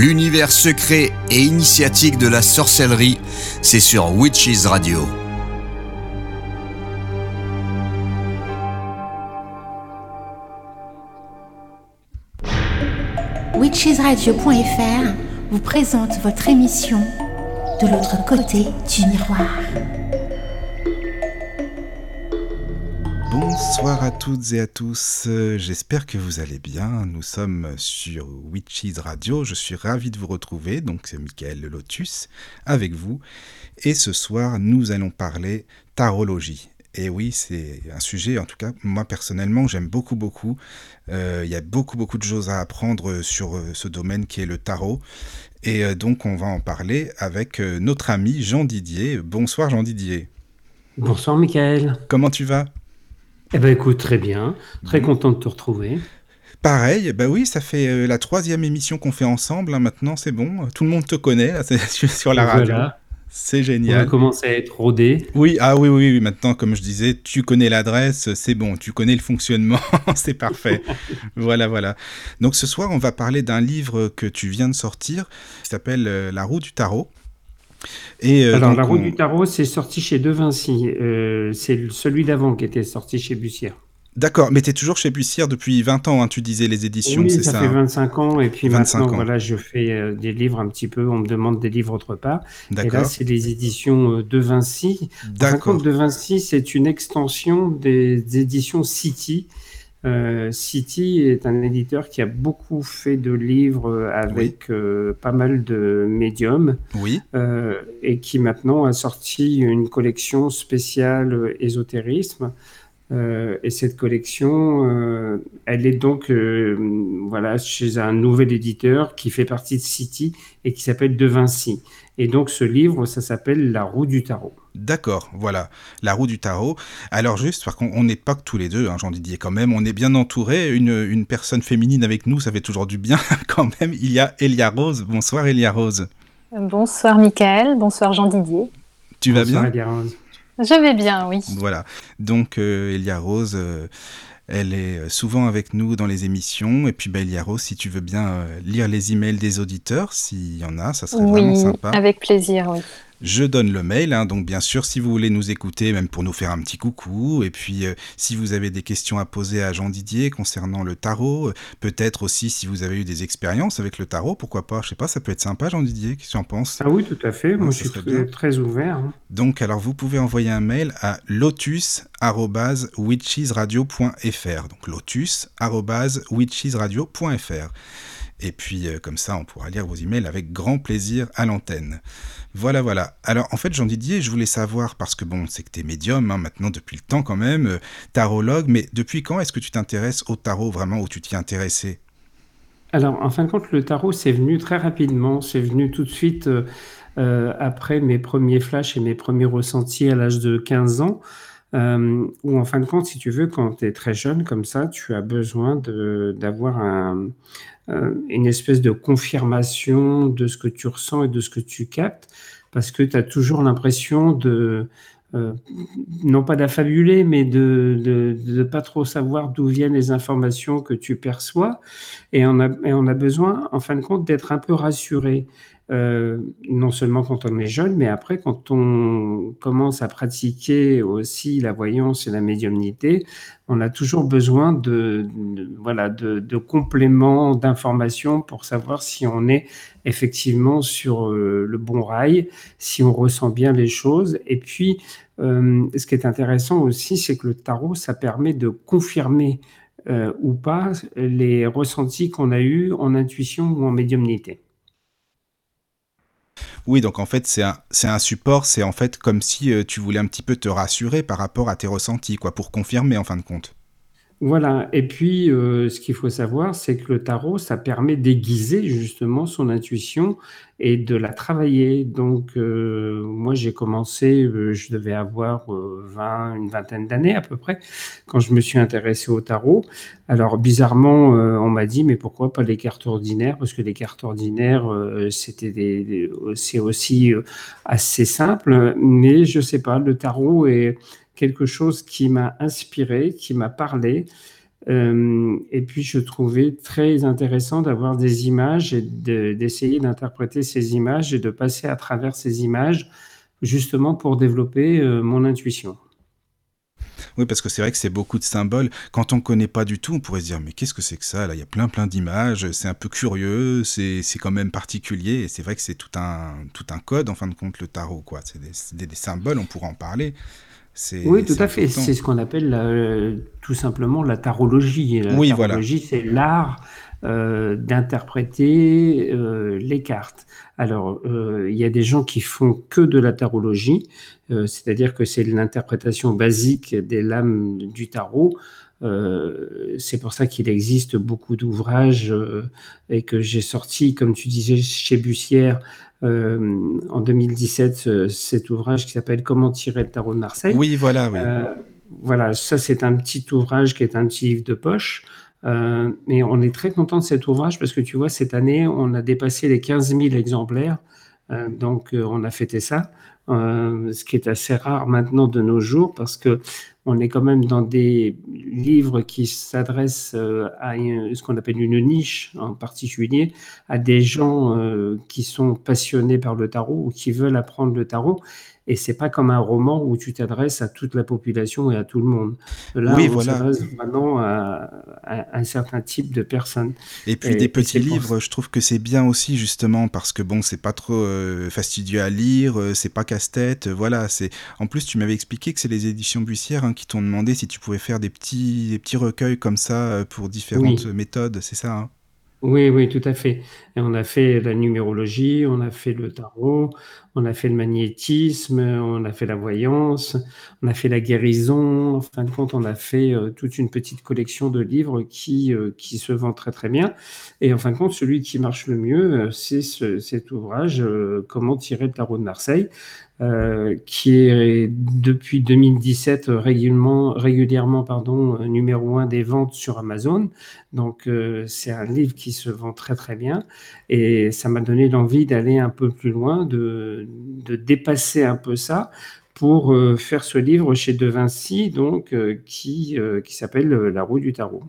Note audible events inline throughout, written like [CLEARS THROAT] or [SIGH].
L'univers secret et initiatique de la sorcellerie, c'est sur Witches Radio. Witchesradio.fr vous présente votre émission De l'autre côté du miroir. Bonsoir à toutes et à tous, j'espère que vous allez bien. Nous sommes sur Witches Radio, je suis ravi de vous retrouver, donc c'est Michael Lotus avec vous. Et ce soir, nous allons parler tarologie. Et oui, c'est un sujet, en tout cas, moi personnellement, j'aime beaucoup, beaucoup. Euh, il y a beaucoup, beaucoup de choses à apprendre sur euh, ce domaine qui est le tarot. Et euh, donc, on va en parler avec notre ami Jean Didier. Bonsoir Jean Didier. Bonsoir Michael. Comment tu vas? Eh ben écoute, très bien. Très content de te retrouver. Pareil, bah oui, ça fait la troisième émission qu'on fait ensemble. Hein. maintenant, c'est bon. Tout le monde te connaît là, [LAUGHS] sur la radio. C'est génial. On commence à être rodé. Oui, ah oui, oui, oui, maintenant, comme je disais, tu connais l'adresse, c'est bon, tu connais le fonctionnement, [LAUGHS] c'est parfait. [LAUGHS] voilà, voilà. Donc ce soir, on va parler d'un livre que tu viens de sortir, qui s'appelle euh, La roue du tarot. Et euh, Alors, La roue du tarot, c'est sorti chez De Vinci. Euh, c'est celui d'avant qui était sorti chez Bussière. D'accord, mais tu es toujours chez Bussière depuis 20 ans, hein, tu disais les éditions, oui, c'est ça, ça fait 25 ans, et puis maintenant, voilà, je fais euh, des livres un petit peu, on me demande des livres autre part. Et là, c'est les éditions euh, de Vinci. D'accord. De Vinci, c'est une extension des, éditions City. Euh, City est un éditeur qui a beaucoup fait de livres avec pas mal de médiums. Oui. et qui maintenant a sorti une collection spéciale ésotérisme. Euh, et cette collection, euh, elle est donc euh, voilà chez un nouvel éditeur qui fait partie de City et qui s'appelle De Vinci. Et donc ce livre, ça s'appelle La roue du tarot. D'accord, voilà, La roue du tarot. Alors juste, parce qu'on n'est pas que tous les deux, hein, Jean Didier quand même, on est bien entouré. Une, une, personne féminine avec nous, ça fait toujours du bien [LAUGHS] quand même. Il y a Elia Rose. Bonsoir Elia Rose. Bonsoir Michael, bonsoir Jean Didier. Tu vas bien? Elia Rose. Je vais bien, oui. Voilà. Donc, euh, Elia Rose, euh, elle est souvent avec nous dans les émissions. Et puis, bah, Elia Rose, si tu veux bien euh, lire les emails des auditeurs, s'il y en a, ça serait vraiment sympa. Avec plaisir, oui. Je donne le mail, hein, donc bien sûr, si vous voulez nous écouter, même pour nous faire un petit coucou, et puis euh, si vous avez des questions à poser à Jean Didier concernant le tarot, euh, peut-être aussi si vous avez eu des expériences avec le tarot, pourquoi pas, je sais pas, ça peut être sympa, Jean Didier, qu'est-ce que tu en penses? Ah oui, tout à fait, moi je suis très, ouvert. Hein. Donc alors vous pouvez envoyer un mail à lotus.witchesradio.fr, donc lotus.witchesradio.fr. Et puis euh, comme ça, on pourra lire vos emails avec grand plaisir à l'antenne. Voilà, voilà. Alors, en fait, Jean Didier, je voulais savoir, parce que bon, c'est que tu es médium hein, maintenant depuis le temps quand même, euh, tarologue, mais depuis quand est-ce que tu t'intéresses au tarot vraiment, où tu t'y intéressé Alors, en fin de compte, le tarot, c'est venu très rapidement, c'est venu tout de suite euh, euh, après mes premiers flashs et mes premiers ressentis à l'âge de 15 ans. Où en fin de compte, si tu veux, quand tu es très jeune comme ça, tu as besoin d'avoir un, une espèce de confirmation de ce que tu ressens et de ce que tu captes parce que tu as toujours l'impression de, euh, non pas d'affabuler, mais de ne pas trop savoir d'où viennent les informations que tu perçois. Et on a, et on a besoin, en fin de compte, d'être un peu rassuré. Euh, non seulement quand on est jeune, mais après quand on commence à pratiquer aussi la voyance et la médiumnité, on a toujours besoin de, voilà de, compléments d'informations pour savoir si on est effectivement sur euh, le bon rail, si on ressent bien les choses. Et puis, euh, ce qui est intéressant aussi, c'est que le tarot, ça permet de confirmer ou pas les ressentis qu'on a eus en intuition ou en médiumnité. Oui, donc en fait, c'est un, un, support, c'est en fait comme si euh, tu voulais un petit peu te rassurer par rapport à tes ressentis, quoi, pour confirmer en fin de compte. Voilà, et puis euh, ce qu'il faut savoir, c'est que le tarot, ça permet d'aiguiser justement son intuition et de la travailler. Donc euh, moi, j'ai commencé, euh, je devais avoir 20, une vingtaine d'années à peu près, quand je me suis intéressé au tarot. Alors bizarrement, on m'a dit, mais pourquoi pas les cartes ordinaires? Parce que les cartes ordinaires, c'était des, c'est aussi assez simple, mais je sais pas, le tarot est quelque chose qui m'a inspiré, qui m'a parlé. Euh, et puis, je trouvais très intéressant d'avoir des images et d'essayer d'interpréter ces images et de passer à travers ces images, justement pour développer euh, mon intuition. Oui, parce que c'est vrai que c'est beaucoup de symboles. Quand on ne connaît pas du tout, on pourrait se dire, mais qu'est-ce que c'est que ça? Là, il y a plein, plein d'images, c'est un peu curieux, c'est quand même particulier, et c'est vrai que c'est tout un, tout un code, en fin de compte, le tarot, quoi. C'est des, des, symboles, on pourra en parler. Oui, tout à fait. C'est ce qu'on appelle tout simplement la tarologie. La oui, tarologie, c'est l'art euh, d'interpréter euh, les cartes. Alors, euh, il y a des gens qui font que de la tarologie, c'est-à-dire que c'est l'interprétation basique des lames du tarot. c'est pour ça qu'il existe beaucoup d'ouvrages et que j'ai sorti, comme tu disais, chez Bussière, en 2017, cet ouvrage qui s'appelle Comment tirer le tarot de Marseille. Oui, voilà. Oui. voilà, ça c'est un petit ouvrage qui est un petit livre de poche. Euh, mais on est très content de cet ouvrage parce que tu vois, cette année, on a dépassé les 15 000 exemplaires. Euh, donc, euh, on a fêté ça, ce qui est assez rare maintenant de nos jours parce que on est quand même dans des livres qui s'adressent à ce qu'on appelle une niche en particulier, à des gens qui sont passionnés par le tarot ou qui veulent apprendre le tarot et c'est pas comme un roman où tu t'adresses à toute la population et à tout le monde. Là, oui, on voilà. s'adresse vraiment à, un certain type de personnes. Et puis des petits livres, je trouve que c'est bien aussi justement parce que bon, c'est pas trop euh, fastidieux à lire, euh, c'est pas casse-tête, voilà. C'est en plus tu m'avais expliqué que c'est les éditions Bussière hein, qui t'ont demandé si tu pouvais faire des petits, des petits recueils comme ça euh, pour différentes méthodes, c'est ça hein? Oui, oui, tout à fait. Et on a fait la numérologie, on a fait le tarot, on a fait le magnétisme, on a fait la voyance, on a fait la guérison. En fin de compte, on a fait euh, toute une petite collection de livres qui, euh, qui se vend très très bien. Et en fin de compte, celui qui marche le mieux, euh, c'est cet ouvrage, Comment tirer le tarot de Marseille, qui est depuis 2017 régulièrement, régulièrement pardon, numéro un des ventes sur Amazon. Donc c'est un livre qui se vend très très bien et ça m'a donné l'envie d'aller un peu plus loin, de, de, dépasser un peu ça pour euh, faire ce livre chez De Vinci, donc qui, qui s'appelle La roue du tarot.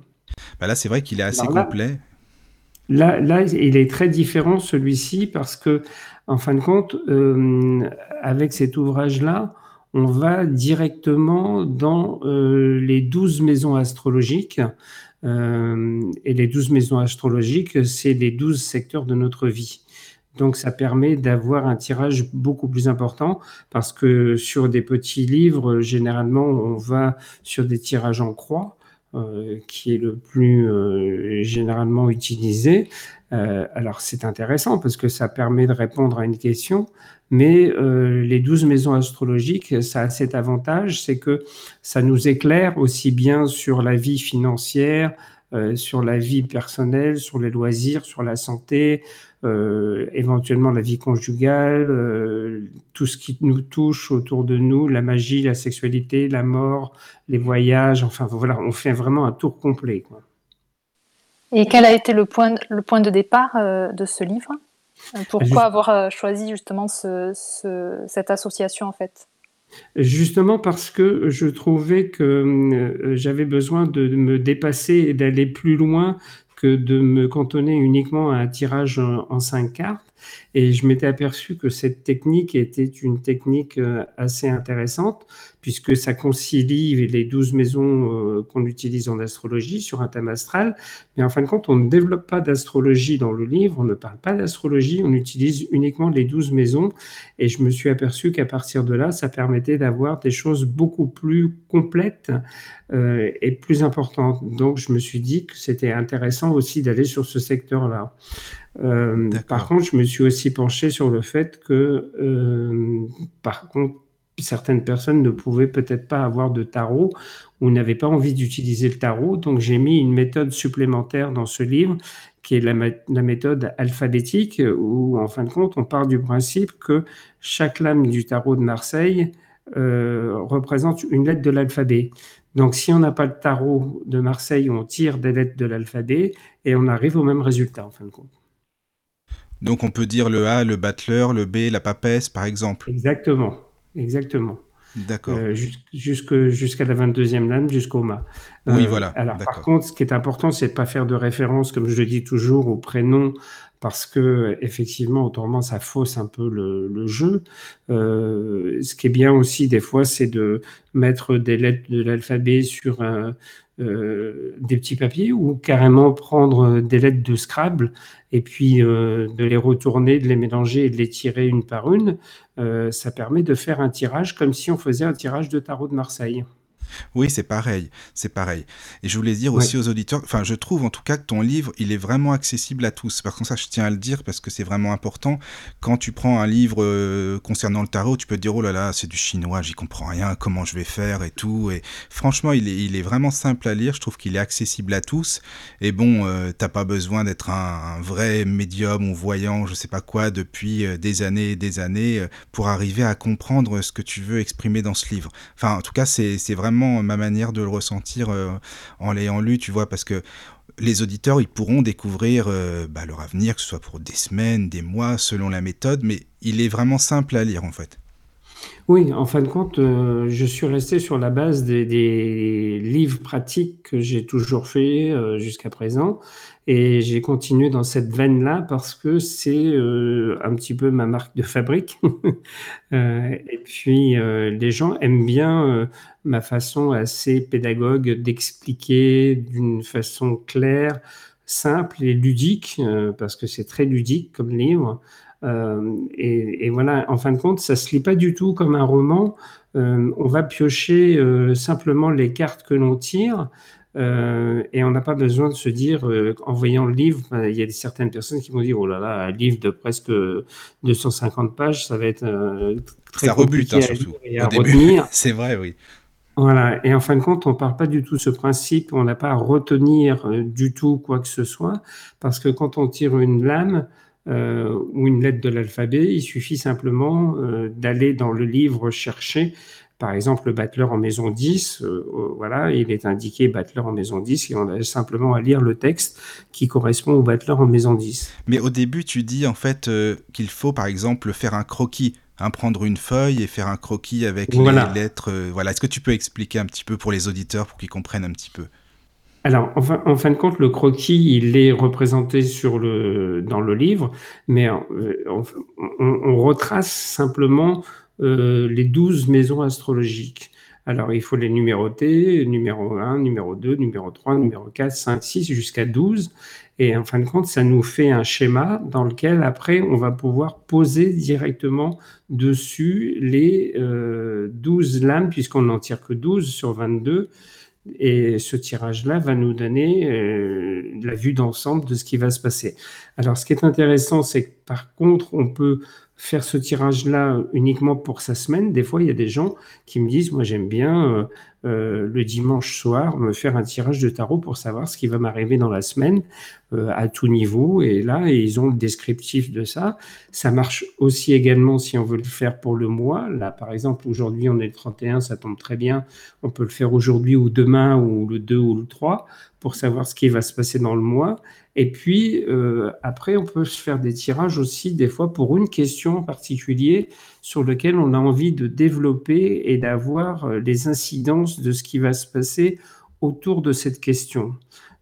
Bah là c'est vrai qu'il est assez complet. Là, là, il est très différent celui-ci parce que en fin de compte, euh, avec cet ouvrage-là, on va directement dans euh, les douze maisons astrologiques. Euh, et les douze maisons astrologiques, c'est les douze secteurs de notre vie. Donc ça permet d'avoir un tirage beaucoup plus important parce que sur des petits livres, généralement, on va sur des tirages en croix. qui est le plus généralement utilisé. Euh, alors c'est intéressant parce que ça permet de répondre à une question, mais euh, les douze maisons astrologiques, ça a cet avantage, c'est que ça nous éclaire aussi bien sur la vie financière, euh, sur la vie personnelle, sur les loisirs, sur la santé, éventuellement la vie conjugale, tout ce qui nous touche autour de nous, la magie, la sexualité, la mort, les voyages, enfin voilà, on fait vraiment un tour complet. Quoi. Et quel a été le point, le point de départ euh, de ce livre? Euh, Pourquoi avoir euh, choisi justement cette association en fait? Justement parce que je trouvais que j'avais besoin de me dépasser et d'aller plus loin que de me cantonner uniquement à un tirage en cinq cartes. Et je m'étais aperçu que cette technique était une technique assez intéressante puisque ça concilie les douze maisons euh, qu'on utilise en astrologie sur un thème astral. Mais en fin de compte, on ne développe pas d'astrologie dans le livre, on ne parle pas d'astrologie, on utilise uniquement les douze maisons. Et je me suis aperçu qu'à partir de là, ça permettait d'avoir des choses beaucoup plus complètes euh, et plus importantes. Donc, je me suis dit que c'était intéressant aussi d'aller sur ce secteur-là. Euh, par contre, je me suis aussi penché sur le fait que, euh, par contre, certaines personnes ne pouvaient peut-être pas avoir de tarot ou n'avaient pas envie d'utiliser le tarot. Donc j'ai mis une méthode supplémentaire dans ce livre qui est la, méthode alphabétique où en fin de compte on part du principe que chaque lame du tarot de Marseille euh, représente une lettre de l'alphabet. Donc si on n'a pas le tarot de Marseille, on tire des lettres de l'alphabet et on arrive au même résultat en fin de compte. Donc on peut dire le A, le battleur, le B, la papesse par exemple. Exactement. Exactement. D'accord. jusqu'à la 22e lame, jusqu'au mât. oui, voilà. Alors, par contre, ce qui est important, c'est de pas faire de référence, comme je le dis toujours, au prénom parce que effectivement, autrement, ça fausse un peu le, jeu. Euh, ce qui est bien aussi, des fois, c'est de mettre des lettres de l'alphabet sur euh, des petits papiers ou carrément prendre des lettres de Scrabble et puis euh, de les retourner, de les mélanger et de les tirer une par une. ça permet de faire un tirage comme si on faisait un tirage de tarot de Marseille. Oui, c'est pareil, c'est pareil. Et je voulais dire aussi aux auditeurs, enfin, je trouve en tout cas que ton livre, il est vraiment accessible à tous. Par contre, ça, je tiens à le dire parce que c'est vraiment important. Quand tu prends un livre euh, concernant le tarot, tu peux te dire, oh là là, c'est du chinois, j'y comprends rien, comment je vais faire et tout. Et franchement, il est, il est vraiment simple à lire. Je trouve qu'il est accessible à tous. Et bon, euh, t'as pas besoin d'être un, vrai médium ou voyant, je sais pas quoi, depuis euh, des années et des années pour arriver à comprendre ce que tu veux exprimer dans ce livre. Enfin, en tout cas, c'est vraiment ma manière de le ressentir euh, en l'ayant lu, tu vois, parce que les auditeurs, ils pourront découvrir euh, bah, leur avenir, que ce soit pour des semaines, des mois, selon la méthode, mais il est vraiment simple à lire en fait. Oui, en fin de compte, euh, je suis resté sur la base des, livres pratiques que j'ai toujours fait jusqu'à présent. Et j'ai continué dans cette veine-là parce que c'est euh, un petit peu ma marque de fabrique. [LAUGHS] euh, et puis, euh, les gens aiment bien euh, ma façon assez pédagogue d'expliquer d'une façon claire, simple et ludique, parce que c'est très ludique comme livre. Et, et, voilà, en fin de compte, ça se lit pas du tout comme un roman. on va piocher simplement les cartes que l'on tire. Euh, et on n'a pas besoin de se dire, euh, en voyant le livre, il y a certaines personnes qui vont dire, oh là là, un livre de presque 250 pages, ça va être euh, très ça rebute, hein, surtout. à, retenir. [LAUGHS] C'est vrai, oui. Voilà, et en fin de compte, on ne parle pas du tout de ce principe, on n'a pas à retenir du tout quoi que ce soit, parce que quand on tire une lame, euh, ou une lettre de l'alphabet, il suffit simplement euh, d'aller dans le livre chercher. Par exemple, le battleur en maison 10, euh, voilà, il est indiqué battleur en maison 10 et on a simplement à lire le texte qui correspond au battleur en maison 10. Mais au début, tu dis en fait euh, qu'il faut par exemple faire un croquis, hein, prendre une feuille et faire un croquis avec les lettres. Euh, voilà, est-ce que tu peux expliquer un petit peu pour les auditeurs pour qu'ils comprennent un petit peu? Alors, en fin, de compte, le croquis, il est représenté sur le, dans le livre, mais on, on retrace simplement euh, les douze maisons astrologiques. Alors, il faut les numéroter, numéro 1, numéro 2, numéro 3, numéro 4, 5, 6, jusqu'à 12. Et en fin de compte, ça nous fait un schéma dans lequel, après, on va pouvoir poser directement dessus les euh, 12 lames, puisqu'on n'en tire que 12 sur 22. Et ce tirage-là va nous donner euh, la vue d'ensemble de ce qui va se passer. Alors, ce qui est intéressant, c'est que par contre, on peut faire ce tirage-là uniquement pour sa semaine. Des fois, il y a des gens qui me disent, moi j'aime bien euh, le dimanche soir me faire un tirage de tarot pour savoir ce qui va m'arriver dans la semaine euh, à tout niveau. Et là, ils ont le descriptif de ça. Ça marche aussi également si on veut le faire pour le mois. Là, par exemple, aujourd'hui, on est le 31, ça tombe très bien. On peut le faire aujourd'hui ou demain ou le 2 ou le 3 pour savoir ce qui va se passer dans le mois. Et puis, euh, après, on peut se faire des tirages aussi, des fois, pour une question en particulier sur laquelle on a envie de développer et d'avoir euh, les incidences de ce qui va se passer autour de cette question.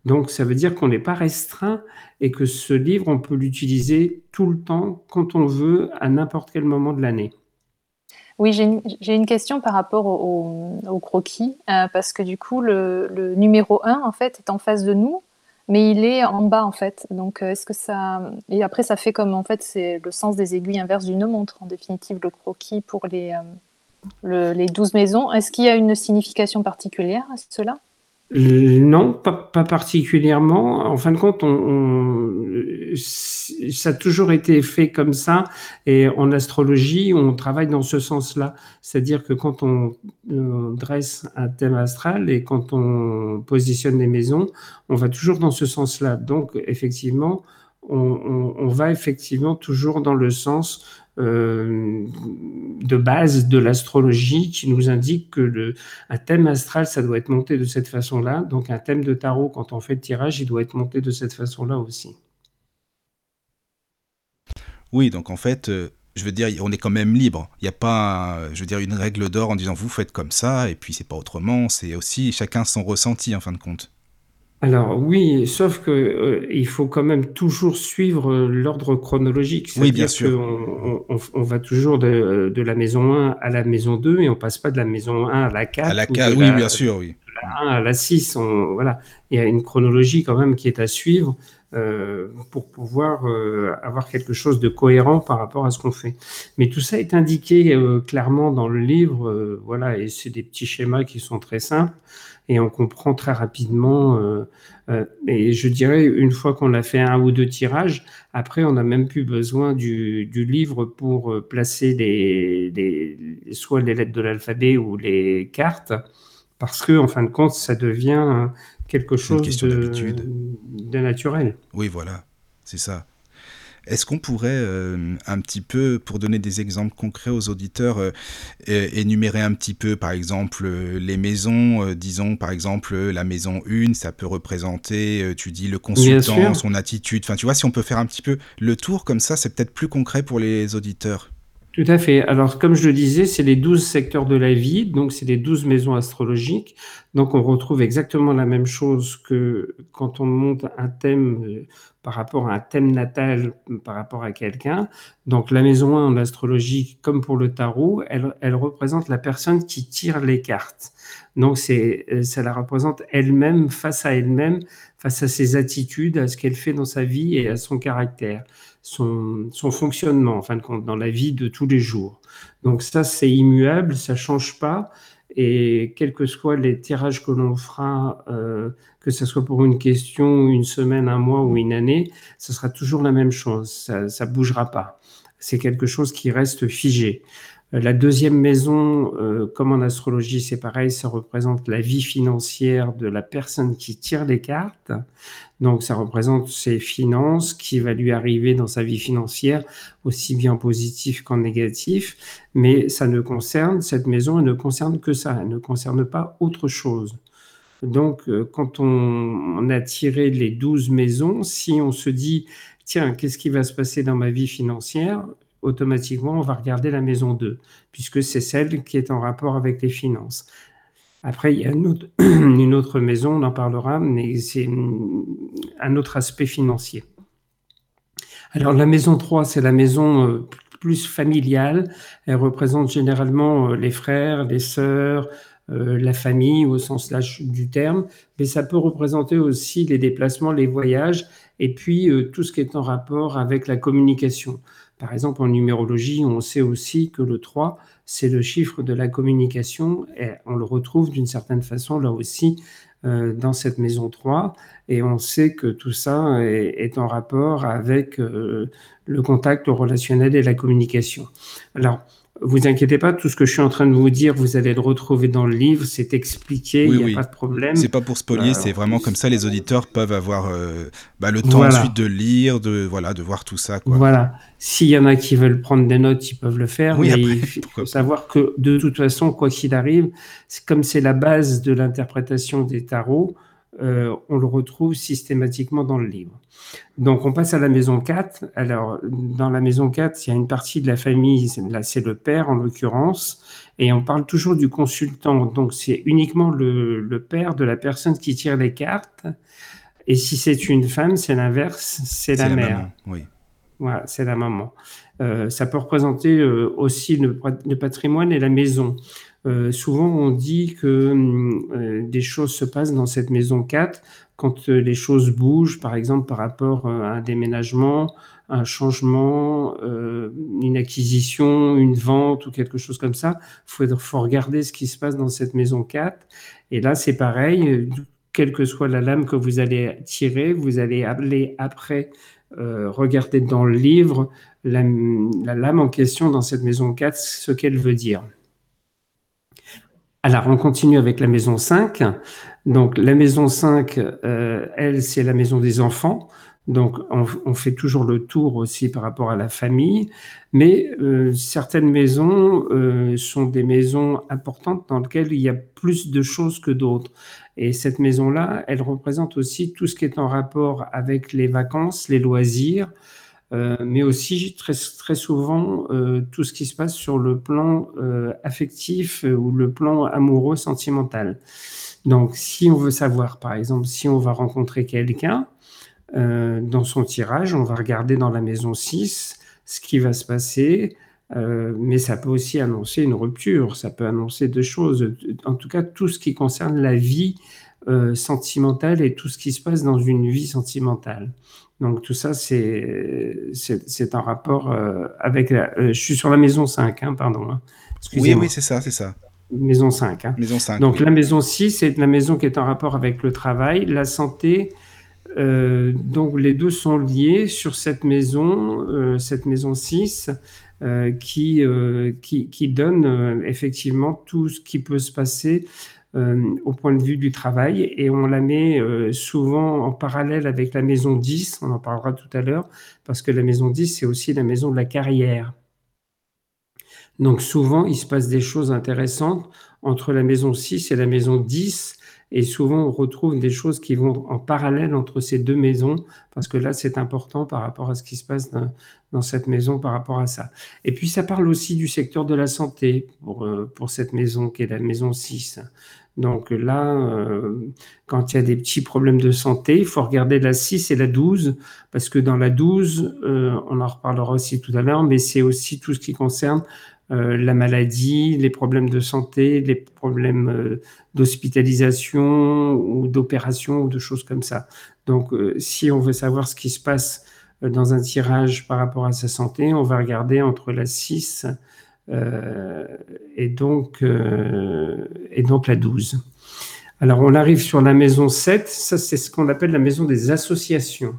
Donc, ça veut dire qu'on n'est pas restreint et que ce livre, on peut l'utiliser tout le temps, quand on veut, à n'importe quel moment de l'année. Oui, j'ai une, question par rapport au, croquis, euh, parce que du coup, le, le, numéro 1, en fait, est en face de nous, mais il est en bas en fait. Donc euh, est-ce que ça et après ça fait comme en fait c'est le sens des aiguilles inverses d'une montre en définitive le croquis pour les euh, les 12 maisons. Est-ce qu'il y a une signification particulière à cela? Non, pas, particulièrement. En fin de compte, on, ça a toujours été fait comme ça. Et en astrologie, on travaille dans ce sens-là. C'est-à-dire que quand on, dresse un thème astral et quand on positionne les maisons, on va toujours dans ce sens-là. Donc, effectivement, on, on, va effectivement toujours dans le sens euh, de base de l'astrologie qui nous indique que le, un thème astral, ça doit être monté de cette façon-là. Donc un thème de tarot, quand on fait le tirage, il doit être monté de cette façon-là aussi. Oui, donc en fait, euh, je veux dire, on est quand même libre. Il n'y a pas, je veux dire, une règle d'or en disant vous faites comme ça et puis c'est pas autrement. C'est aussi chacun son ressenti en fin de compte. Alors oui, sauf que euh, il faut quand même toujours suivre euh, l'ordre chronologique. Oui, bien sûr. On, on, on, va toujours de, de, la maison 1 à la maison 2 et on passe pas de la maison 1 à la 4. À la 4, oui, bien sûr, oui. De la 1 à la 6, on, voilà. Il y a une chronologie quand même qui est à suivre euh, pour pouvoir euh, avoir quelque chose de cohérent par rapport à ce qu'on fait. Mais tout ça est indiqué euh, clairement dans le livre, euh, voilà, et c'est des petits schémas qui sont très simples et on comprend très rapidement. Euh, euh, et je dirais, une fois qu'on a fait un ou deux tirages, après, on n'a même plus besoin du, du, livre pour euh, placer les, les, soit les lettres de l'alphabet ou les cartes, parce que, en fin de compte, ça devient quelque chose de, de naturel. Oui, voilà, c'est ça. Est-ce qu'on pourrait euh, un petit peu, pour donner des exemples concrets aux auditeurs, euh, énumérer un petit peu, par exemple, euh, les maisons, disons, par exemple, la maison 1, ça peut représenter, tu dis, le consultant, son attitude. Enfin, tu vois, si on peut faire un petit peu le tour comme ça, c'est peut-être plus concret pour les auditeurs. Tout à fait. Alors, comme je le disais, c'est les 12 secteurs de la vie, donc c'est les 12 maisons astrologiques. Donc, on retrouve exactement la même chose que quand on monte un thème par rapport à un thème natal, par rapport à quelqu'un. Donc la maison 1 en astrologie, comme pour le tarot, elle, elle représente la personne qui tire les cartes. Donc c'est, euh, ça la représente elle-même face à elle-même, face à ses attitudes, à ce qu'elle fait dans sa vie et à son caractère, son, son fonctionnement, en fin de compte, dans la vie de tous les jours. Donc ça, c'est immuable, ça change pas. Et quels que soient les tirages que l'on fera, euh, que ce soit pour une question, une semaine, un mois ou une année, ce sera toujours la même chose. Ça ne bougera pas. C'est quelque chose qui reste figé. Euh, la deuxième maison, euh, comme en astrologie, c'est pareil, ça représente la vie financière de la personne qui tire les cartes. Donc, ça représente ses finances, qui va lui arriver dans sa vie financière, aussi bien positif qu'en négatif. Mais ça ne concerne, cette maison, elle ne concerne que ça, elle ne concerne pas autre chose. Donc, euh, quand on, a tiré les 12 maisons, si on se dit, tiens, qu'est-ce qui va se passer dans ma vie financière? Automatiquement, on va regarder la maison 2, puisque c'est celle qui est en rapport avec les finances. Après, il y a [CLEARS THROAT] une autre, maison, on en parlera, mais c'est un autre aspect financier. Alors, la maison 3, c'est la maison euh, plus familiale. Elle représente généralement euh, les frères, les sœurs, euh, la famille au sens large du terme, mais ça peut représenter aussi les déplacements, les voyages, et puis tout ce qui est en rapport avec la communication. Par exemple, en numérologie, on sait aussi que le 3, c'est le chiffre de la communication et on le retrouve d'une certaine façon là aussi euh, dans cette maison 3 et on sait que tout ça est, en rapport avec euh, le contact relationnel et la communication. Alors, vous inquiétez pas, tout ce que je suis en train de vous dire, vous allez le retrouver dans le livre, c'est expliqué, il oui, n'y a oui. pas de problème. C'est pas pour spolier, c'est vraiment comme ça, les auditeurs peuvent avoir euh, bah, le temps voilà. ensuite de lire, de voilà, de voir tout ça. Quoi. Voilà. S'il y en a qui veulent prendre des notes, ils peuvent le faire. Oui, mais après, il faut savoir que de toute façon, quoi qu'il arrive, comme c'est la base de l'interprétation des tarots, euh, on le retrouve systématiquement dans le livre. Donc, on passe à la maison 4. Alors, dans la maison 4, il y a une partie de la famille, là, c'est le père en l'occurrence, et on parle toujours du consultant. Donc, c'est uniquement le, le, père de la personne qui tire les cartes. Et si c'est une femme, c'est l'inverse, c'est la, la, mère. Maman, oui. Voilà, c'est la maman. Euh, ça peut représenter euh, aussi le, le, patrimoine et la maison. Euh, souvent, on dit que euh, des choses se passent dans cette maison 4 quand euh, les choses bougent, par exemple par rapport euh, à un déménagement, un changement, euh, une acquisition, une vente ou quelque chose comme ça. Il faut, faut, regarder ce qui se passe dans cette maison 4. Et là, c'est pareil, quelle que soit la lame que vous allez tirer, vous allez aller après euh, regarder dans le livre la, la, lame en question dans cette maison 4, ce qu'elle veut dire. Alors, on continue avec la maison 5. Donc, la maison 5, euh, elle, c'est la maison des enfants. Donc, on, on, fait toujours le tour aussi par rapport à la famille. Mais euh, certaines maisons euh, sont des maisons importantes dans lesquelles il y a plus de choses que d'autres. Et cette maison-là, elle représente aussi tout ce qui est en rapport avec les vacances, les loisirs, mais aussi très, très souvent tout ce qui se passe sur le plan affectif ou le plan amoureux sentimental. Donc, si on veut savoir, par exemple, si on va rencontrer quelqu'un, dans son tirage, on va regarder dans la maison 6 ce qui va se passer, euh, mais ça peut aussi annoncer une rupture, ça peut annoncer deux choses. En tout cas, tout ce qui concerne la vie euh, sentimentale et tout ce qui se passe dans une vie sentimentale. Donc tout ça, c'est un rapport euh, avec la... je suis sur la maison 5, hein, pardon. Hein. Oui, oui, c'est ça, c'est ça. Maison 5. Hein. Maison 5 Donc la maison 6, c'est la maison qui est en rapport avec le travail, la santé, donc les deux sont liés sur cette maison, cette maison 6. Euh, qui, euh, qui, qui, donne euh, effectivement tout ce qui peut se passer au point de vue du travail et on la met souvent en parallèle avec la maison 10, on en parlera tout à l'heure, parce que la maison 10, c'est aussi la maison de la carrière. Donc souvent, il se passe des choses intéressantes entre la maison 6 et la maison 10 et souvent, on retrouve des choses qui vont en parallèle entre ces deux maisons, parce que là, c'est important par rapport à ce qui se passe dans, cette maison, par rapport à ça. Et puis, ça parle aussi du secteur de la santé pour, euh, cette maison, qui est la maison 6. Donc là, euh, quand il y a des petits problèmes de santé, il faut regarder la 6 et la 12, parce que dans la 12, euh, on en reparlera aussi tout à l'heure, mais c'est aussi tout ce qui concerne la maladie, les problèmes de santé, les problèmes euh, d'hospitalisation ou d'opération ou de choses comme ça. Donc, euh, si on veut savoir ce qui se passe dans un tirage par rapport à sa santé, on va regarder entre la 6 et, donc, et donc la 12. Alors, on arrive sur la maison 7. Ça, c'est ce qu'on appelle la maison des associations.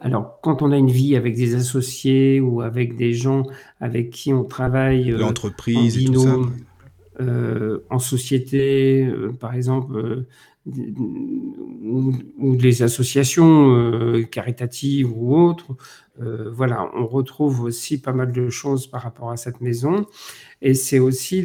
Alors, quand on a une vie avec des associés ou avec des gens avec qui on travaille, euh, l'entreprise en binôme, euh, en société, euh, par exemple, ou, ou, des associations caritatives ou autres, voilà, on retrouve aussi pas mal de choses par rapport à cette maison. Et c'est aussi,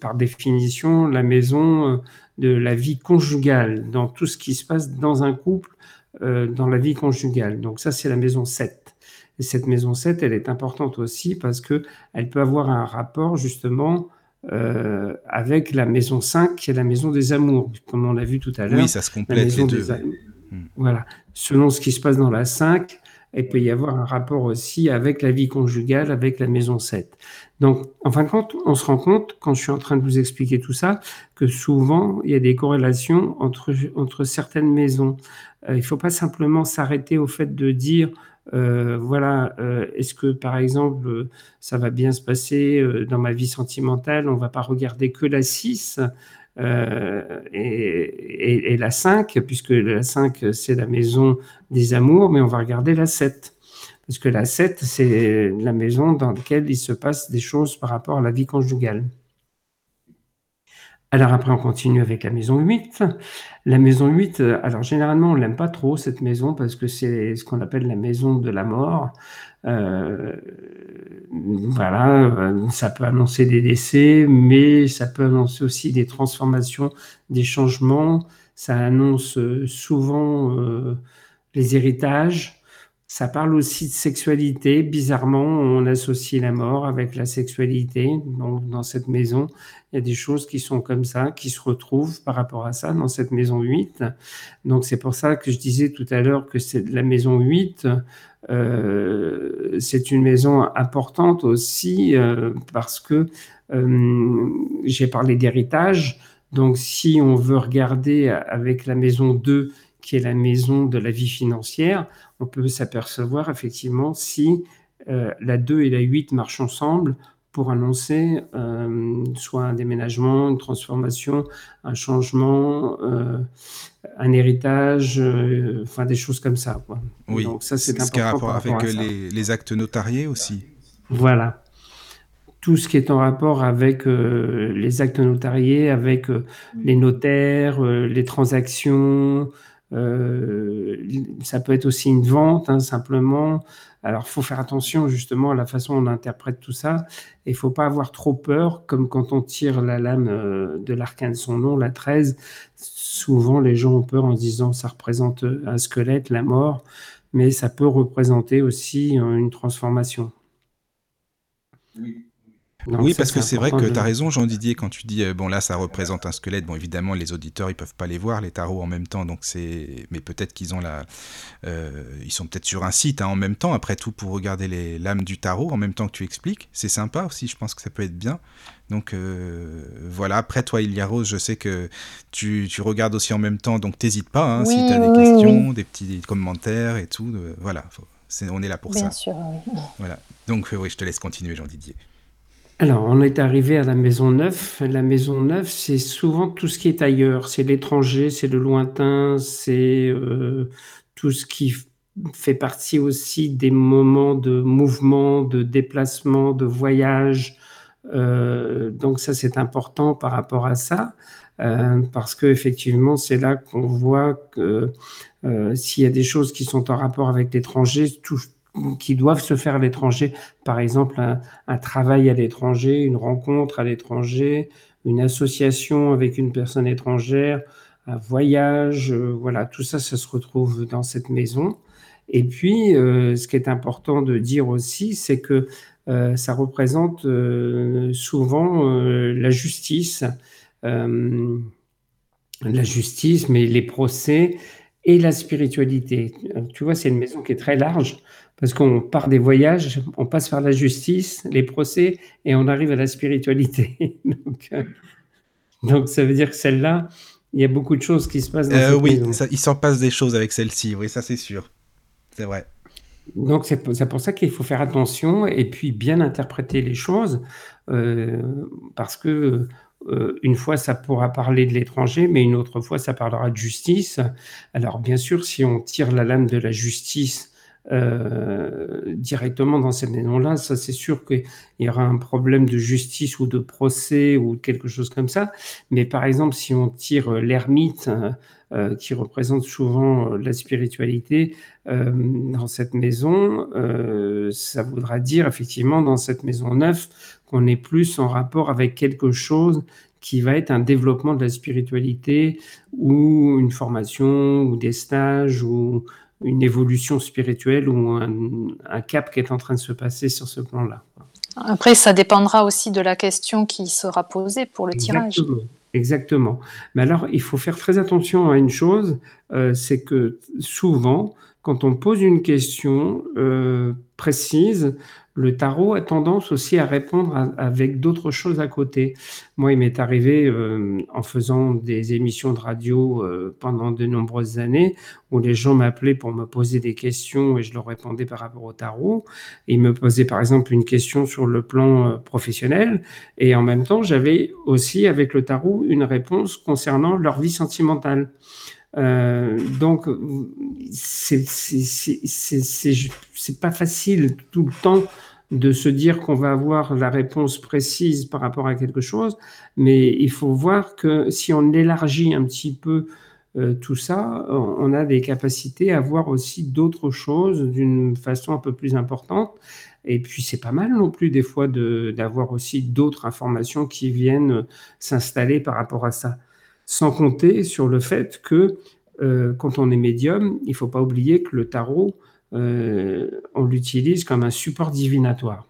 par définition, la maison de la vie conjugale, dans tout ce qui se passe dans un couple euh, dans la vie conjugale. Donc ça, c'est la maison 7. Et cette maison 7, elle est importante aussi parce que elle peut avoir un rapport justement euh, avec la maison 5, qui est la maison des amours, comme on l'a vu tout à l'heure. Oui, ça se complète les deux. Hmm. Voilà. Selon ce qui se passe dans la 5, il peut y avoir un rapport aussi avec la vie conjugale, avec la maison 7. Donc, en fin de compte, on se rend compte, quand je suis en train de vous expliquer tout ça, que souvent, il y a des corrélations entre, entre certaines maisons. Euh, il ne faut pas simplement s'arrêter au fait de dire, euh, voilà, euh, est-ce que par exemple, ça va bien se passer dans ma vie sentimentale On ne va pas regarder que la 6 et, et, la 5, puisque la 5, c'est la maison des amours, mais on va regarder la 7. Parce que la 7, c'est la maison dans laquelle il se passe des choses par rapport à la vie conjugale. Alors après, on continue avec la maison 8. La maison 8, euh, alors généralement, on l'aime pas trop, cette maison, parce que c'est ce qu'on appelle la maison de la mort. Euh, voilà, euh, ça peut annoncer des décès, mais ça peut annoncer aussi des transformations, des changements. Ça annonce souvent les héritages, ça parle aussi de sexualité. Bizarrement, on associe la mort avec la sexualité. Donc, dans cette maison, il y a des choses qui sont comme ça, qui se retrouvent par rapport à ça dans cette maison 8. Donc, c'est pour ça que je disais tout à l'heure que c'est la maison 8. Euh, c'est une maison importante aussi euh, parce que euh, j'ai parlé d'héritage. Donc, si on veut regarder avec la maison 2, qui est la maison de la vie financière, on peut s'apercevoir effectivement si euh, la 2 et la 8 marchent ensemble pour annoncer euh, soit un déménagement, une transformation, un changement, euh, un héritage, enfin des choses comme ça. Oui, donc ça c'est important. Ce qui a rapport avec les, les, actes notariés aussi. Voilà. Tout ce qui est en rapport avec les actes notariés, avec les notaires, les transactions, euh, ça peut être aussi une vente, hein, simplement. Alors, faut faire attention justement à la façon dont on interprète tout ça. Et faut pas avoir trop peur, comme quand on tire la lame euh, de l'arcane de son nom, la 13. Souvent, les gens ont peur en se disant ça représente un squelette, la mort. mais ça peut représenter aussi une transformation. Oui oui, parce que c'est vrai que tu as raison, Jean Didier, quand tu dis, euh, bon là, ça représente un squelette. Bon, évidemment, les auditeurs, ils peuvent pas les voir, les tarots en même temps, donc c'est. Mais peut-être qu'ils ont la. Euh, ils sont peut-être sur un site hein, en même temps, après tout, pour regarder les lames du tarot en même temps que tu expliques. C'est sympa aussi, je pense que ça peut être bien. Donc euh, voilà, après toi, Ilia Rose, je sais que tu, tu regardes aussi en même temps, donc t'hésites pas, hein, si tu as des questions, des petits commentaires et tout. voilà, on est là pour ça. Bien sûr, Voilà. Donc oui, je te laisse continuer, Jean Didier. Alors, on est arrivé à la maison neuve. La maison neuve, c'est souvent tout ce qui est ailleurs. C'est l'étranger, c'est le lointain, c'est euh, tout ce qui fait partie aussi des moments de mouvement, de déplacement, de voyage. Euh, donc ça, c'est important par rapport à ça, euh, parce que effectivement, c'est là qu'on voit que s'il y a des choses qui sont en rapport avec l'étranger, tout, qui doivent se faire à l'étranger, par exemple un, travail à l'étranger, une rencontre à l'étranger, une association avec une personne étrangère, un voyage, euh, voilà, tout ça, ça se retrouve dans cette maison. Et puis, euh, ce qui est important de dire aussi, c'est que euh, ça représente souvent la justice, la justice, mais les procès et la spiritualité. Tu vois, c'est une maison qui est très large parce qu'on part des voyages, on passe par la justice, les procès, et on arrive à la spiritualité. [LAUGHS] Euh, donc, ça veut dire que celle-là, il y a beaucoup de choses qui se passent dans euh, Oui, il s'en passe des choses avec celle-ci, oui, ça c'est sûr. C'est vrai. Donc c'est pour, ça qu'il faut faire attention et puis bien interpréter les choses, euh, parce que une fois ça pourra parler de l'étranger, mais une autre fois ça parlera de justice. Alors bien sûr, si on tire la lame de la justice euh, directement dans cette maison-là, ça c'est sûr qu'il y aura un problème de justice ou de procès ou quelque chose comme ça. Mais par exemple, si on tire l'ermite, euh, qui représente souvent la spiritualité, euh, dans cette maison, ça voudra dire effectivement dans cette maison neuve qu'on est plus en rapport avec quelque chose qui va être un développement de la spiritualité ou une formation ou des stages ou une évolution spirituelle ou un, cap qui est en train de se passer sur ce plan-là. Après, ça dépendra aussi de la question qui sera posée pour le tirage. Exactement. Mais alors, il faut faire très attention à une chose, euh, c'est que souvent, quand on pose une question euh, précise, le tarot a tendance aussi à répondre avec d'autres choses à côté. Moi, il m'est arrivé euh, en faisant des émissions de radio euh, pendant de nombreuses années où les gens m'appelaient pour me poser des questions et je leur répondais par rapport au tarot. Ils me posaient par exemple une question sur le plan euh, professionnel et en même temps, j'avais aussi avec le tarot une réponse concernant leur vie sentimentale. Euh, donc, c'est pas facile tout le temps de se dire qu'on va avoir la réponse précise par rapport à quelque chose, mais il faut voir que si on élargit un petit peu euh, tout ça, on a des capacités à voir aussi d'autres choses d'une façon un peu plus importante. Et puis, c'est pas mal non plus des fois d'avoir aussi d'autres informations qui viennent s'installer par rapport à ça. Sans compter sur le fait que euh, quand on est médium, il ne faut pas oublier que le tarot, euh, on l'utilise comme un support divinatoire.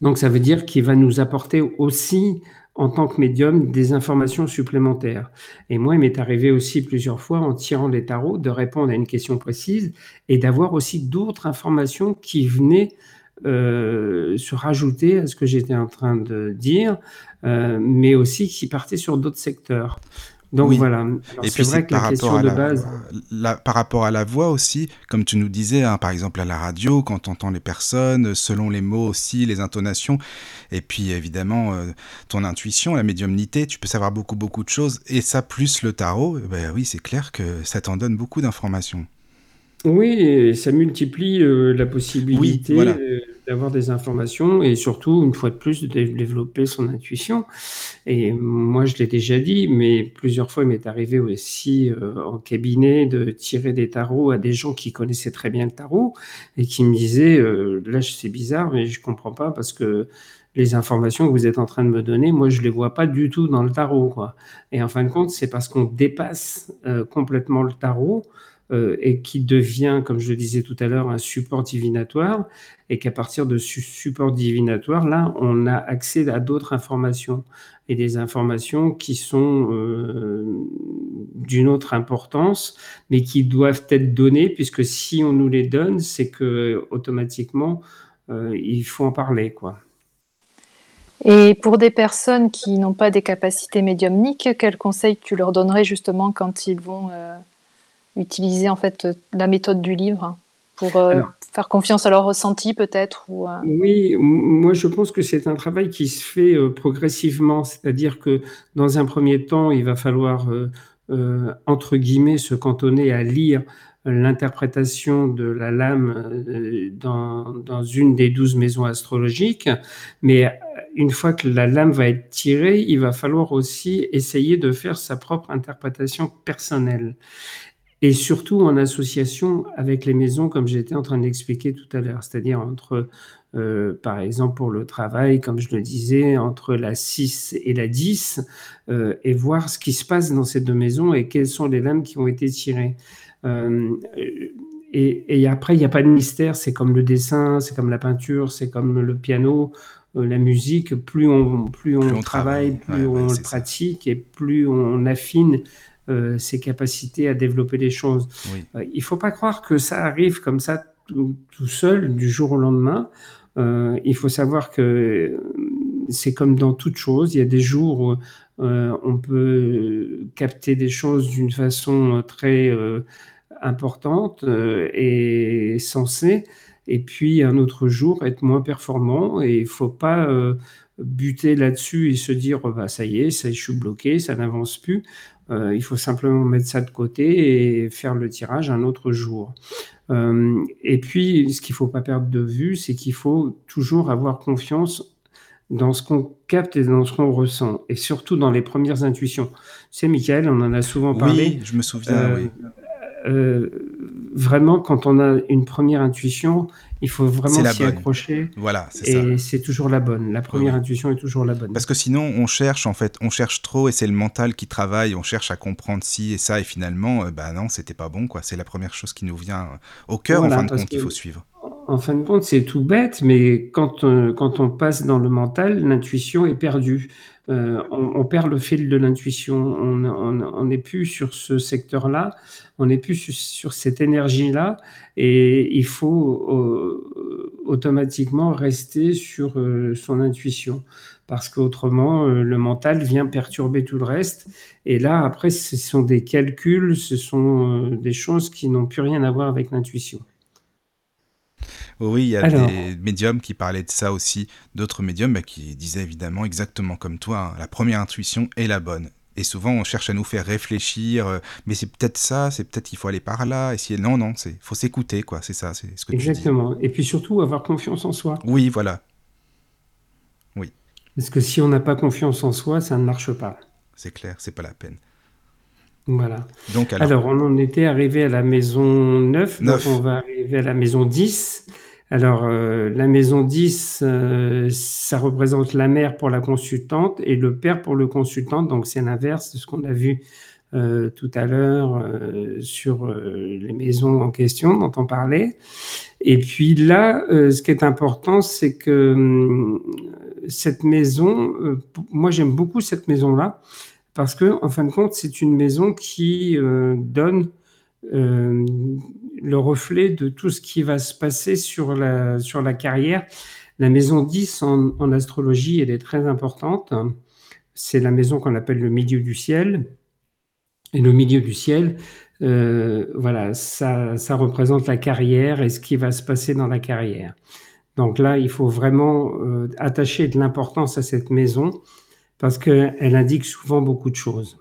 Donc ça veut dire qu'il va nous apporter aussi, en tant que médium, des informations supplémentaires. Et moi, il m'est arrivé aussi plusieurs fois, en tirant les tarots, de répondre à une question précise et d'avoir aussi d'autres informations qui venaient euh, se rajouter à ce que j'étais en train de dire, mais aussi qui partaient sur d'autres secteurs. Donc voilà. et puis vrai que la question de base. par rapport à la voix aussi, comme tu nous disais, hein, par exemple à la radio, quand on entend les personnes, selon les mots aussi, les intonations, et puis évidemment euh, ton intuition, la médiumnité, tu peux savoir beaucoup beaucoup de choses. Et ça plus le tarot, eh ben oui, c'est clair que ça t'en donne beaucoup d'informations. Oui, ça multiplie euh, la possibilité euh, d'avoir des informations et surtout, une fois de plus, de développer son intuition. Et moi, je l'ai déjà dit, mais plusieurs fois, il m'est arrivé aussi euh, en cabinet de tirer des tarots à des gens qui connaissaient très bien le tarot et qui me disaient, là, c'est bizarre, mais je comprends pas parce que les informations que vous êtes en train de me donner, moi, je les vois pas du tout dans le tarot. Quoi. Et en fin de compte, c'est parce qu'on dépasse complètement le tarot euh, et qui devient, comme je le disais tout à l'heure, un support divinatoire, et qu'à partir de ce support divinatoire, là, on a accès à d'autres informations, et des informations qui sont euh, d'une autre importance, mais qui doivent être données, puisque si on nous les donne, c'est que automatiquement, euh, il faut en parler, quoi. Et pour des personnes qui n'ont pas des capacités médiumniques, quels conseils tu leur donnerais justement quand ils vont utiliser en fait la méthode du livre pour euh, faire confiance à leur ressenti peut-être ou, euh, Oui, moi je pense que c'est un travail qui se fait euh, progressivement, c'est-à-dire que dans un premier temps, il va falloir entre guillemets se cantonner à lire l'interprétation de la lame dans, dans, une des douze maisons astrologiques, mais une fois que la lame va être tirée, il va falloir aussi essayer de faire sa propre interprétation personnelle et surtout en association avec les maisons, comme j'étais en train d'expliquer tout à l'heure, c'est-à-dire entre, euh, par exemple, pour le travail, comme je le disais, entre la 6 et la 10, euh, et voir ce qui se passe dans ces deux maisons et quelles sont les lames qui ont été tirées. Euh, et, et, après, il n'y a pas de mystère, c'est comme le dessin, c'est comme la peinture, c'est comme le piano. La musique, plus on, plus on, travaille, plus on le pratique et plus on affine euh, ses capacités à développer les choses. Euh, il ne faut pas croire que ça arrive comme ça tout, seul du jour au lendemain. Euh, il faut savoir que c'est comme dans toute chose. Il y a des jours où on peut capter des choses d'une façon très importante et sensée, et puis un autre jour être moins performant. Et il ne faut pas buter là-dessus et se dire bah, ça y est, ça, je suis bloqué, ça n'avance plus. Euh, il faut simplement mettre ça de côté et faire le tirage un autre jour. Euh, et puis, ce qu'il ne faut pas perdre de vue, c'est qu'il faut toujours avoir confiance dans ce qu'on capte et dans ce qu'on ressent, et surtout dans les premières intuitions. C'est Michael, on en a souvent parlé. Oui, je me souviens, oui. Euh, vraiment, quand on a une première intuition, il faut vraiment s'y accrocher. Voilà, c'est ça. Et c'est toujours la bonne. La première intuition est toujours la bonne. Parce que sinon, on cherche, en fait, on cherche trop et c'est le mental qui travaille. On cherche à comprendre ci et ça. Et finalement, euh, bah non, c'était pas bon, quoi. C'est la première chose qui nous vient au cœur, en fin de compte, qu'il faut suivre. En fin de compte, c'est tout bête, mais quand, euh, quand on passe dans le mental, l'intuition est perdue. Euh, on, perd le fil de l'intuition. On n'est plus sur ce secteur-là, on n'est plus sur, cette énergie-là, et il faut euh, automatiquement rester sur son intuition, parce qu'autrement, le mental vient perturber tout le reste. Et là, après, ce sont des calculs, ce sont des choses qui n'ont plus rien à voir avec l'intuition. Oui, il y a des médiums qui parlaient de ça aussi, d'autres médiums bah, qui disaient évidemment exactement comme toi, hein, la première intuition est la bonne. Et souvent, on cherche à nous faire réfléchir, euh, mais c'est peut-être ça, c'est peut-être qu'il faut aller par là. Et si non, non, c'est faut s'écouter, quoi. C'est ça, c'est ce que Exactement. Et puis surtout avoir confiance en soi. Oui, voilà. Oui. Parce que si on n'a pas confiance en soi, ça ne marche pas. C'est clair, c'est pas la peine. Voilà. Donc alors... on en était arrivé à la maison 9, 9. donc on va arriver à la maison 10. Alors, euh, la maison 10, euh, ça représente la mère pour la consultante et le père pour le consultant. Donc, c'est l'inverse de ce qu'on a vu euh, tout à l'heure sur les maisons en question dont on parlait. Et puis là, ce qui est important, c'est que hum, cette maison, moi j'aime beaucoup cette maison-là parce que, en fin de compte, c'est une maison qui donne le reflet de tout ce qui va se passer sur la, sur la carrière. La maison 10 en, astrologie, elle est très importante. C'est la maison qu'on appelle le milieu du ciel. Et le milieu du ciel, euh, voilà, ça, ça représente la carrière et ce qui va se passer dans la carrière. Donc là, il faut vraiment euh, attacher de l'importance à cette maison parce qu'elle indique souvent beaucoup de choses.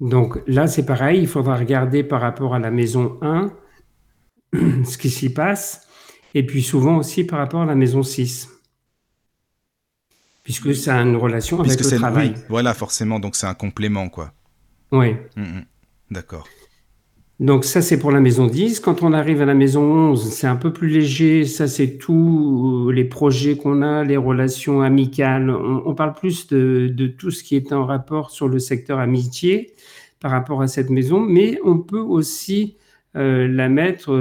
Donc là, c'est pareil, il faudra regarder par rapport à la maison 1 [CLEARS THROAT] ce qui s'y passe, et puis souvent aussi par rapport à la maison 6. Puisque ça a une relation avec le travail. voilà, forcément, donc c'est un complément, quoi. Oui. Mm, mm. D'accord. Donc ça, c'est pour la maison 10. Quand on arrive à la maison 11, c'est un peu plus léger. Ça, c'est tous les projets qu'on a, les relations amicales. On, parle plus de, tout ce qui est en rapport sur le secteur amitié par rapport à cette maison, mais on peut aussi la mettre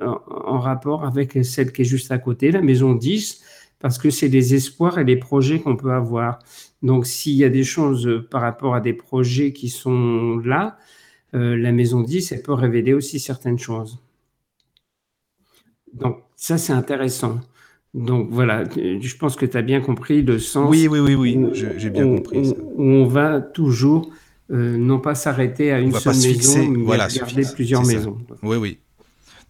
en, rapport avec celle qui est juste à côté, la maison 10, parce que c'est des espoirs et des projets qu'on peut avoir. Donc, s'il y a des choses par rapport à des projets qui sont là, la maison 10, elle peut révéler aussi certaines choses. Donc, ça, c'est intéressant. Donc voilà, je pense que tu as bien compris le sens. Oui, oui, oui, oui, j'ai bien compris. Ça. Où on va toujours euh, non pas s'arrêter à une seule maison, mais voilà, regarder plusieurs maisons. Oui, oui.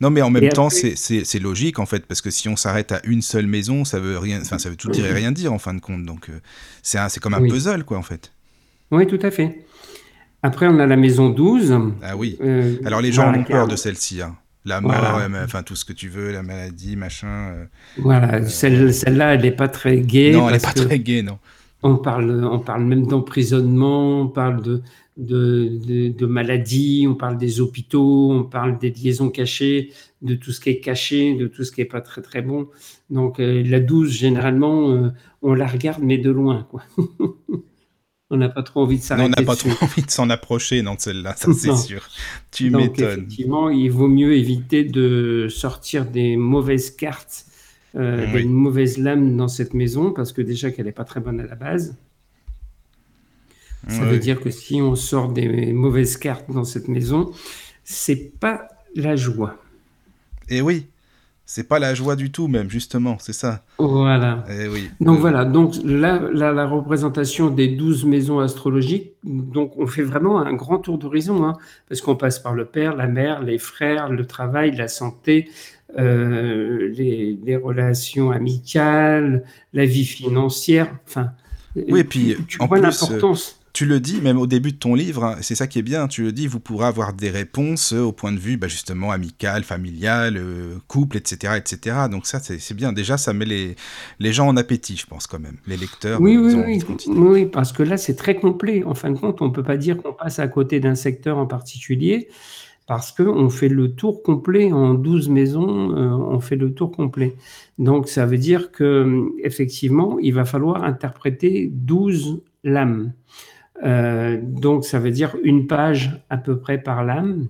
Non, mais en même temps, c'est logique en fait, parce que si on s'arrête à une seule maison, ça veut rien, enfin, ça veut tout dire et rien dire en fin de compte. Donc, euh, c'est comme un puzzle, quoi, en fait. Oui, tout à fait. Après, on a la maison 12. Ah oui. Euh, Alors, les gens ont peur de celle-ci. Hein. La mort, enfin tout ce que tu veux, la maladie, machin. Euh, voilà, euh, celle-là, elle n'est pas très gaie. Non, elle n'est pas très gaie, non. On parle, on parle même d'emprisonnement, on parle de, de, de, maladies, on parle des hôpitaux, on parle des liaisons cachées, de tout ce qui est caché, de tout ce qui n'est pas très très bon. Donc la 12, généralement, on la regarde, mais de loin. Quoi. [LAUGHS] on n'a pas trop envie de s'arrêter. On n'a pas trop envie de s'en approcher dans celle-là, ça [LAUGHS] c'est sûr. Tu m'étonnes. Effectivement, il vaut mieux éviter de sortir des mauvaises cartes, euh, des mauvaises lames dans cette maison, parce que déjà qu'elle n'est pas très bonne à la base. Ça veut dire que si on sort des mauvaises cartes dans cette maison, c'est pas la joie. Et oui, c'est pas la joie du tout même justement, c'est ça. Voilà. Eh oui. Donc voilà, donc là, la représentation des douze maisons astrologiques, donc on fait vraiment un grand tour d'horizon, hein, parce qu'on passe par le père, la mère, les frères, le travail, la santé, euh, les, relations amicales, la vie financière, enfin. Oui, et puis tu, en vois l'importance tu le dis, même au début de ton livre, hein, c'est ça qui est bien, tu le dis, vous pourrez avoir des réponses euh, au point de vue bah, justement amical, familial, euh, couple, etc., etc. Donc ça, c'est bien. Déjà, ça met les, les gens en appétit, je pense quand même, les lecteurs. Oui, oui, oui, oui, parce que là, c'est très complet. En fin de compte, on ne peut pas dire qu'on passe à côté d'un secteur en particulier parce qu'on fait le tour complet en 12 maisons, euh, on fait le tour complet. Donc ça veut dire que effectivement, il va falloir interpréter 12 lames. Euh, donc, ça veut dire une page à peu près par lame.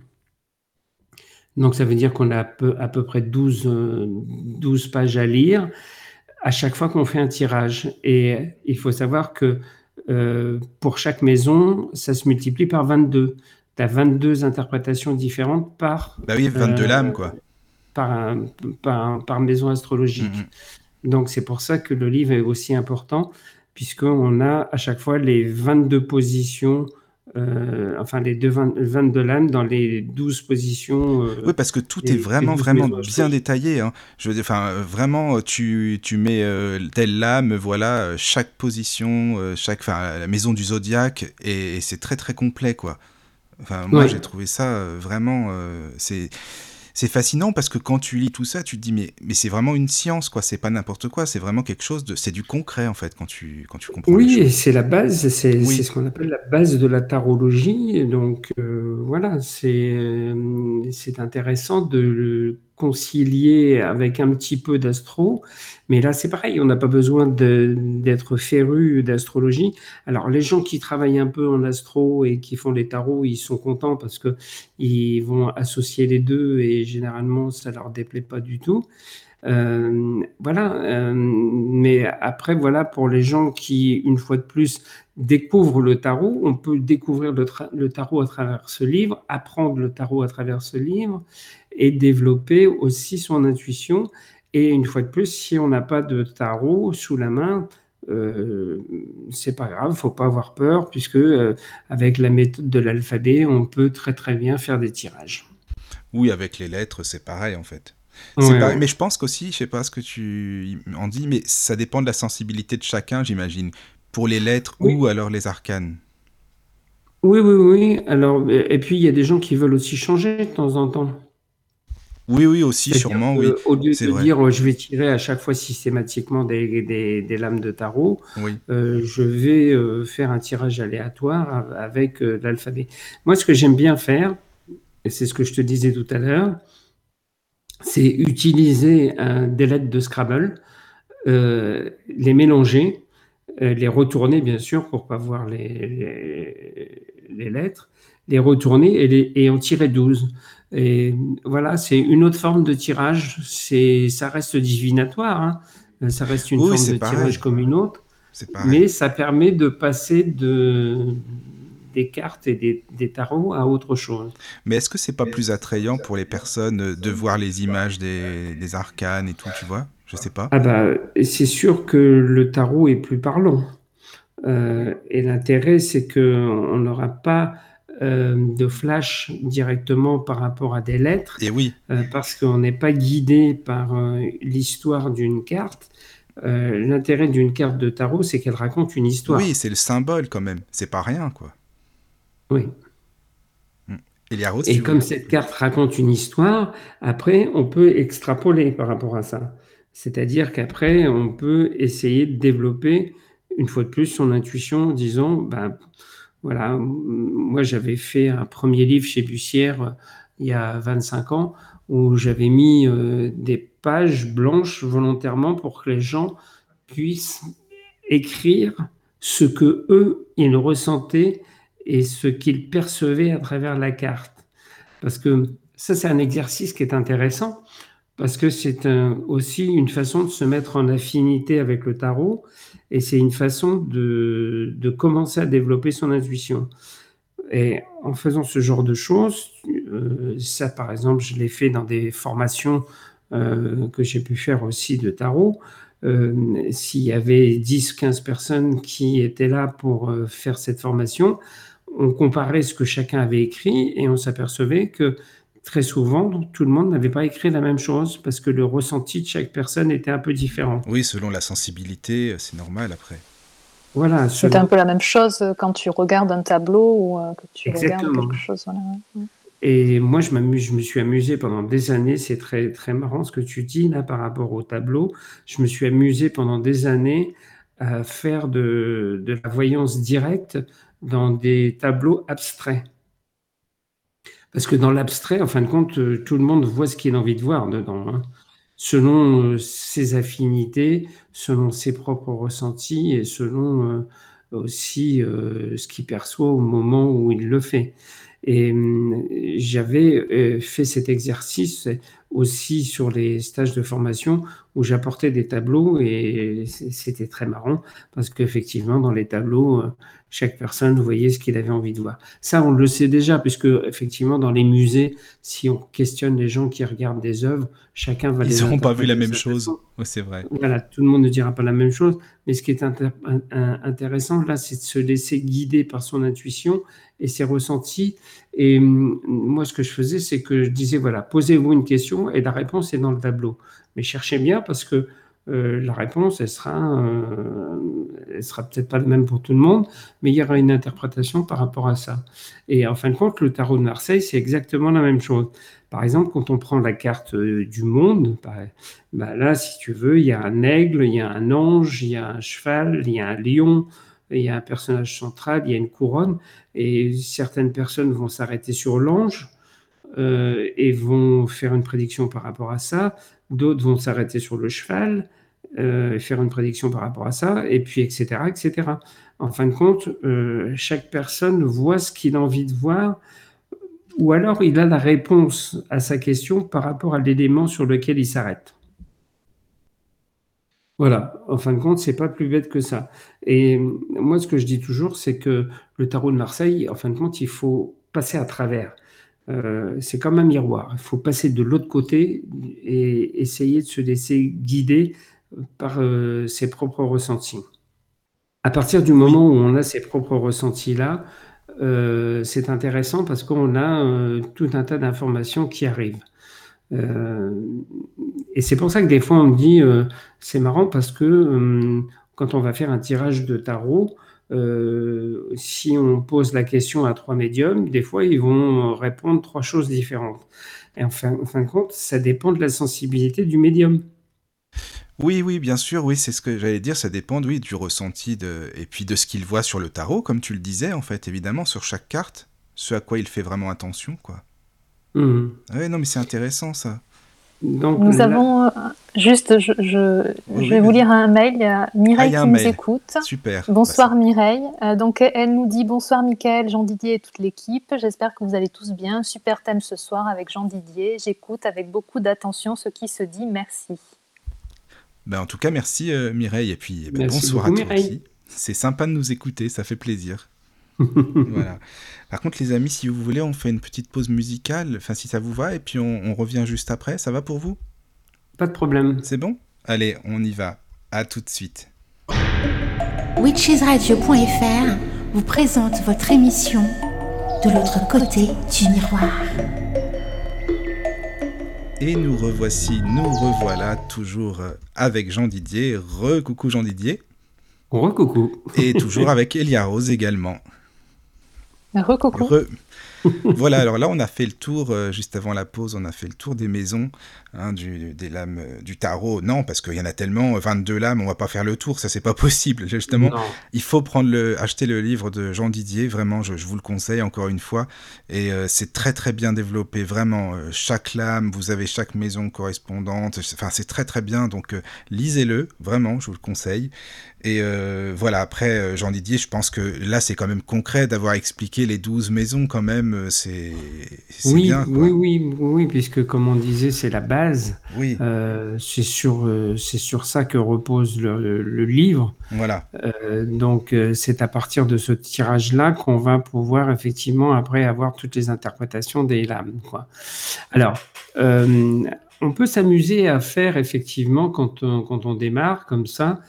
Donc, ça veut dire qu'on a à peu, à peu près 12, 12, euh, pages à lire à chaque fois qu'on fait un tirage. Et il faut savoir que euh, pour chaque maison, ça se multiplie par 22. Tu as 22 interprétations différentes par. Bah oui, 22 lames, quoi. Par, par, maison astrologique. Mm-hmm. Donc, c'est pour ça que le livre est aussi important puisqu'on a à chaque fois les 22 positions, euh, enfin les 22 lames dans les 12 positions. Euh, oui, parce que tout est vraiment, vraiment bien détaillé. Hein. Je veux dire, enfin, vraiment, tu, tu mets euh, telle lame, voilà, chaque position, chaque, enfin, la maison du zodiaque, et, c'est très, très complet, quoi. Enfin, moi, j'ai trouvé ça vraiment, c'est c'est fascinant parce que quand tu lis tout ça, tu te dis mais, mais c'est vraiment une science quoi, c'est pas n'importe quoi, c'est vraiment quelque chose de c'est du concret en fait quand tu quand tu comprends. Oui, c'est la base, c'est ce qu'on appelle la base de la tarologie. Donc euh, voilà, c'est euh, c'est intéressant de concilier avec un petit peu d'astro. Mais là, c'est pareil, on n'a pas besoin d'être féru d'astrologie. Alors, les gens qui travaillent un peu en astro et qui font les tarots, ils sont contents parce que ils vont associer les deux et généralement, ça leur déplaît pas du tout. Euh, voilà. Euh, mais après, voilà, pour les gens qui, une fois de plus, découvrent le tarot, on peut découvrir le, tarot à travers ce livre, apprendre le tarot à travers ce livre et développer aussi son intuition. Et une fois de plus, si on n'a pas de tarot sous la main, euh, c'est pas grave, faut pas avoir peur, puisque euh, avec la méthode de l'alphabet, on peut très très bien faire des tirages. Oui, avec les lettres, c'est pareil en fait. Mais je pense qu'aussi, je sais pas ce que tu en dis, mais ça dépend de la sensibilité de chacun, j'imagine. Pour les lettres ou alors les arcanes. Oui, oui, oui. Alors, et puis il y a des gens qui veulent aussi changer de temps en temps. Oui, oui, aussi, sûrement, oui. Au lieu de dire je vais tirer à chaque fois systématiquement des, des, lames de tarot, euh, je vais euh, faire un tirage aléatoire avec euh, l'alphabet. Moi, ce que j'aime bien faire, et c'est ce que je te disais tout à l'heure, c'est utiliser des lettres de Scrabble, les mélanger les retourner bien sûr pour pas voir les, les, lettres, les retourner et, les, et en tirer 12. Et voilà, c'est une autre forme de tirage. C'est, ça reste divinatoire, hein. ça reste une forme de tirage comme une autre. Mais ça permet de passer de, des cartes et des, des, tarots à autre chose. Mais est-ce que c'est pas plus attrayant pour les personnes de voir les images des, des arcanes et tout, tu vois? Je sais pas. Ah bah, c'est sûr que le tarot est plus parlant. Euh, et l'intérêt, c'est qu'on n'aura pas euh, de flash directement par rapport à des lettres. Et oui. Euh, parce qu'on n'est pas guidé par euh, l'histoire d'une carte. L'intérêt d'une carte de tarot, c'est qu'elle raconte une histoire. Oui, c'est le symbole quand même. C'est pas rien, quoi. Oui. Hmm. Et, Et comme cette carte raconte une histoire, après, on peut extrapoler par rapport à ça. C'est-à-dire qu'après, on peut essayer de développer, une fois de plus, son intuition en disant, ben, voilà, moi j'avais fait un premier livre chez Bussière euh, il y a 25 ans où j'avais mis euh, des pages blanches volontairement pour que les gens puissent écrire ce que eux ils ressentaient et ce qu'ils percevaient à travers la carte. Parce que ça c'est un exercice qui est intéressant parce que c'est aussi une façon de se mettre en affinité avec le tarot et c'est une façon de, commencer à développer son intuition. Et en faisant ce genre de choses, euh, ça par exemple, je l'ai fait dans des formations euh, que j'ai pu faire aussi de tarot. Euh, S'il y avait 10-15 personnes qui étaient là pour faire cette formation, on comparait ce que chacun avait écrit et on s'apercevait que très souvent, tout le monde n'avait pas écrit la même chose parce que le ressenti de chaque personne était un peu différent. Oui, selon la sensibilité, c'est normal après. Voilà. C'est un peu la même chose quand tu regardes un tableau ou euh, que tu regardes quelque chose. Et moi, je, je me suis amusé pendant des années. C'est très, très marrant ce que tu dis là par rapport au tableau. Je me suis amusé pendant des années à faire de, de la voyance directe dans des tableaux abstraits. Parce que dans l'abstrait, en fin de compte, euh, tout le monde voit ce qu'il a envie de voir dedans, hein. selon euh, ses affinités, selon ses propres ressentis et selon euh, aussi ce qu'il perçoit au moment où il le fait. Et hum, j'avais fait cet exercice aussi sur les stages de formation où j'apportais des tableaux et c'était très marrant parce qu'effectivement dans les tableaux euh, chaque personne voyait ce qu'il avait envie de voir. Ça on le sait déjà puisque effectivement dans les musées si on questionne les gens qui regardent des œuvres chacun va ils n'auront pas vu la même chose. c'est vrai. Voilà tout le monde ne dira pas la même chose mais ce qui est intéressant là c'est de se laisser guider par son intuition et ses ressentis et hum, moi ce que je faisais c'est que je disais voilà posez-vous une question et la réponse est dans le tableau. Mais cherchez bien parce que euh, la réponse, elle sera, euh, elle sera peut-être pas la même pour tout le monde, mais il y aura une interprétation par rapport à ça. Et en fin de compte, le tarot de Marseille, c'est exactement la même chose. Par exemple, quand on prend la carte euh, du monde, bah, bah, là, si tu veux, il y a un aigle, il y a un ange, il y a un cheval, il y a un lion, il y a un personnage central, il y a une couronne, et certaines personnes vont s'arrêter sur l'ange, et vont faire une prédiction par rapport à ça. D'autres vont s'arrêter sur le cheval euh, faire une prédiction par rapport à ça, et puis etc. etc. En fin de compte, euh, chaque personne voit ce qu'il a envie de voir, ou alors il a la réponse à sa question par rapport à l'élément sur lequel il s'arrête. Voilà, en fin de compte, c'est pas plus bête que ça. Et moi, ce que je dis toujours, c'est que le tarot de Marseille, en fin de compte, il faut passer à travers. Euh, c'est comme un miroir. Il faut passer de l'autre côté et essayer de se laisser guider par euh, ses propres ressentis. À partir du moment où on a ses propres ressentis-là, euh, c'est intéressant parce qu'on a tout un tas d'informations qui arrivent. et c'est pour ça que des fois on me dit, c'est marrant parce que quand on va faire un tirage de tarot, euh, si on pose la question à trois médiums, des fois, ils vont répondre trois choses différentes. Et en fin, de compte, ça dépend de la sensibilité du médium. Oui, oui, bien sûr, oui, c'est ce que j'allais dire, ça dépend, oui, du ressenti de... et puis de ce qu'il voit sur le tarot, comme tu le disais, en fait, évidemment, sur chaque carte, ce à quoi il fait vraiment attention, quoi. Mmh. Ouais, non, mais c'est intéressant, ça. Donc, Nous avons Juste, je, je, vais vous lire un mail. Il y a Mireille ah, qui nous écoute. Super. Bonsoir Mireille. Euh, donc elle nous dit bonsoir Mickaël, Jean Didier et toute l'équipe. J'espère que vous allez tous bien. Super thème ce soir avec Jean Didier. J'écoute avec beaucoup d'attention ce qui se dit. Merci. Ben, en tout cas, merci euh, Mireille. Et puis eh ben, bonsoir à toi aussi. C'est sympa de nous écouter, ça fait plaisir. [LAUGHS] voilà. Par contre, les amis, si vous voulez, on fait une petite pause musicale, enfin si ça vous va, et puis on revient juste après. Ça va pour vous? Pas de problème. C'est bon? Allez, on y va. À tout de suite. Witchesradio.fr vous présente votre émission De l'autre côté du miroir. Et nous revoici, nous revoilà toujours avec Jean Didier. Re-coucou Jean Didier. Re-coucou. Et toujours [LAUGHS] avec Elia Rose également. Re-coucou. Re [LAUGHS] voilà, alors là, on a fait le tour, euh, juste avant la pause, on a fait le tour des maisons, hein, du, des lames euh, du tarot. Non, parce qu'il y en a tellement, 22 lames, on va pas faire le tour, ça c'est pas possible. Justement, il faut prendre le, acheter le livre de Jean Didier, vraiment, je, vous le conseille encore une fois. Et euh, c'est très très bien développé, vraiment. chaque lame, vous avez chaque maison correspondante, enfin c'est très très bien, donc lisez-le, vraiment, je vous le conseille. Et voilà, après, Jean Didier, je pense que là, c'est quand même concret d'avoir expliqué les 12 maisons quand même euh, c'est oui, bien. Oui, oui, oui, puisque comme on disait, c'est la base. Oui. Euh, c'est sur, euh, c'est sur ça que repose le, livre. Voilà. donc, c'est à partir de ce tirage-là qu'on va pouvoir effectivement après avoir toutes les interprétations des lames. Quoi. Alors, on peut s'amuser à faire effectivement quand on, quand on démarre comme ça.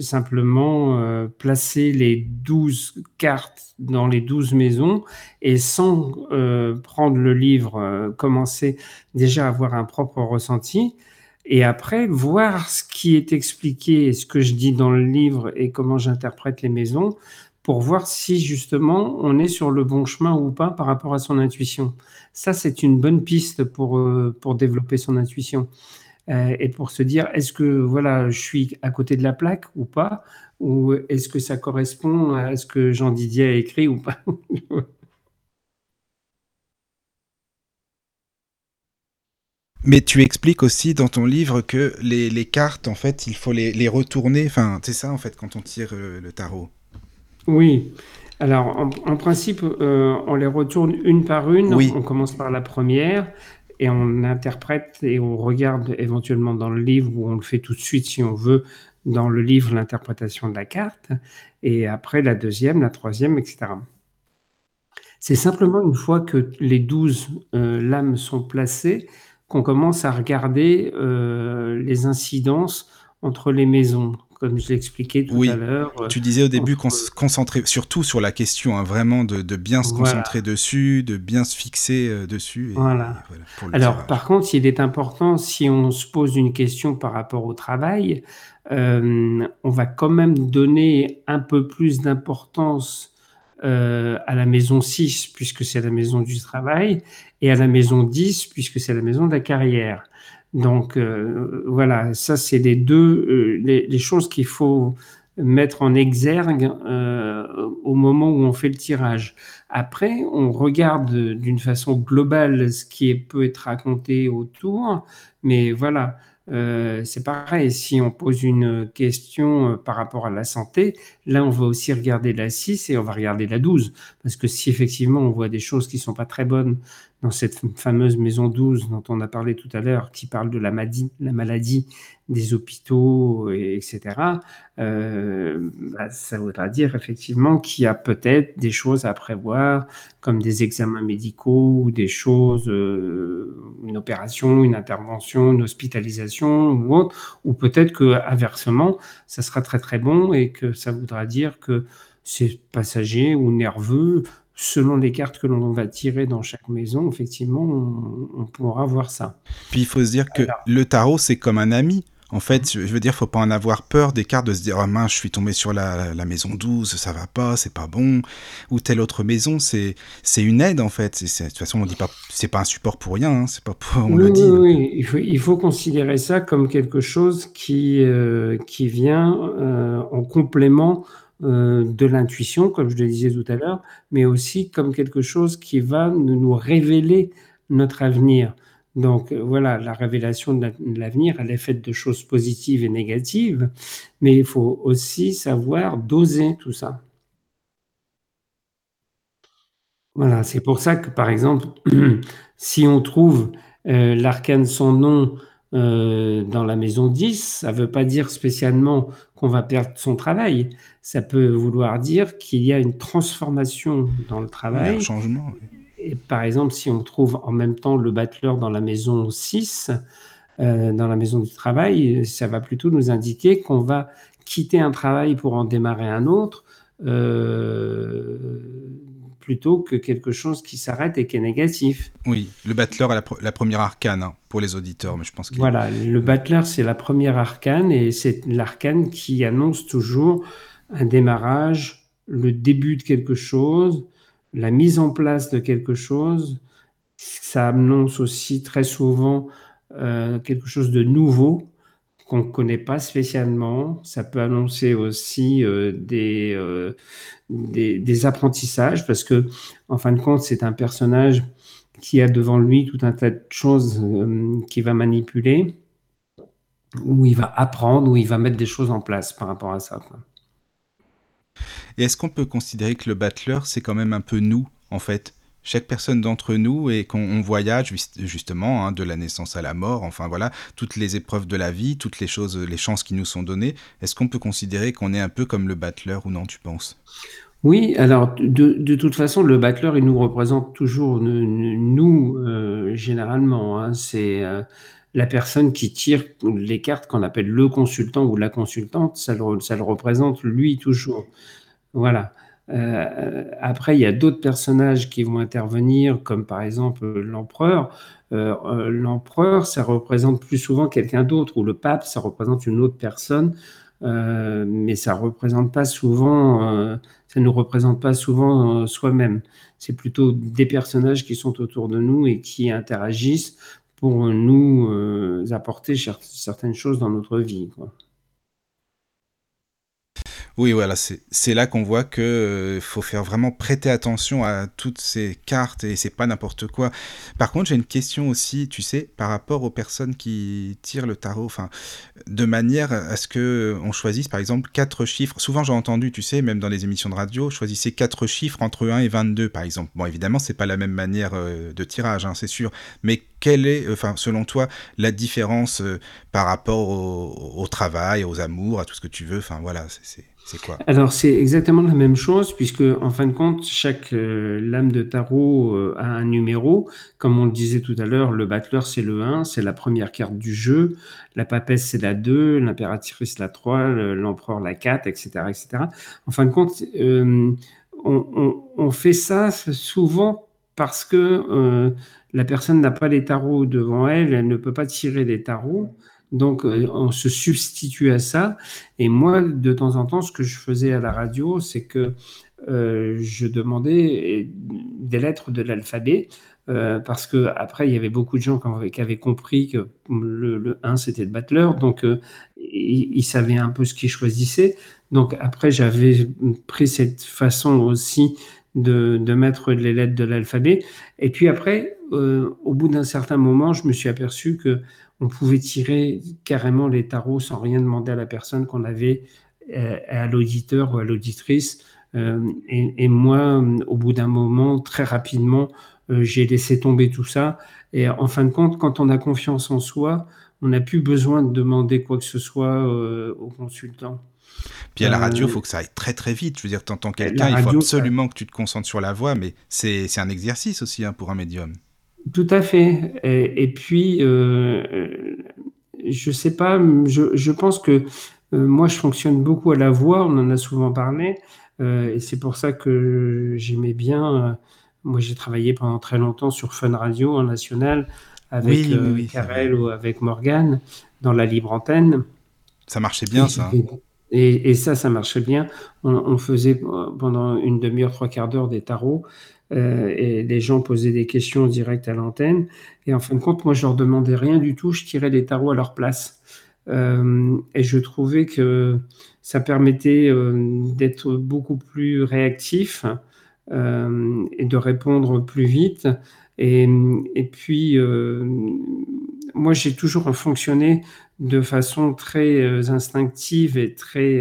Simplement placer les 12 cartes dans les douze maisons et sans euh, prendre le livre, euh, commencer déjà à avoir un propre ressenti et après voir ce qui est expliqué et ce que je dis dans le livre et comment j'interprète les maisons pour voir si justement on est sur le bon chemin ou pas par rapport à son intuition. Ça, c'est une bonne piste pour, euh, pour développer son intuition. Et pour se dire, est-ce que voilà, je suis à côté de la plaque ou pas? Ou est-ce que ça correspond à ce que Jean Didier a écrit ou pas? [LAUGHS] Mais tu expliques aussi dans ton livre que les, cartes, en fait, il faut les, retourner. Enfin, c'est ça, en fait, quand on tire euh, le tarot. Oui. Alors, en, principe, euh, on les retourne une par une. Oui. On commence par la première et on interprète et on regarde éventuellement dans le livre ou on le fait tout de suite si on veut dans le livre l'interprétation de la carte, et après la deuxième, la troisième, etc. C'est simplement une fois que les douze euh, lames sont placées qu'on commence à regarder euh, les incidences entre les maisons, comme je l'expliquais tout à l'heure. Tu disais au début qu'on se concentrer surtout sur la question, hein, vraiment de, bien se concentrer dessus, de bien se fixer euh, dessus. voilà. Alors, par contre, il est important, si on se pose une question par rapport au travail, euh, on va quand même donner un peu plus d'importance euh, à la maison 6, puisque c'est la maison du travail, et à la maison 10, puisque c'est la maison de la carrière. Donc euh, voilà, ça c'est les deux les, choses qu'il faut mettre en exergue au moment où on fait le tirage. Après, on regarde d'une façon globale ce qui peut être raconté autour, mais voilà, euh, c'est pareil, si on pose une question euh, par rapport à la santé, là, on va aussi regarder la 6 et on va regarder la 12. Parce que si effectivement on voit des choses qui ne sont pas très bonnes dans cette fameuse maison 12 dont on a parlé tout à l'heure, qui parle de la maladie, la maladie des hôpitaux, etc., euh, bah, ça voudra dire effectivement qu'il y a peut-être des choses à prévoir, comme des examens médicaux ou des choses, euh, une opération, une intervention, une hospitalisation ou autre, ou peut-être que inversement, ça sera très très bon et que ça voudra dire que c'est passager ou nerveux, selon les cartes que l'on va tirer dans chaque maison, effectivement, on, pourra voir ça. Puis il faut se dire que le tarot, c'est comme un ami. En fait, je veux dire, faut pas en avoir peur des cartes de se dire, oh mince, je suis tombé sur la, maison 12, ça va pas, c'est pas bon. Ou telle autre maison, c'est, c'est une aide, en fait. de toute façon, on dit pas, c'est pas un support pour rien, hein, c'est pas on le dit. Oui, il faut, il faut, considérer ça comme quelque chose qui, euh, qui vient euh, en complément euh, de l'intuition, comme je le disais tout à l'heure, mais aussi comme quelque chose qui va nous révéler notre avenir. Donc voilà, la révélation de l'avenir, elle est faite de choses positives et négatives, mais il faut aussi savoir doser tout ça. Voilà, c'est pour ça que, par exemple, [CLEARS THROAT] si on trouve euh, l'arcane sans nom euh, dans la maison 10, ça ne veut pas dire spécialement qu'on va perdre son travail. Ça peut vouloir dire qu'il y a une transformation dans le travail. un changement. Et par exemple, si on trouve en même temps le battleur dans la maison 6, euh, dans la maison du travail, ça va plutôt nous indiquer qu'on va quitter un travail pour en démarrer un autre plutôt que quelque chose qui s'arrête et qui est négatif. Oui, le Battler est la, première arcane hein, pour les auditeurs, mais je pense que... Voilà, le Battler, c'est la première arcane et c'est l'arcane qui annonce toujours un démarrage, le début de quelque chose, la mise en place de quelque chose. Ça annonce aussi très souvent euh, quelque chose de nouveau qu'on ne connaît pas spécialement. Ça peut annoncer aussi euh, des, euh, des, des, apprentissages parce que, en fin de compte, c'est un personnage qui a devant lui tout un tas de choses euh, qu'il va manipuler, où il va apprendre, où il va mettre des choses en place par rapport à ça. Et est-ce qu'on peut considérer que le battleur, c'est quand même un peu nous, en fait? Chaque personne d'entre nous et qu'on voyage justement hein, de la naissance à la mort, enfin voilà, toutes les épreuves de la vie, toutes les choses, les chances qui nous sont données. Est-ce qu'on peut considérer qu'on est un peu comme le battleur ou non, tu penses? Oui, alors de, toute façon, le battleur, il nous représente toujours nous, euh, généralement. Hein. c'est euh, la personne qui tire les cartes qu'on appelle le consultant ou la consultante, ça ça le représente lui toujours. Voilà. Euh, après, il y a d'autres personnages qui vont intervenir, comme par exemple l'empereur. Euh, euh, l'empereur, ça représente plus souvent quelqu'un d'autre, ou le pape, ça représente une autre personne, mais ça représente pas souvent, ça ne représente pas souvent soi-même. C'est plutôt des personnages qui sont autour de nous et qui interagissent pour nous apporter certaines choses dans notre vie. Oui, voilà, c'est là qu'on voit que euh, faut faire vraiment prêter attention à toutes ces cartes et c'est pas n'importe quoi. Par contre, j'ai une question aussi, tu sais, par rapport aux personnes qui tirent le tarot, enfin, de manière à ce que on choisisse, par exemple, quatre chiffres. Souvent, j'ai entendu, tu sais, même dans les émissions de radio, choisissez quatre chiffres entre 1 et 22, par exemple. Bon, évidemment, c'est pas la même manière euh, de tirage, hein, c'est sûr, mais quelle est, enfin, selon toi, la différence euh, par rapport au, travail, aux amours, à tout ce que tu veux? Enfin, voilà, c'est quoi? Alors, c'est exactement la même chose, puisque en fin de compte, chaque euh, lame de tarot euh, a un numéro. Comme on le disait tout à l'heure, le battleur, c'est le 1, c'est la première carte du jeu. La papesse, c'est la 2, l'impératrice, la 3, l'empereur, la 4, etc., etc. En fin de compte, euh, on, fait ça souvent parce que la personne n'a pas les tarots devant elle, elle ne peut pas tirer les tarots. Donc, euh, on se substitue à ça. Et moi, de temps en temps, ce que je faisais à la radio, c'est que euh, je demandais des lettres de l'alphabet. Euh, parce que après il y avait beaucoup de gens qui avaient compris que le, 1 c'était le battleur, donc ils, savaient un peu ce qu'ils choisissaient. Donc après j'avais pris cette façon aussi de, mettre les lettres de l'alphabet. Et puis après, au bout d'un certain moment, je me suis aperçu que on pouvait tirer carrément les tarots sans rien demander à la personne qu'on avait, euh, à l'auditeur ou à l'auditrice. Euh, et, moi, au bout d'un moment, très rapidement, euh, j'ai laissé tomber tout ça. Et en fin de compte, quand on a confiance en soi, on n'a plus besoin de demander quoi que ce soit au consultant. Puis à la radio, il faut que ça aille très très vite. Je veux dire, tu entends quelqu'un, il faut absolument que tu te concentres sur la voix, mais c'est un exercice aussi hein, pour un médium. Tout à fait. Et, puis, euh, je sais pas, je, pense que euh, moi, je fonctionne beaucoup à la voix, on en a souvent parlé, euh, et c'est pour ça que j'aimais bien. moi, j'ai travaillé pendant très longtemps sur Fun Radio en national avec Karel ou avec Morgan dans la libre antenne. Ça marchait bien, ça. Et, ça, ça marchait bien. on faisait pendant une demi-heure, trois quarts d'heure des tarots. Euh, et les gens posaient des questions directes à l'antenne. Et en fin de compte, moi, je leur demandais rien du tout, je tirais les tarots à leur place. Euh, et je trouvais que ça permettait euh, d'être beaucoup plus réactif et de répondre plus vite. Et, et puis, moi, j'ai toujours fonctionné de façon très instinctive et très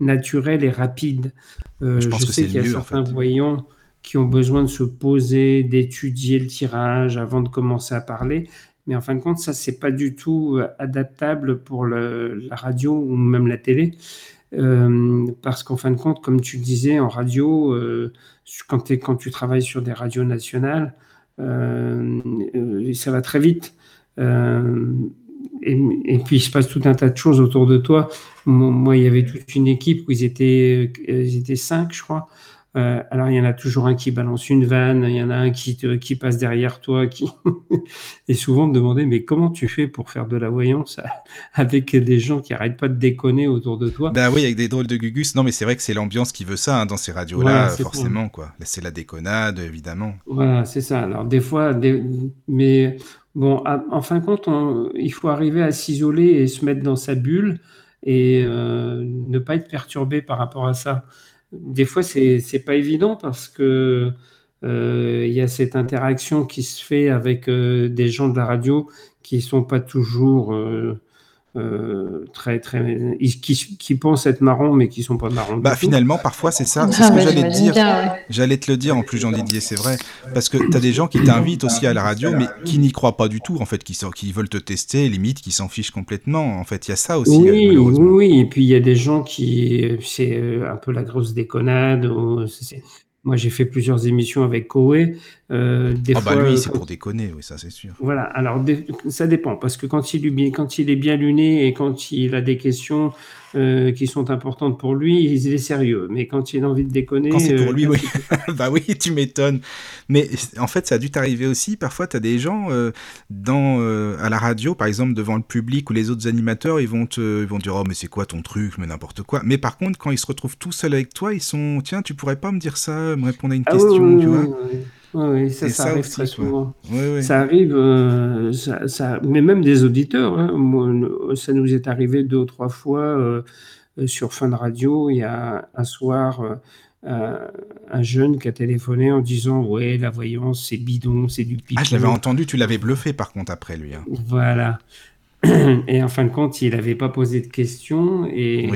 naturelle et rapide. je, pense sais qu'il y a certains voyants qui ont besoin de se poser, d'étudier le tirage avant de commencer à parler. Mais en fin de compte, ça, c'est pas du tout euh, adaptable pour la radio ou même la télé. Euh, parce qu'en fin de compte, comme tu disais, en radio, euh, quand, quand, tu travailles sur des radios nationales, ça va très vite. Et, puis, il se passe tout un tas de choses autour de toi. Moi, il y avait toute une équipe où ils étaient, ils étaient cinq, je crois. Euh, alors, il y en a toujours un qui balance une vanne, il y en a un qui, qui passe derrière toi, qui [LAUGHS] et souvent me demander mais comment tu fais pour faire de la voyance [LAUGHS] avec des gens qui arrêtent pas de déconner autour de toi? Bah oui, avec des drôles de gugus. Non, mais c'est vrai que c'est l'ambiance qui veut ça hein, dans ces radios-là, forcément quoi. C'est la déconnade, évidemment. Voilà, c'est ça. Alors des fois, mais bon, en fin de compte, il faut arriver à s'isoler et se mettre dans sa bulle et euh, ne pas être perturbé par rapport à ça. Des fois, c'est n'est pas évident parce que euh, il y a cette interaction qui se fait avec euh, des gens de la radio qui sont pas toujours euh, très très qui, qui, pensent être marrons mais qui sont pas marrons. Bah finalement parfois c'est ça, c'est ce que j'allais te dire. J'allais te le dire en plus Jean Didier, c'est vrai parce que tu as des gens qui t'invitent aussi à la radio mais qui n'y croient pas du tout en fait, qui qui veulent te tester, limite qui s'en fichent complètement. En fait, il y a ça aussi Oui, oui, oui, et puis il y a des gens qui c'est euh, un peu la grosse déconnade, moi, j'ai fait plusieurs émissions avec Koé. Euh, des ah bah lui, c'est pour déconner, oui, ça c'est sûr. Voilà, alors ça dépend, parce que quand il, est quand il est bien luné et quand il a des questions euh, qui sont importantes pour lui, il est sérieux. Mais quand il a envie de déconner... Quand c'est pour euh, lui, oui. [LAUGHS] bah oui, tu m'étonnes. Mais en fait, ça a dû t'arriver aussi. Parfois, tu as des gens dans, à la radio, par exemple, devant le public ou les autres animateurs, ils vont te ils vont dire « Oh, mais c'est quoi ton truc Mais n'importe quoi. » Mais par contre, quand ils se retrouvent tout seuls avec toi, ils sont « Tiens, tu pourrais pas me dire ça me répondre à une ah question, tu vois. Oui, ça, ça, arrive très souvent. Ça arrive, euh, ça, mais même des auditeurs. Hein. ça nous est arrivé deux ou trois fois euh, sur Fin de Radio. Il y a un soir, euh, un jeune qui a téléphoné en disant Ouais, la voyance, c'est bidon, c'est du pipeau. Ah, je l'avais entendu, tu l'avais bluffé par contre après lui. Hein. Voilà. [CLEARS THROAT] Et en fin de compte, il n'avait pas posé de questions. Et.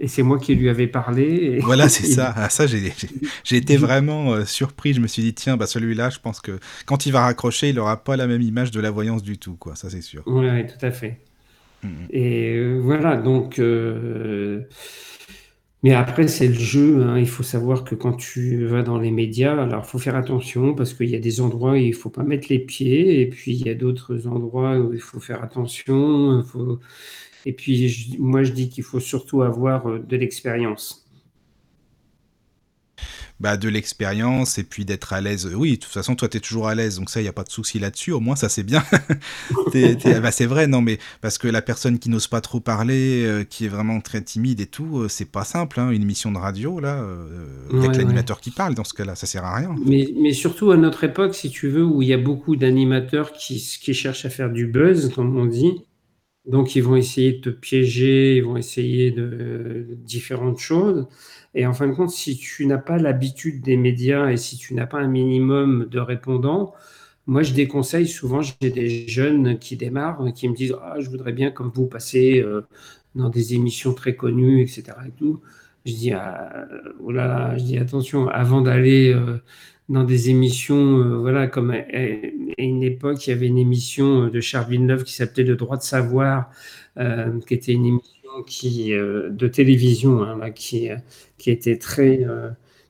Et c'est moi qui lui avais parlé. [LAUGHS] Voilà, c'est ça. Ah, ça, j'ai été vraiment euh, surpris. Je me suis dit, tiens, bah, celui-là, je pense que quand il va raccrocher, il n'aura pas la même image de la voyance du tout, quoi. Ça, c'est sûr. Oui, tout à fait. Mm, mm. Et euh, voilà, donc. Euh, mais après, c'est le jeu. Hein. Il faut savoir que quand tu vas dans les médias, alors il faut faire attention parce qu'il y a des endroits où il ne faut pas mettre les pieds, et puis il y a d'autres endroits où il faut faire attention. Il faut et puis, moi, je dis qu'il faut surtout avoir euh, de l'expérience. Bah, de l'expérience et puis d'être à l'aise. Oui, de toute façon, toi, tu es toujours à l'aise, donc ça, il n'y a pas de souci là-dessus. Au moins, ça, c'est bien. [LAUGHS] bah, c'est vrai, non, mais parce que la personne qui n'ose pas trop parler, euh, qui est vraiment très timide et tout, euh, c'est pas simple. Hein, une émission de radio, là, avec l'animateur qui parle, dans ce cas-là, ça sert à rien. Mais, mais, surtout à notre époque, si tu veux, où il y a beaucoup d'animateurs qui, qui cherchent à faire du buzz, comme on dit, donc, ils vont essayer de te piéger, ils vont essayer de, différentes choses. Et en fin de compte, si tu n'as pas l'habitude des médias et si tu n'as pas un minimum de répondants, moi, je déconseille souvent, j'ai des jeunes qui démarrent, qui me disent ah, Je voudrais bien, comme vous, passer euh, dans des émissions très connues, etc. Je dis, ah, oh là là, je dis Attention, avant d'aller euh, dans des émissions, euh, voilà, comme à, une époque, il y avait une émission euh, de Charles Villeneuve qui s'appelait Le droit de savoir, euh, qui était une émission de télévision, hein, qui était très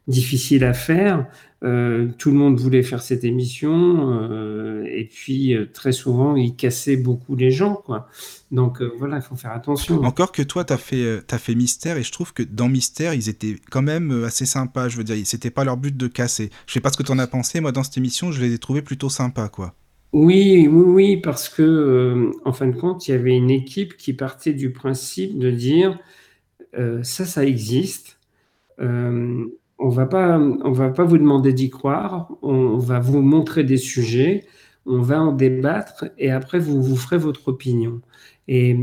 difficile à faire. Euh, tout le monde voulait faire cette émission euh, et puis euh, très souvent il cassait beaucoup les gens quoi. Donc voilà, il faut faire attention. Encore que toi tu as fait as fait Mystère et je trouve que dans Mystère, ils étaient quand même assez sympas, je veux dire, c'était pas leur but de casser. Je sais pas ce que tu en as pensé, moi dans cette émission, je les ai trouvés plutôt sympas quoi. Oui, oui, oui, parce que en fin de compte, il y avait une équipe qui partait du principe de dire ça, ça existe on va pas, on va pas vous demander d'y croire. On va vous montrer des sujets, on va en débattre et après vous vous ferez votre opinion. Et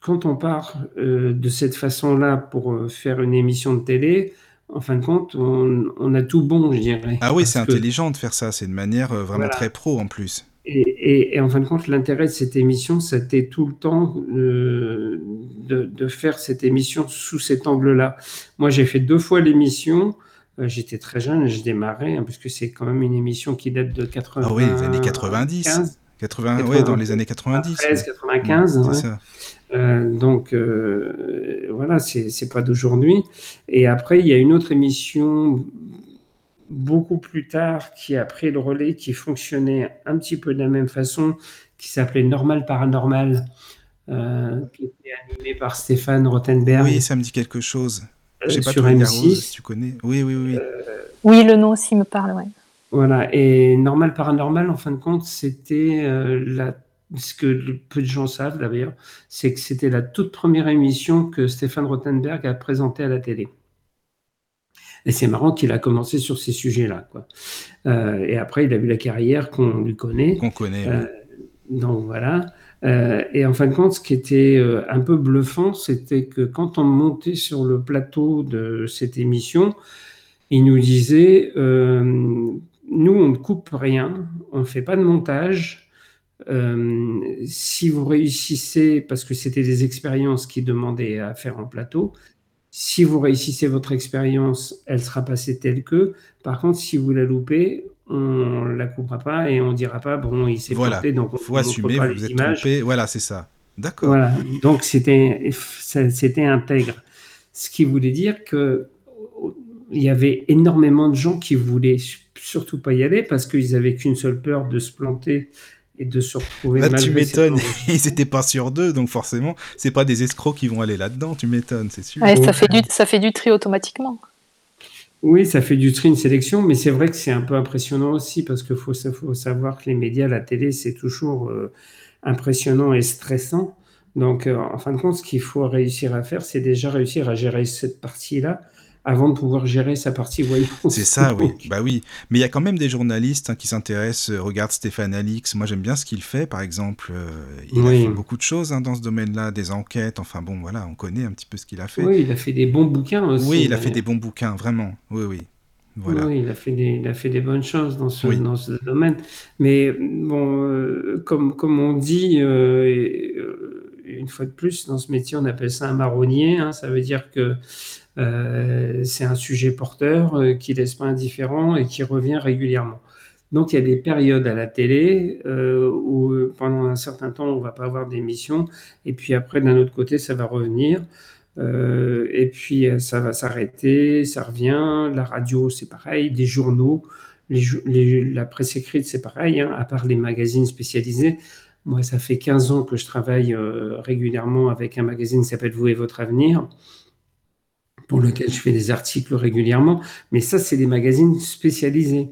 quand on part euh, de cette façon-là pour euh, faire une émission de télé, en fin de compte, on, a tout bon, je dirais. Ah oui, c'est intelligent de faire ça. C'est une manière euh, vraiment très pro en plus. Et, en fin de compte, l'intérêt de cette émission, c'était tout le temps de, de, faire cette émission sous cet angle-là. Moi, j'ai fait deux fois l'émission. Euh, j'étais très jeune, je démarrais, hein, puisque c'est quand même une émission qui date de 80. Ah oui, les années 90. 80, ouais, dans les années 90. 93, 95. Euh, donc euh, voilà, c'est pas d'aujourd'hui. Et après, il y a une autre émission beaucoup plus tard qui a pris le relais, qui fonctionnait un petit peu de la même façon, qui s'appelait Normal Paranormal, euh, qui était animée par Stéphane Rothenberg. Oui, ça me dit quelque chose. J'ai pas sur M6. si tu connais. Oui, oui, oui. oui, le nom aussi me parle, ouais. Voilà, et Normal Paranormal, en fin de compte, c'était la ce que peu de gens savent d'ailleurs, c'est que c'était la toute première émission que Stéphane Rothenberg a présentée à la télé. Et c'est marrant qu'il a commencé sur ces sujets-là. Euh, et après, il a eu la carrière qu'on lui connaît. Qu'on connaît. Euh, donc voilà. Euh, et en fin de compte, ce qui était un peu bluffant, c'était que quand on montait sur le plateau de cette émission, il nous disait nous, on ne coupe rien, on ne fait pas de montage, euh, si vous réussissez, parce que c'était des expériences qui demandaient à faire en plateau, si vous réussissez votre expérience, elle sera passée telle que. Par contre, si vous la loupez, on la coupera pas et on dira pas bon, il s'est voilà. planté, donc on faut assumer, vous êtes trompé. Voilà, c'est ça. D'accord. Voilà. Donc c'était c'était intègre. Ce qui voulait dire que il y avait énormément de gens qui voulaient surtout pas y aller parce qu'ils avaient qu'une seule peur de se planter et de se retrouver. Là, tu m'étonnes, [LAUGHS] ils n'étaient pas sur deux, donc forcément, c'est pas des escrocs qui vont aller là-dedans, tu m'étonnes, c'est sûr. ça, fait du, ça fait du tri automatiquement. Oui, ça fait du tri, une sélection, mais c'est vrai que c'est un peu impressionnant aussi, parce qu'il faut, savoir que les médias, la télé, c'est toujours euh, impressionnant et stressant. Donc, euh, en fin de compte, ce qu'il faut réussir à faire, c'est déjà réussir à gérer cette partie-là avant de pouvoir gérer sa partie voyance. C'est ça, oui. bah oui. Mais il y a quand même des journalistes hein, qui s'intéressent. Euh, regarde Stéphane Alix. Moi, j'aime bien ce qu'il fait, par exemple. Euh, il a fait beaucoup de choses hein, dans ce domaine-là, des enquêtes. Enfin bon, voilà, on connaît un petit peu ce qu'il a fait. Oui, il a fait des bons bouquins aussi. Oui, il a fait des bons bouquins, vraiment. Oui, oui. Voilà. Oui, il a, fait des, il a fait des bonnes choses dans ce, dans ce domaine. Mais bon, euh, comme, comme on dit, une fois de plus, dans ce métier, on appelle ça un marronnier. Hein. ça veut dire que euh, c'est un sujet porteur euh, qui laisse pas indifférent et qui revient régulièrement. Donc il y a des périodes à la télé euh, où pendant un certain temps on va pas avoir d'émission et puis après d'un autre côté ça va revenir et puis ça va s'arrêter, ça revient. La radio c'est pareil, des journaux, la presse écrite c'est pareil, hein, à part les magazines spécialisés. Moi ça fait 15 ans que je travaille régulièrement avec un magazine qui s'appelle Vous et votre avenir pour lequel je fais des articles régulièrement, mais ça, c'est des magazines spécialisés.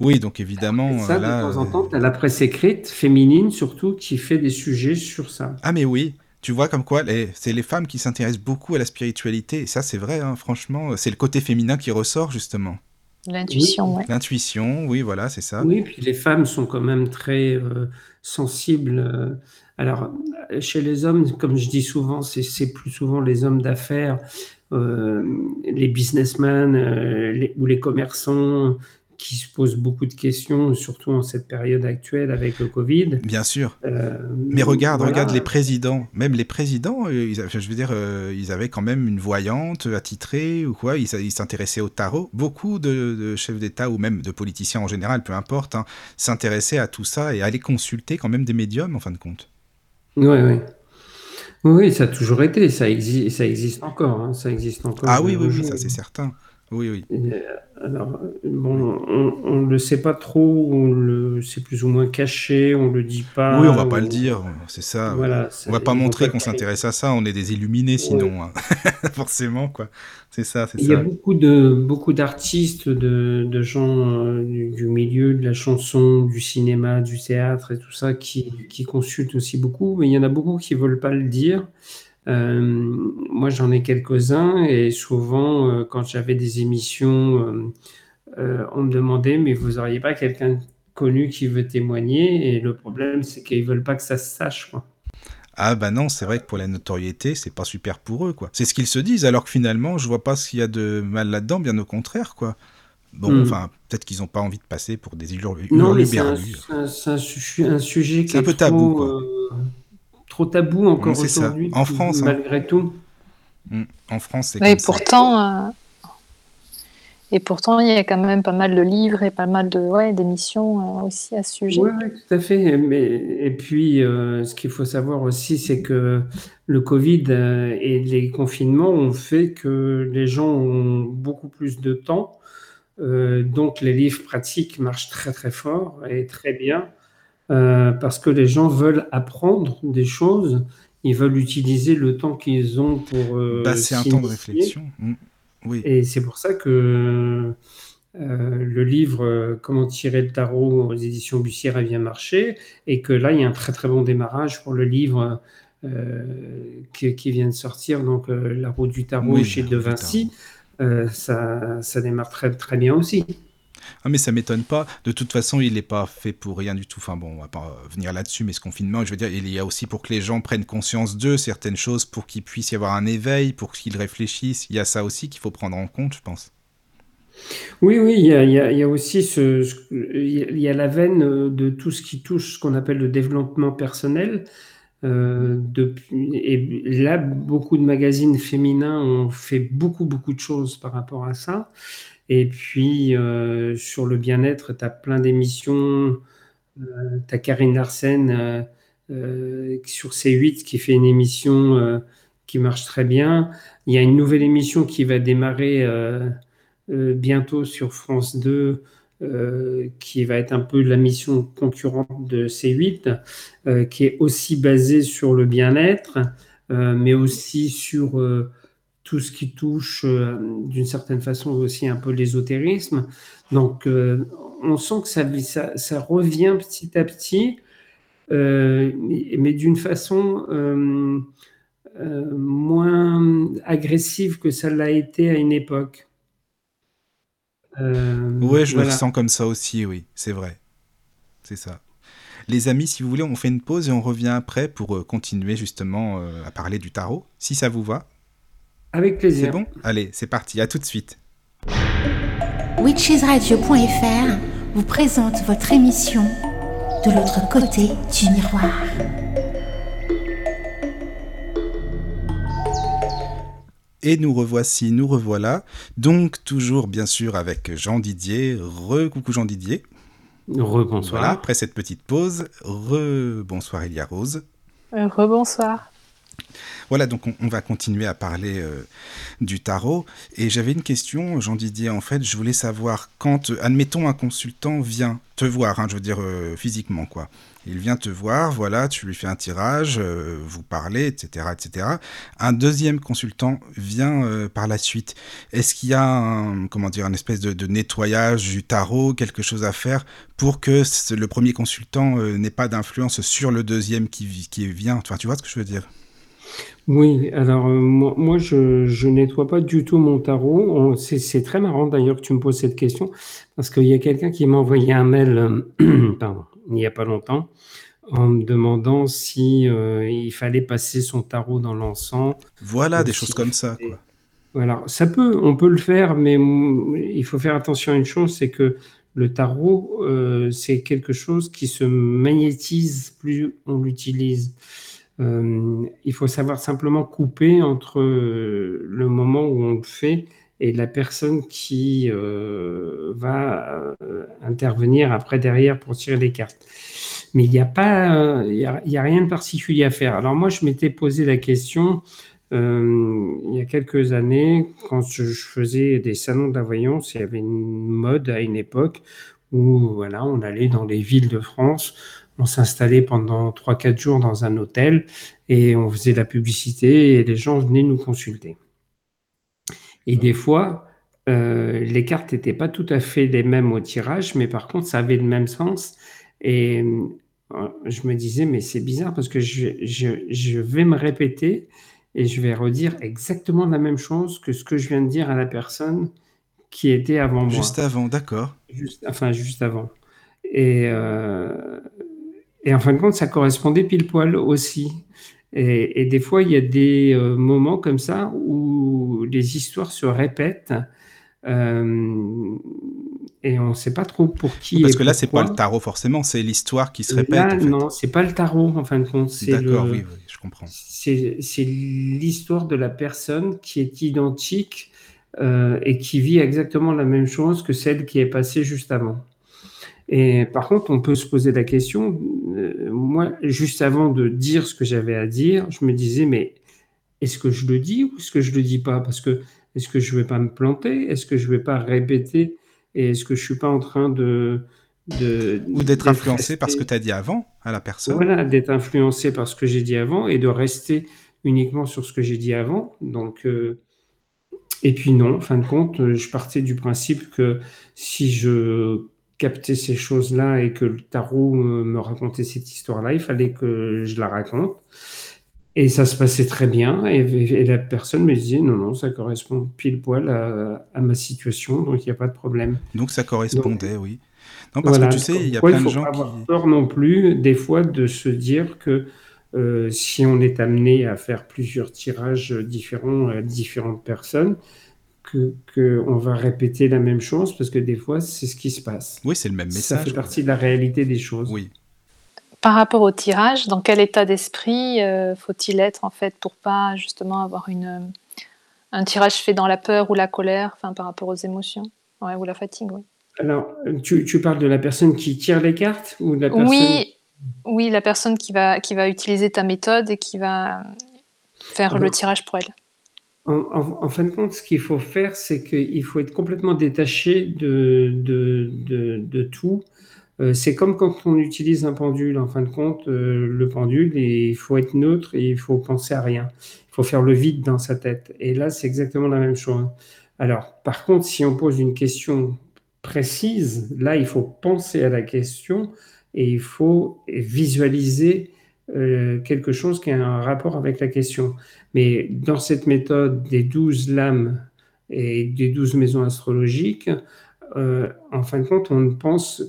Oui, donc évidemment. ça, de temps en temps, tu as la presse écrite, féminine surtout, qui fait des sujets sur ça. Ah, mais oui. Tu vois comme quoi, c'est les femmes qui s'intéressent beaucoup à la spiritualité. Et ça, c'est vrai, hein, franchement, c'est le côté féminin qui ressort, justement. L'intuition, oui. L'intuition, oui, voilà, c'est ça. Oui, puis les femmes sont quand même très euh, sensibles euh, alors, chez les hommes, comme je dis souvent, c'est plus souvent les hommes d'affaires, euh, les businessmen euh, ou les commerçants qui se posent beaucoup de questions, surtout en cette période actuelle avec le Covid. Bien sûr. Euh, Mais regarde, regarde les présidents. Même les présidents, ils, je veux dire, ils avaient quand même une voyante attitrée ou quoi. Ils s'intéressaient au tarot. Beaucoup de, chefs d'État ou même de politiciens en général, peu importe, hein, s'intéressaient à tout ça et allaient consulter quand même des médiums en fin de compte. Oui, oui. Oui, ça a toujours été, ça existe, ça existe encore, hein, ça existe encore. Ah oui, oui, ça c'est certain. Oui, oui. Euh, alors, bon, on ne le sait pas trop, on c'est plus ou moins caché, on le dit pas. Oui, on va pas le dire, c'est ça. Voilà, on va pas montrer qu'on s'intéresse à ça, on est des illuminés sinon, hein. [LAUGHS] forcément, quoi. C'est ça, c'est ça. Il y a beaucoup de beaucoup d'artistes, de, de, gens euh, du, milieu de la chanson, du cinéma, du théâtre et tout ça qui, qui consultent aussi beaucoup, mais il y en a beaucoup qui veulent pas le dire. Euh, moi, j'en ai quelques-uns et souvent, euh, quand j'avais des émissions, euh, on me demandait, mais vous n'auriez pas quelqu'un connu qui veut témoigner? Et le problème, c'est qu'ils veulent pas que ça se sache. Quoi. Ah bah non, c'est vrai que pour la notoriété, c'est pas super pour eux, quoi. C'est ce qu'ils se disent, alors que finalement, je vois pas ce qu'il y a de mal là-dedans, bien au contraire, quoi. Bon, Hmm. enfin, peut-être qu'ils n'ont pas envie de passer pour des hurlu- Non, mais c'est un, sujet qui C'est un est peu tabou, quoi. euh, trop tabou encore aujourd'hui, En France, hein. malgré tout. Mm. En France, c'est Oui, pourtant, euh, et pourtant, il y a quand même pas mal de livres et pas mal de ouais, d'émissions euh, aussi à ce sujet. Oui, tout à fait. Mais, et puis, euh, ce qu'il faut savoir aussi, c'est que le Covid euh, et les confinements ont fait que les gens ont beaucoup plus de temps. Euh, donc, les livres pratiques marchent très, très fort et très bien euh, parce que les gens veulent apprendre des choses. Ils veulent utiliser le temps qu'ils ont pour euh, Bah, c'est un temps de réflexion. Mm. Oui. Et c'est pour ça que euh, le livre euh, Comment tirer le tarot aux éditions Bussière a bien marché et que là, il y a un très très bon démarrage pour le livre qui, qui vient de sortir, donc La roue du tarot Oui, chez De Vinci. Ça, ça démarre très très bien aussi. Ah mais ça m'étonne pas. De toute façon, il n'est pas fait pour rien du tout. Enfin bon, on va pas venir là-dessus, mais ce confinement, je veux dire, il y a aussi pour que les gens prennent conscience d'eux, certaines choses, pour qu'il puisse y avoir un éveil, pour qu'ils réfléchissent. Il y a ça aussi qu'il faut prendre en compte, je pense. Oui, oui, il y a, aussi ce, il y a- la veine euh, de tout ce qui touche ce qu'on appelle le développement personnel. Euh, et là, beaucoup de magazines féminins ont fait beaucoup, beaucoup de choses par rapport à ça. Et puis, euh, sur le bien-être, tu as plein d'émissions. tu as Karine Larsen euh, euh, sur C8 qui fait une émission euh, qui marche très bien. Il y a une nouvelle émission qui va démarrer euh, euh, bientôt sur France 2, euh, qui va être un peu la mission concurrente de C8, euh, qui est aussi basée sur le bien-être, euh, mais aussi sur euh, tout ce qui touche euh, d'une certaine façon aussi un peu l'ésotérisme. Donc, euh, on sent que ça, ça, ça revient petit à petit, euh, mais, mais d'une façon euh, moins agressive que ça l'a été à une époque. Euh, Ouais, je voilà. le sens comme ça aussi, oui, c'est vrai. C'est ça. Les amis, si vous voulez, on fait une pause et on revient après pour continuer justement euh, à parler du tarot, si ça vous va. Avec C'est plaisir. bon? Allez, c'est parti, à tout de suite. Witchesradio.fr vous présente votre émission De l'autre côté du miroir. Et nous revoici, nous revoilà. Donc, toujours bien sûr avec Jean Didier. Re-coucou Jean Didier. Rebonsoir. Voilà, après cette petite pause. Re-bonsoir Elia Rose. Euh, Rebonsoir. Voilà, donc on, va continuer à parler euh, du tarot. Et j'avais une question, Jean Didier, en fait, je voulais savoir quand, euh, admettons, un consultant vient te voir, hein, je veux dire euh, physiquement, quoi. Il vient te voir, voilà, tu lui fais un tirage, vous parlez, etc., etc. Un deuxième consultant vient par la suite. Est-ce qu'il y a un, comment dire, un espèce de, nettoyage du tarot, quelque chose à faire pour que le premier consultant n'ait pas d'influence sur le deuxième qui, qui vient? Enfin, tu vois ce que je veux dire? Oui, alors euh, moi, moi, je, je nettoie pas du tout mon tarot. On- C'est c'est très marrant d'ailleurs que tu me poses cette question parce qu'il y a quelqu'un qui m'a envoyé un mail, euh, [CLEARS THROAT] pardon, il n'y a pas longtemps, en me demandant si euh, il fallait passer son tarot dans l'encens. Voilà, des choses comme ça, quoi. Voilà, ça peut, on peut le faire, mais mm, il faut faire attention à une chose, c'est que le tarot, euh, c'est quelque chose qui se magnétise plus on l'utilise. Euh, il faut savoir simplement couper entre euh, le moment où on le fait et la personne qui euh, va intervenir après derrière pour tirer les cartes. Mais il n'y a pas, il y rien de particulier à faire. Alors moi, je m'étais posé la question il y a quelques années, quand je, faisais des salons de il y avait une mode à une époque où voilà, on allait dans les villes de France, on s'installait pendant 3-4 jours dans un hôtel et on faisait de la publicité et les gens venaient nous consulter. Et des fois, euh, les cartes n'étaient pas tout à fait les mêmes au tirage, mais par contre, ça avait le même sens. Et euh, je me disais, mais c'est bizarre parce que je, je- je vais me répéter et je vais redire exactement la même chose que ce que je viens de dire à la personne qui était avant moi. Juste avant, d'accord. Juste, enfin, juste avant. Et, euh, et en fin de compte, ça correspondait pile poil aussi. Et, des fois, il y a des euh, moments comme ça où les histoires se répètent. Euh, et on ne sait pas trop pour qui. Parce que là, c'est pas le tarot forcément, c'est l'histoire qui se répète. Là, en fait. non, c'est pas le tarot en fin de compte. D'accord, oui, oui, je comprends. C'est l'histoire de la personne qui est identique euh, et qui vit exactement la même chose que celle qui est passée juste avant. Et par contre, on peut se poser la question, euh, moi, juste avant de dire ce que j'avais à dire, je me disais, mais est-ce que je le dis ou est-ce que je le dis pas? Parce que est-ce que je vais pas me planter? Est-ce que je vais pas répéter? Et est-ce que je suis pas en train de... de ou d'être influencé par ce que tu as dit avant à la personne. Voilà, d'être influencé par ce que j'ai dit avant et de rester uniquement sur ce que j'ai dit avant. Donc, euh, et puis non, en fin de compte, je partais du principe que si je capter ces choses-là et que le tarot me racontait cette histoire-là, il fallait que je la raconte. Et ça se passait très bien. Et, la personne me disait non, non, ça correspond pile poil à, ma situation, donc il n'y a pas de problème. Donc ça correspondait, oui. Non, parce que tu sais, il y a plein de gens pas avoir peur non plus, des fois, de se dire que euh, si on est amené à faire plusieurs tirages différents à différentes personnes, qu'on va répéter la même chose parce que des fois, c'est ce qui se passe. Oui, c'est le même message. Ça fait partie de la réalité des choses. Oui. Par rapport au tirage, dans quel état d'esprit euh, faut-il être en fait pour pas justement avoir une, un tirage fait dans la peur ou la colère, enfin par rapport aux émotions ouais, ou la fatigue, oui. Alors, tu, tu, parles de la personne qui tire les cartes ou de la personne... Oui, oui, la personne qui va, qui va utiliser ta méthode et qui va faire le tirage pour elle. En, fin de compte, ce qu'il faut faire, c'est qu'il faut être complètement détaché de, de, tout. Euh, c'est comme quand on utilise un pendule. En fin de compte, euh, le pendule, il faut être neutre et il faut penser à rien. Il faut faire le vide dans sa tête. Et là, c'est exactement la même chose. Alors, par contre, si on pose une question précise, là, il faut penser à la question et il faut visualiser euh, quelque chose qui a un rapport avec la question. Mais dans cette méthode des douze lames et des douze maisons astrologiques, euh, en fin de compte, on ne pense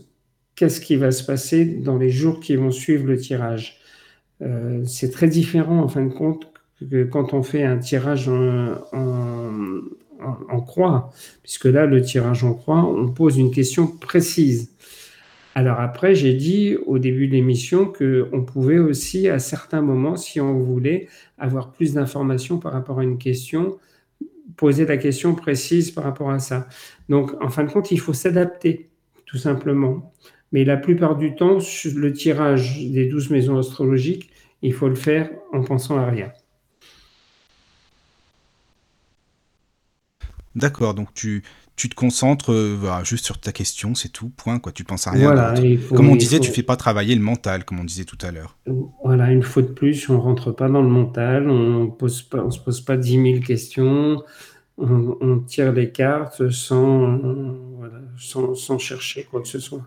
qu'est-ce qui va se passer dans les jours qui vont suivre le tirage. Euh, c'est très différent, en fin de compte, que quand on fait un tirage en croix, puisque là, le tirage en croix, on pose une question précise. Alors après, j'ai dit au début de l'émission qu'on pouvait aussi, à certains moments, si on voulait, avoir plus d'informations par rapport à une question, poser la question précise par rapport à ça. Donc, en fin de compte, il faut s'adapter, tout simplement. Mais la plupart du temps, le tirage des douze maisons astrologiques, il faut le faire en pensant à rien. D'accord, donc tu, tu te concentres euh, juste sur ta question, c'est tout, point, quoi. Tu penses à rien Comme on disait, tu fais pas travailler le mental, comme on disait tout à l'heure. Voilà, une fois de plus, on rentre pas dans le mental, on pose pas, on se pose pas dix mille questions, on, tire les cartes sans, sans, sans chercher quoi que ce soit.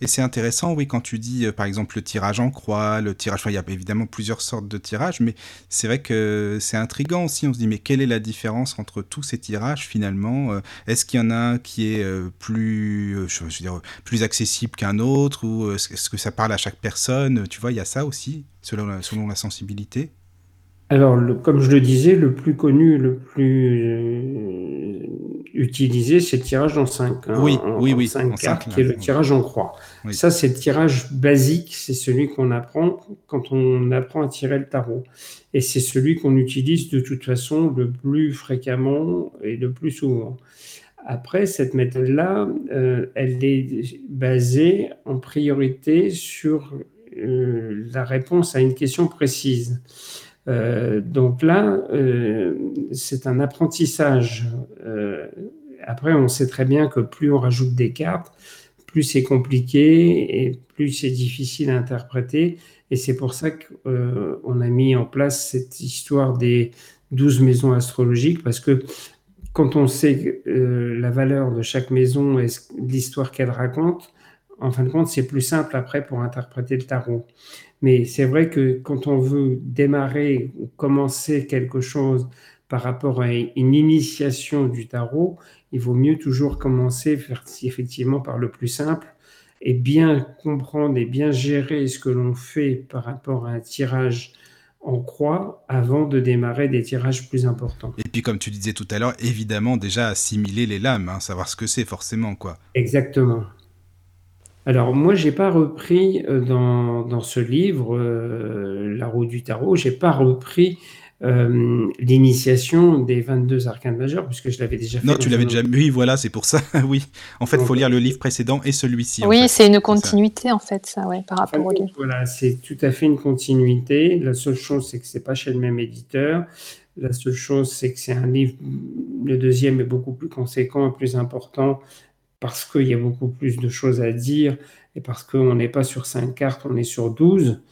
Et c'est intéressant, oui, quand tu dis, euh, par exemple, le tirage en croix, le tirage, il y a évidemment plusieurs sortes de tirages, mais c'est vrai que c'est intriguant aussi. On se dit, mais quelle est la différence entre tous ces tirages finalement euh, Est-ce qu'il y en a un qui est euh, plus, je veux dire, plus accessible qu'un autre Ou est-ce que ça parle à chaque personne? Tu vois, il y a ça aussi, selon selon la sensibilité? Alors, comme je le disais, le plus connu, le plus euh, utilisé, c'est le tirage en 5. Hein, oui, oui, oui, cartes, qui est le tirage en croix. Ça, c'est le tirage basique, c'est celui qu'on apprend quand on apprend à tirer le tarot. Et c'est celui qu'on utilise de toute façon le plus fréquemment et le plus souvent. Après, cette méthode-là, euh, elle est basée en priorité sur euh, la réponse à une question précise. Euh, donc là, euh, c'est un apprentissage. Euh, après, on sait très bien que plus on rajoute des cartes, plus c'est compliqué et plus c'est difficile à interpréter. Et c'est pour ça qu'on a mis en place cette histoire des 12 maisons astrologiques, parce que quand on sait la valeur de chaque maison et l'histoire qu'elle raconte, en fin de compte, c'est plus simple après pour interpréter le tarot. Mais c'est vrai que quand on veut démarrer ou commencer quelque chose par rapport à une initiation du tarot, il vaut mieux toujours commencer effectivement par le plus simple et bien comprendre et bien gérer ce que l'on fait par rapport à un tirage en croix avant de démarrer des tirages plus importants. Et puis, comme tu disais tout à l'heure, évidemment, déjà assimiler les lames, hein, savoir ce que c'est forcément, quoi. Exactement. Alors moi, j'ai pas repris euh, dans, dans ce livre, euh, La roue du tarot, j'ai pas repris euh, l'initiation des 22 arcanes majeurs, puisque je l'avais déjà fait. Non, tu l'avais déjà. Oui, voilà, c'est pour ça. [LAUGHS] oui. En fait, il faut lire le livre précédent et celui-ci. Oui, c'est une continuité, en fait, ça, ouais, par rapport au livre. Voilà, c'est tout à fait une continuité. La seule chose, c'est que c'est pas chez le même éditeur. La seule chose, c'est que c'est un livre. Le deuxième est beaucoup plus conséquent et plus important parce qu'il y a beaucoup plus de choses à dire et parce qu'on n'est pas sur cinq cartes, on est sur 12.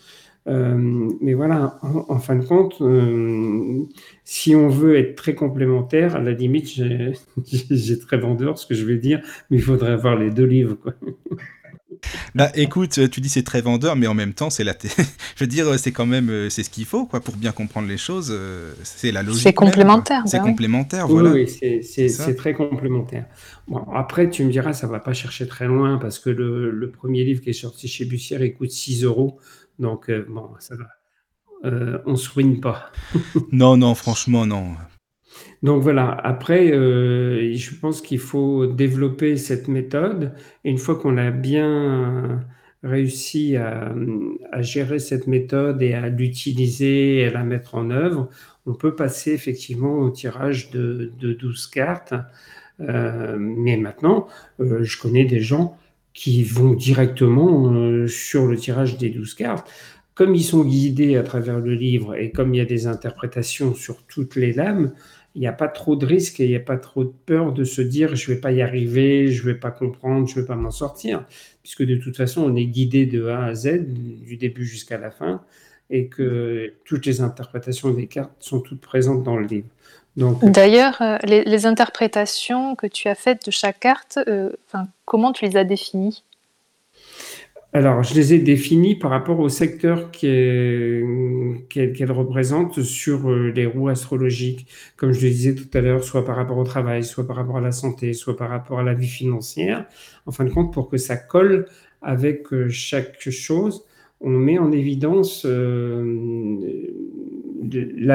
Euh, mais voilà, en, fin de compte, euh, si on veut être très complémentaire, à la limite, j'ai [LAUGHS] très vendeur ce que je vais dire, mais il faudrait avoir les deux livres. Quoi. [LAUGHS] Bah écoute, tu dis c'est très vendeur, mais en même temps, c'est la. [LAUGHS] je veux dire, c'est quand même euh, c'est ce qu'il faut, quoi, pour bien comprendre les choses. C'est la logique. C'est complémentaire. C'est bah complémentaire, voilà. Oui, c'est très complémentaire. Bon, après, tu me diras, ça va pas chercher très loin parce que le, le premier livre qui est sorti chez Bussière, il coûte 6 euros. Donc, euh, bon, ça va. Euh, on se ruine pas. [LAUGHS] non, non, franchement, non. Donc voilà, après, euh, je pense qu'il faut développer cette méthode. Une fois qu'on a bien réussi à, gérer cette méthode et à l'utiliser et à la mettre en œuvre, on peut passer effectivement au tirage de, de 12 cartes. mais maintenant, je connais des gens qui vont directement euh, sur le tirage des 12 cartes. Comme ils sont guidés à travers le livre et comme il y a des interprétations sur toutes les lames, il n'y a pas trop de risque et il n'y a pas trop de peur de se dire je ne vais pas y arriver, je ne vais pas comprendre, je ne vais pas m'en sortir, puisque de toute façon on est guidé de A à Z, du début jusqu'à la fin, et que toutes les interprétations des cartes sont toutes présentes dans le livre. D'ailleurs, euh, les, interprétations que tu as faites de chaque carte, euh, comment tu les as définies? Alors, je les ai définies par rapport au secteur qu'elles représentent sur euh, les roues astrologiques, comme je le disais tout à l'heure, soit par rapport au travail, soit par rapport à la santé, soit par rapport à la vie financière. En fin de compte, pour que ça colle avec chaque chose, on met en évidence la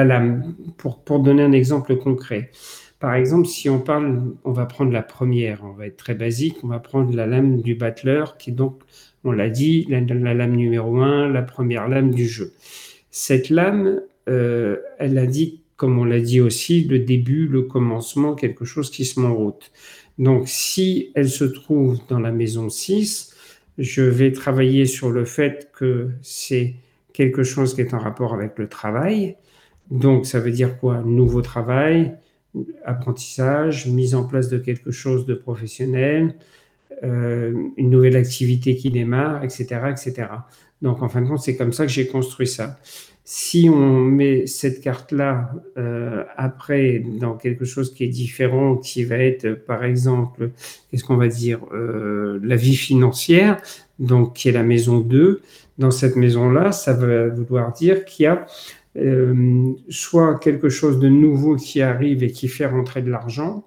lame. Pour, pour donner un exemple concret, par exemple, si on parle, on va prendre la première, on va être très basique, on va prendre la lame du battleur, qui est donc, on l'a dit, la, lame numéro 1, la première lame du jeu. Cette lame, euh, elle dit, comme on l'a dit aussi, le début, le commencement, quelque chose qui se met en route. Donc, si elle se trouve dans la maison 6, je vais travailler sur le fait que c'est quelque chose qui est en rapport avec le travail, donc, ça veut dire quoi? Nouveau travail, apprentissage, mise en place de quelque chose de professionnel, euh, une nouvelle activité qui démarre, etc., etc. Donc, en fin de compte, c'est comme ça que j'ai construit ça. Si on met cette carte-là euh, après dans quelque chose qui est différent, qui va être, par exemple, qu'est-ce qu'on va dire, euh, la vie financière, donc qui est la maison 2, dans cette maison-là, ça veut vouloir dire qu'il y a soit quelque chose de nouveau qui arrive et qui fait rentrer de l'argent,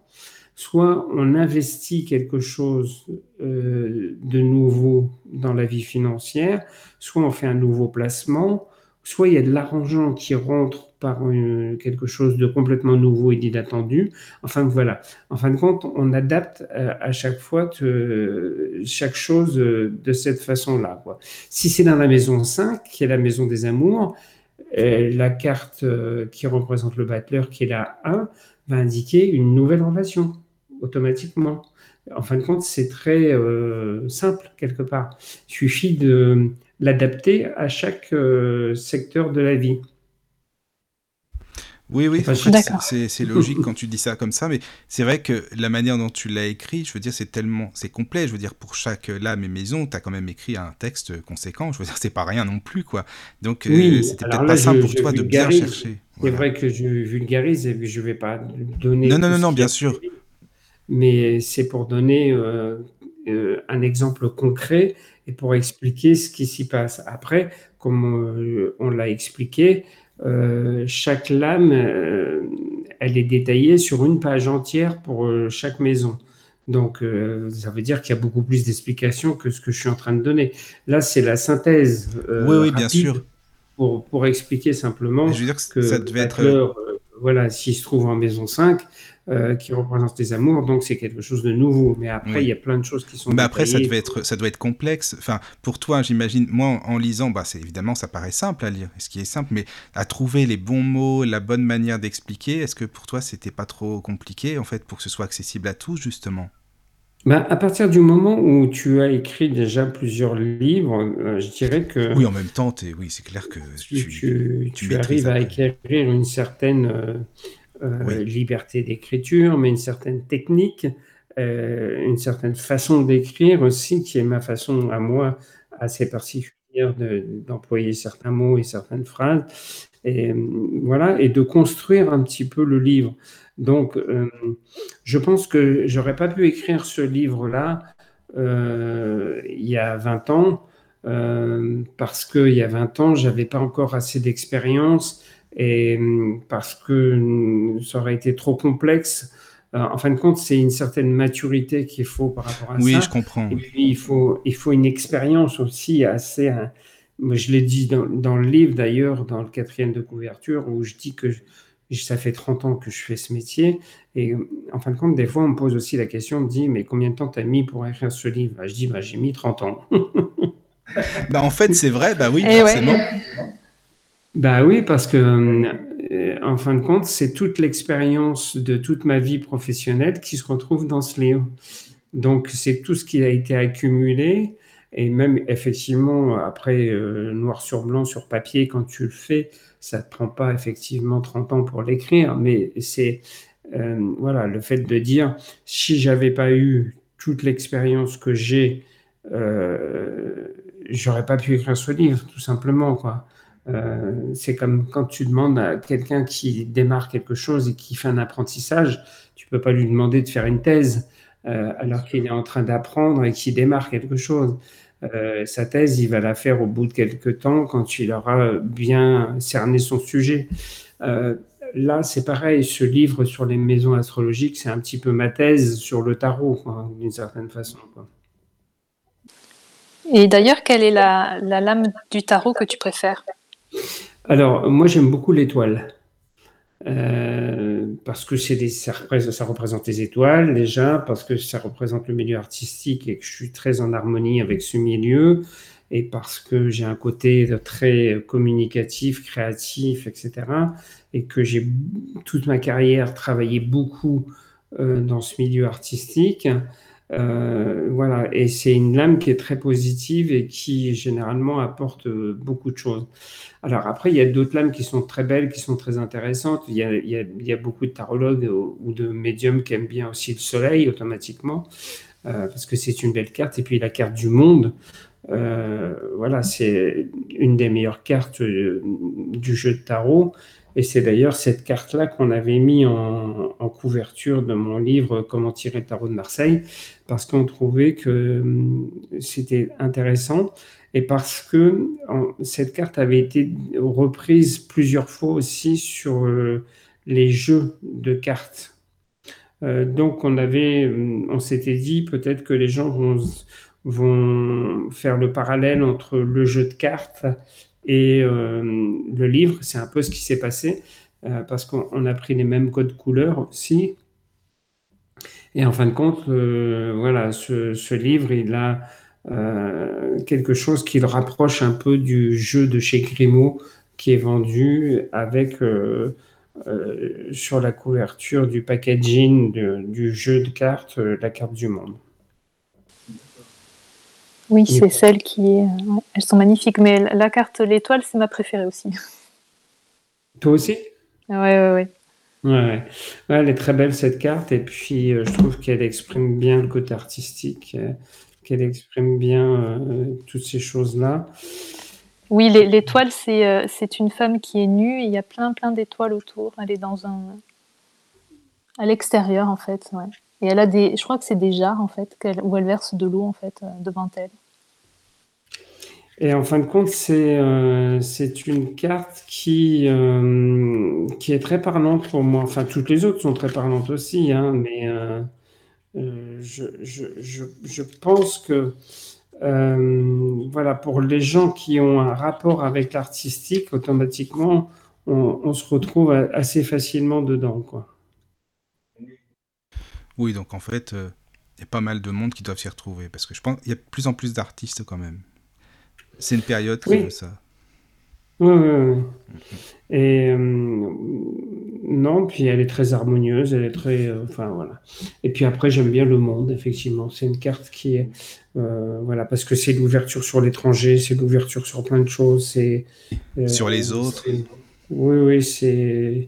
soit on investit quelque chose euh, de nouveau dans la vie financière, soit on fait un nouveau placement, soit il y a de l'argent qui rentre par quelque chose de complètement nouveau et d'inattendu. Enfin voilà. En fin de compte, on adapte euh, à, chaque fois chaque chose de cette façon-là. Si c'est dans la maison 5, qui est la maison des amours, la carte euh, qui représente le battleur, qui est la 1, va indiquer une nouvelle relation automatiquement. En fin de compte, c'est très euh, simple quelque part. Il suffit de l'adapter à chaque euh, secteur de la vie. Oui, oui, c'est logique quand tu dis ça comme ça, mais c'est vrai que la manière dont tu l'as écrit, je veux dire, c'est tellement, c'est complet. Je veux dire, pour chaque lame et maison, tu as quand même écrit un texte conséquent. Je veux dire, c'est pas rien non plus, quoi. Donc, euh, c'était peut-être pas simple pour toi de bien chercher. C'est vrai que je vulgarise et que je vais pas donner. Non, non, non, non, bien sûr. Mais c'est pour donner euh, euh, un exemple concret et pour expliquer ce qui s'y passe. Après, comme on l'a expliqué, euh, chaque lame, euh, elle est détaillée sur une page entière pour euh, chaque maison. Donc, ça veut dire qu'il y a beaucoup plus d'explications que ce que je suis en train de donner. Là, c'est la synthèse. oui, oui, bien sûr. pour, pour expliquer simplement Je veux dire que que ça devait être- euh, voilà, s'il se trouve en maison 5, euh, qui représente les amours, donc c'est quelque chose de nouveau. Mais après, Oui. il y a plein de choses qui sont Mais après, ça détaillées. devait être, ça doit être complexe. Enfin, pour toi, j'imagine, moi, en lisant, bah, c'est évidemment, ça paraît simple à lire, ce qui est simple, mais à trouver les bons mots, la bonne manière d'expliquer, est-ce que pour toi, c'était pas trop compliqué, en fait, pour que ce soit accessible à tous, justement? Ben, à partir du moment où tu as écrit déjà plusieurs livres, euh, je dirais que Oui, en même temps, t'es- oui, c'est clair que tu, tu, tu- tu tu maîtrises arrives à acquérir une certaine euh, Oui. liberté d'écriture, mais une certaine technique, euh, une certaine façon d'écrire aussi, qui est ma façon à moi assez particulière de- d'employer certains mots et certaines phrases, et euh, voilà, et de construire un petit peu le livre. Donc, euh, je pense que j'aurais pas pu écrire ce livre-là euh, il y a 20 ans, euh, parce qu'il y a 20 ans, j'avais pas encore assez d'expérience et hum, parce que hum, ça aurait été trop complexe. Euh, en fin de compte, c'est une certaine maturité qu'il faut par rapport à Oui, ça. je comprends. Et puis, il faut, il faut une expérience aussi assez. hein, moi, je l'ai dit dans, dans le livre, d'ailleurs, dans le quatrième de couverture, où je dis que je- ça fait 30 ans que je fais ce métier. Et euh, en fin de compte, des fois, on me pose aussi la question, on me dit, mais combien de temps tu as mis pour écrire ce livre? Bah, Je dis, bah, j'ai mis 30 ans. [LAUGHS] Bah, en fait, c'est vrai, bah oui, Eh ouais. Bah oui, parce que euh, en fin de compte, c'est toute l'expérience de toute ma vie professionnelle qui se retrouve dans ce livre. Donc, c'est tout ce qui a été accumulé. Et même effectivement, après, euh, noir sur blanc, sur papier, quand tu le fais, ça ne te prend pas effectivement 30 ans pour l'écrire. Mais c'est euh, voilà, le fait de dire, si j'avais pas eu toute l'expérience que j'ai, euh, j'aurais pas pu écrire ce livre, tout simplement, quoi. Euh, c'est comme quand tu demandes à quelqu'un qui démarre quelque chose et qui fait un apprentissage, tu peux pas lui demander de faire une thèse euh, alors qu'il est en train d'apprendre et qu'il démarre quelque chose. Euh, sa thèse, il va la faire au bout de quelques temps quand il aura bien cerné son sujet. Là, c'est pareil, ce livre sur les maisons astrologiques, c'est un petit peu ma thèse sur le tarot, d'une certaine façon. Et d'ailleurs, quelle est la, la lame du tarot que tu préfères? Alors, moi, j'aime beaucoup l'étoile. Euh, parce que c'est des, ça, représente, ça représente les étoiles déjà, parce que ça représente le milieu artistique et que je suis très en harmonie avec ce milieu, et parce que j'ai un côté très communicatif, créatif, etc. Et que j'ai toute ma carrière travaillé beaucoup euh, dans ce milieu artistique. Euh, voilà, et c'est une lame qui est très positive et qui généralement apporte euh, beaucoup de choses. Alors après, il y a d'autres lames qui sont très belles, qui sont très intéressantes. Il y a, beaucoup de tarologues ou, de médiums qui aiment bien aussi le soleil automatiquement, euh, parce que c'est une belle carte. Et puis la carte du monde, voilà, c'est une des meilleures cartes du jeu de tarot. Et c'est d'ailleurs cette carte-là qu'on avait mis en, couverture de mon livre Comment tirer le tarot de Marseille, parce qu'on trouvait que hum, c'était intéressant et parce que cette carte avait été reprise plusieurs fois aussi sur euh, les jeux de cartes. Euh, donc on avait, hum, on s'était dit peut-être que les gens vont faire le parallèle entre le jeu de cartes et euh, le livre, c'est un peu ce qui s'est passé, euh, parce qu'on a pris les mêmes codes couleurs aussi. Et en fin de compte, euh, voilà, ce, ce, livre, il a euh, quelque chose qui le rapproche un peu du jeu de chez Grimaud qui est vendu avec euh, sur la couverture du packaging de, du jeu de cartes, la carte du monde. Oui, c'est celle qui est. Elles sont magnifiques, mais la carte l'étoile, c'est ma préférée aussi. Toi aussi? Ouais, ouais, ouais. Ouais, ouais. elle est très belle cette carte, et puis euh, je trouve qu'elle exprime bien le côté artistique, euh, qu'elle exprime bien euh, toutes ces choses-là. Oui, l'étoile, c'est euh, une femme qui est nue, et il y a plein, plein d'étoiles autour. Elle est dans un. à l'extérieur, en fait, ouais. Et elle a des, je crois que c'est des jarres en fait, où elle verse de l'eau en fait devant elle. Et en fin de compte, c'est euh, une carte qui euh, qui est très parlante pour moi. Enfin, toutes les autres sont très parlantes aussi, hein, mais euh, je, je, je, je, pense que voilà, pour les gens qui ont un rapport avec l'artistique, automatiquement, on, se retrouve assez facilement dedans, quoi. Oui, donc en fait, il y a pas mal de monde qui doivent s'y retrouver, parce que je pense qu'il y a de plus en plus d'artistes quand même. C'est une période qui veut ça. Oui, oui, oui. Et euh, non, puis elle est très harmonieuse, elle est très, euh, enfin voilà. Et puis après, j'aime bien le monde, effectivement. C'est une carte qui est, euh, voilà, parce que c'est l'ouverture sur l'étranger, c'est l'ouverture sur plein de choses, c'est sur les autres. Oui, oui, c'est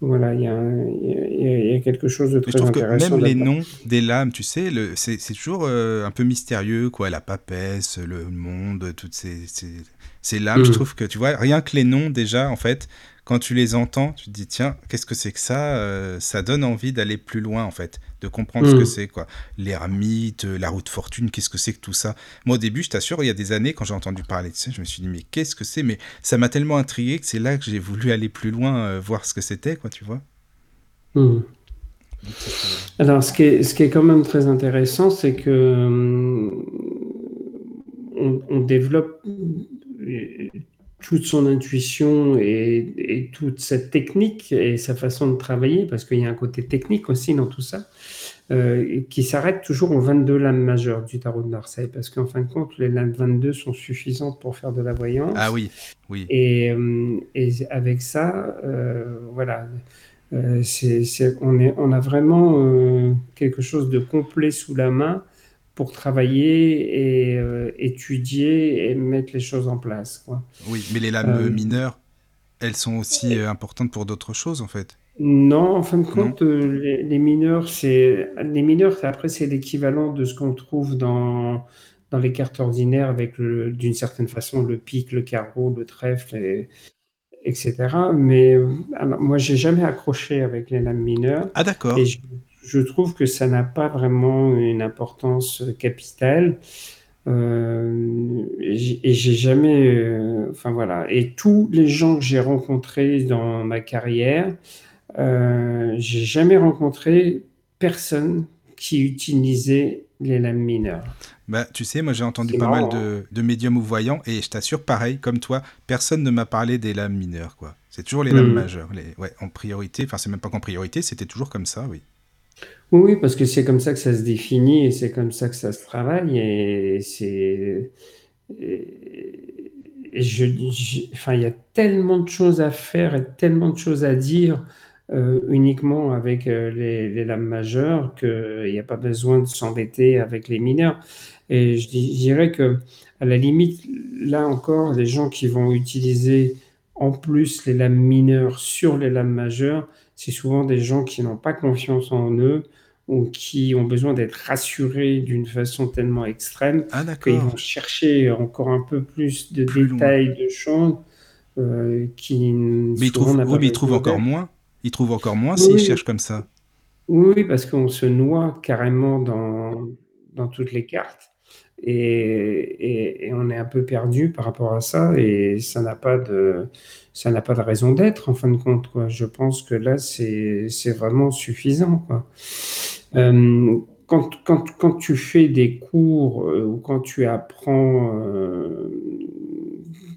voilà, il y, a, quelque chose de très je trouve intéressant. Que même les noms des lames, tu sais, c'est toujours un peu mystérieux, quoi. La papesse, le monde, toutes ces, ces, ces lames. Je mm. trouve que, tu vois, rien que les noms, déjà, en fait, quand tu les entends, tu te dis, tiens, qu'est-ce que c'est que ça euh, Ça donne envie d'aller plus loin, en fait, de comprendre ce que mm. c'est, quoi. L'ermite, euh, la route fortune, qu'est-ce que c'est que tout ça Moi, au début, je t'assure, il y a des années, quand j'ai entendu parler de ça, je me suis dit, mais qu'est-ce que c'est? Mais ça m'a tellement intrigué que c'est là que j'ai voulu aller plus loin, euh, voir ce que c'était, quoi, tu vois mm. Alors, ce qui, est, ce qui est quand même très intéressant, c'est que on, développe toute son intuition et, toute cette technique et sa façon de travailler, parce qu'il y a un côté technique aussi dans tout ça, euh, qui s'arrête toujours aux 22 lames majeures du tarot de Marseille, parce qu'en fin de compte, les lames 22 sont suffisantes pour faire de la voyance. Ah oui, oui. Et, euh, avec ça, euh, voilà, c'est, on, est, on a vraiment quelque chose de complet sous la main pour travailler et euh, étudier et mettre les choses en place. Quoi. Oui, mais les lames euh, mineures, elles sont aussi euh, importantes pour d'autres choses en fait. Non, en fin de compte, les, mineurs, c'est les mineurs. Après, c'est l'équivalent de ce qu'on trouve dans dans les cartes ordinaires avec d'une certaine façon le pic, le carreau, le trèfle, et, etc. Mais alors, moi, j'ai jamais accroché avec les lames mineures. Ah d'accord je trouve que ça n'a pas vraiment une importance capitale. Euh, et j'ai jamais, euh, enfin voilà, et tous les gens que j'ai rencontrés dans ma carrière, euh, j'ai jamais rencontré personne qui utilisait les lames mineures. Bah, tu sais, moi j'ai entendu pas mal de, de, médiums ou voyants, et je t'assure, pareil, comme toi, personne ne m'a parlé des lames mineures, quoi. C'est toujours les lames hmm. majeures, les, ouais, en priorité, enfin c'est même pas qu'en priorité, c'était toujours comme ça, oui. Oui, parce que c'est comme ça que ça se définit et c'est comme ça que ça se travaille et c'est je enfin, il y a tellement de choses à faire et tellement de choses à dire, euh, uniquement avec, euh, les lames majeures qu'il n'y a pas besoin de s'embêter avec les mineurs. Et je dirais que à la limite, là encore, les gens qui vont utiliser en plus les lames mineures sur les lames majeures, c'est souvent des gens qui n'ont pas confiance en eux ou qui ont besoin d'être rassurés d'une façon tellement extrême ah, qu'ils vont chercher encore un peu plus de détails, de choses euh, qui mais ils trouvent, oui, mais ils trouvent encore moins. Ils trouvent encore moins s'ils cherchent comme ça. Oui, parce qu'on se noie carrément dans, dans toutes les cartes. Et, et, on est un peu perdu par rapport à ça et ça n'a pas de ça n'a pas de raison d'être en fin de compte quoi. Je pense que là c'est vraiment suffisant. Euh, quand, quand, quand, tu fais des cours euh, ou quand tu apprends euh,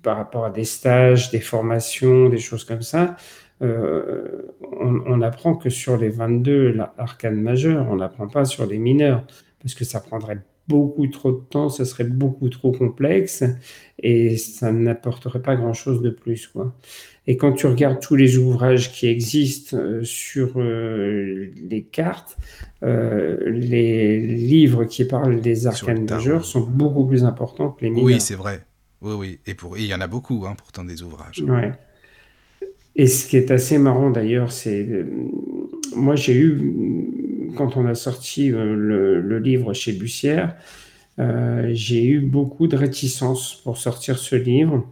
par rapport à des stages, des formations, des choses comme ça, on, apprend que sur les 22 arcanes majeures, on n'apprend pas sur les mineurs, parce que ça prendrait beaucoup trop de temps, ça serait beaucoup trop complexe et ça n'apporterait pas grand-chose de plus. Quoi. Et quand tu regardes tous les ouvrages qui existent euh, sur euh, les cartes, euh, les livres qui parlent des arcanes majeurs sont beaucoup plus importants que les mineurs. Oui, c'est vrai. Oui, oui. Et pour... il y en a beaucoup, hein, pourtant, des ouvrages. Ouais. Et ce qui est assez marrant d'ailleurs, c'est. Moi, j'ai eu, quand on a sorti le, le livre chez Bussière, j'ai eu beaucoup de réticence pour sortir ce livre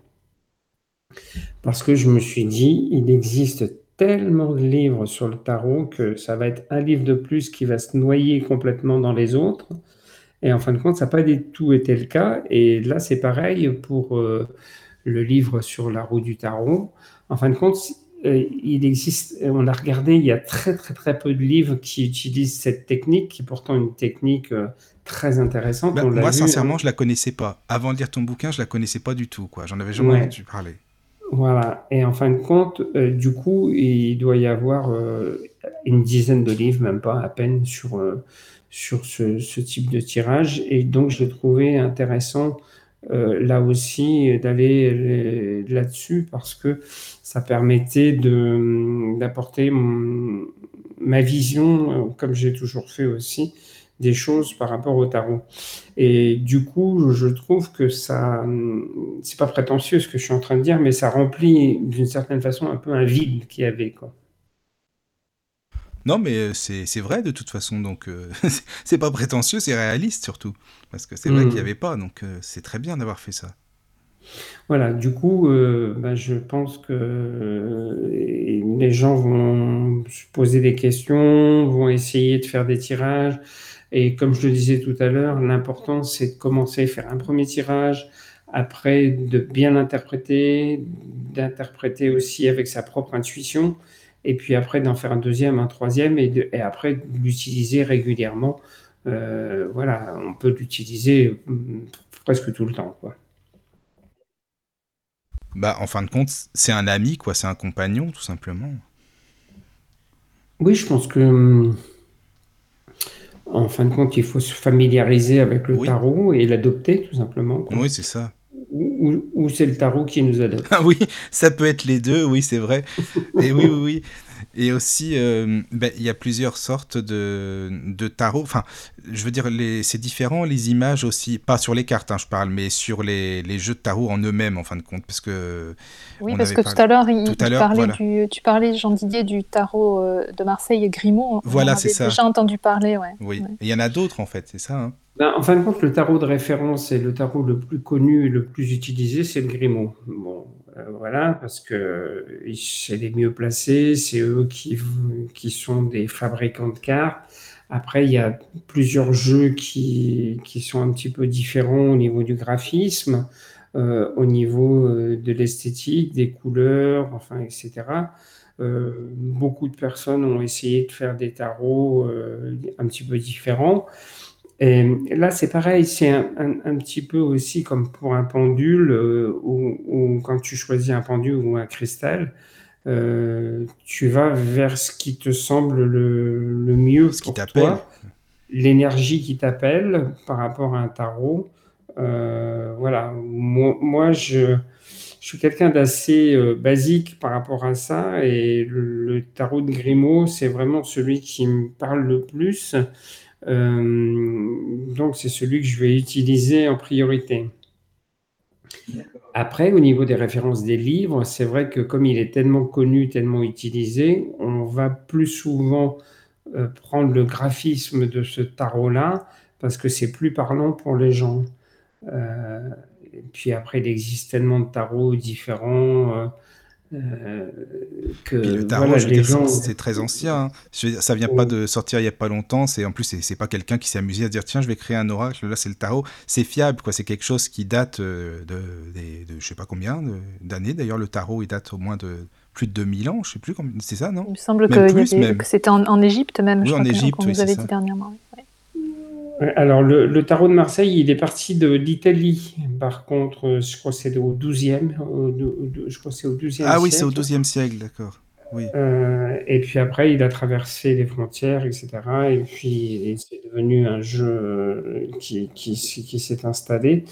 parce que je me suis dit, il existe tellement de livres sur le tarot que ça va être un livre de plus qui va se noyer complètement dans les autres. Et en fin de compte, ça n'a pas du tout été le cas. Et là, c'est pareil pour euh, le livre sur la roue du tarot. En fin de compte, euh, il existe, on a regardé, il y a très très très peu de livres qui utilisent cette technique, qui est pourtant une technique euh, très intéressante. Bah, moi, vu, sincèrement, hein. je la connaissais pas. Avant de lire ton bouquin, je la connaissais pas du tout, quoi. J'en avais jamais Ouais. entendu parler. Voilà. Et en fin de compte, euh, du coup, il doit y avoir euh, une dizaine de livres, même pas à peine, sur, euh, sur ce, ce type de tirage. Et donc, j'ai trouvé intéressant euh, là aussi d'aller euh, là-dessus parce que ça permettait de, d'apporter mon- ma vision, euh, comme j'ai toujours fait aussi, des choses par rapport au tarot. Et du coup, je trouve que ça, hum, c'est pas prétentieux ce que je suis en train de dire, mais ça remplit d'une certaine façon un peu un vide qu'il y avait, quoi. Non, mais euh, c'est vrai de toute façon, donc euh, [LAUGHS] c'est pas prétentieux, c'est réaliste surtout. Parce que c'est vrai Mm. qu'il n'y avait pas, donc euh, c'est très bien d'avoir fait ça. Voilà, du coup, euh, bah, je pense que les gens vont se poser des questions, vont essayer de faire des tirages. Et comme je le disais tout à l'heure, l'important, c'est de commencer à faire un premier tirage, après de bien l'interpréter, d'interpréter aussi avec sa propre intuition, et puis après d'en faire un deuxième, un troisième, et, de- et après l'utiliser régulièrement. Euh, voilà, on peut l'utiliser hum, presque tout le temps, quoi. Bah, en fin de compte, c'est un ami, quoi, c'est un compagnon, tout simplement. Oui, je pense que, hum, en fin de compte, il faut se familiariser avec le Oui. tarot et l'adopter, tout simplement, quoi. Oui, c'est ça. Ou, c'est le tarot qui nous adopte. Ah oui, ça peut être les deux, oui, c'est vrai. Et oui, oui, oui. Et aussi, euh, ben, il y a plusieurs sortes de, de tarot. Enfin, je veux dire, les- c'est différent, les images aussi. Pas sur les cartes, hein, je parle, mais sur les, les jeux de tarot en eux-mêmes, en fin de compte. Parce que. Oui, on parce que tout à l'heure, il, tout à il l'heure, parlait voilà. du, tu parlais, Jean Didier, du tarot euh, de Marseille et Grimaud. On Voilà, c'est avait ça. déjà entendu parler, ouais. Oui. Ouais. Il y en a d'autres, en fait, c'est ça. hein. Ben, en fin de compte, le tarot de référence et le tarot le plus connu et le plus utilisé, c'est le Grimaud. Bon, euh, voilà, parce que euh, c'est les mieux placés, c'est eux qui, qui sont des fabricants de cartes. Après, il y a plusieurs jeux qui, qui sont un petit peu différents au niveau du graphisme, euh, au niveau euh, de l'esthétique, des couleurs, enfin, etc. Euh, beaucoup de personnes ont essayé de faire des tarots euh, un petit peu différents. Et là, c'est pareil, c'est un, un- un petit peu aussi comme pour un pendule, euh, où, où quand tu choisis un pendule ou un cristal, euh, tu vas vers ce qui te semble le, le mieux Ce qui pour t'appelle. toi, l'énergie qui t'appelle par rapport à un tarot. Euh, voilà, moi, moi, je, je suis quelqu'un d'assez euh, basique par rapport à ça, et le, le tarot de Grimaud, c'est vraiment celui qui me parle le plus. Euh, donc, c'est celui que je vais utiliser en priorité. Après, au niveau des références des livres, c'est vrai que comme il est tellement connu, tellement utilisé, on va plus souvent euh, prendre le graphisme de ce tarot-là parce que c'est plus parlant pour les gens. Euh, et puis après, il existe tellement de tarots différents euh, que Puis le tarot, voilà, je veux les dire, c'est- gens. c'est très ancien. hein. Je veux dire, ça vient pas de sortir il y a pas longtemps. C'est en plus, c'est c'est pas quelqu'un qui s'est amusé à dire tiens, je vais créer un oracle. Là, c'est le tarot. C'est fiable, quoi. C'est quelque chose qui date euh, de, des- de, je sais pas combien de- d'années. D'ailleurs, le tarot, il date au moins de plus de 2000 ans. Je sais plus combien. C'est ça, non? Il me semble Même que, il y plus, avait- même. que c'était en, en Égypte même, Oui, je en Égypte, qu'on oui, nous c'est avait ça. dit dernièrement. Alors, le, le tarot de Marseille, il est parti de l'Italie. Par contre, euh, je crois que c'est au 12e. au- au- au- je crois que c'est au 12e Ah oui, c'est au siècle. 12e siècle, d'accord. Oui. Euh, et puis après, il a traversé les frontières, etc. Et puis, c'est devenu un jeu euh, qui, qui, s- qui s'est installé.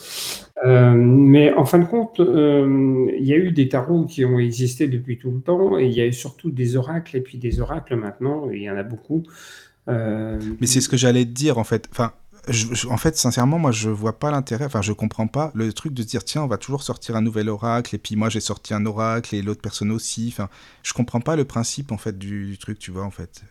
Euh, mais en fin de compte, euh, il y a eu des tarots qui ont existé depuis tout le temps, et il y a eu surtout des oracles, et puis des oracles maintenant, il y en a beaucoup. Euh, Mais c'est ce que j'allais te dire en fait. Enfin, je- je- en fait, sincèrement, moi, je vois pas l'intérêt. Enfin, je comprends pas le truc de se dire tiens, on va toujours sortir un nouvel oracle et puis moi j'ai sorti un oracle et l'autre personne aussi. Enfin, je comprends pas le principe en fait du, du truc, tu vois en fait.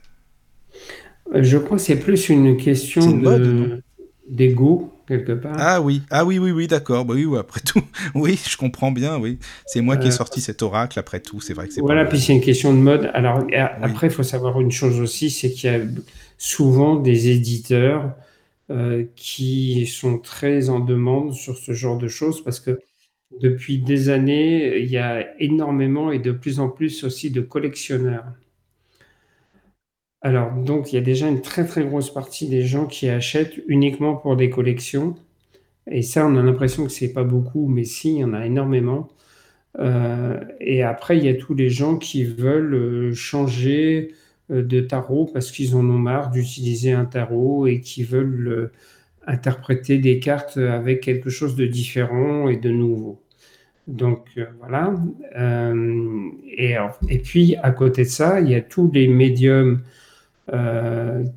je crois que c'est plus une question une de d'ego, quelque part. Ah oui, ah oui, oui, oui, d'accord. Bah oui, oui, après [LAUGHS] tout, oui, je comprends bien. Oui, c'est moi qui ai Euh, sorti cet oracle. Après tout, c'est vrai que c'est Voilà, pas. puis c'est une question de mode. Alors après, il faut savoir une chose aussi, c'est qu'il y a souvent des éditeurs euh, qui sont très en demande sur ce genre de choses parce que depuis des années, il y a énormément et de plus en plus aussi de collectionneurs. Alors, donc, il y a déjà une très très grosse partie des gens qui achètent uniquement pour des collections. Et ça, on a l'impression que c'est pas beaucoup, mais si, il y en a énormément. Euh, et après, il y a tous les gens qui veulent euh, changer de tarot parce qu'ils en ont marre d'utiliser un tarot et qui veulent interpréter des cartes avec quelque chose de différent et de nouveau. Donc voilà. et, puis à côté de ça, il y a tous les médiums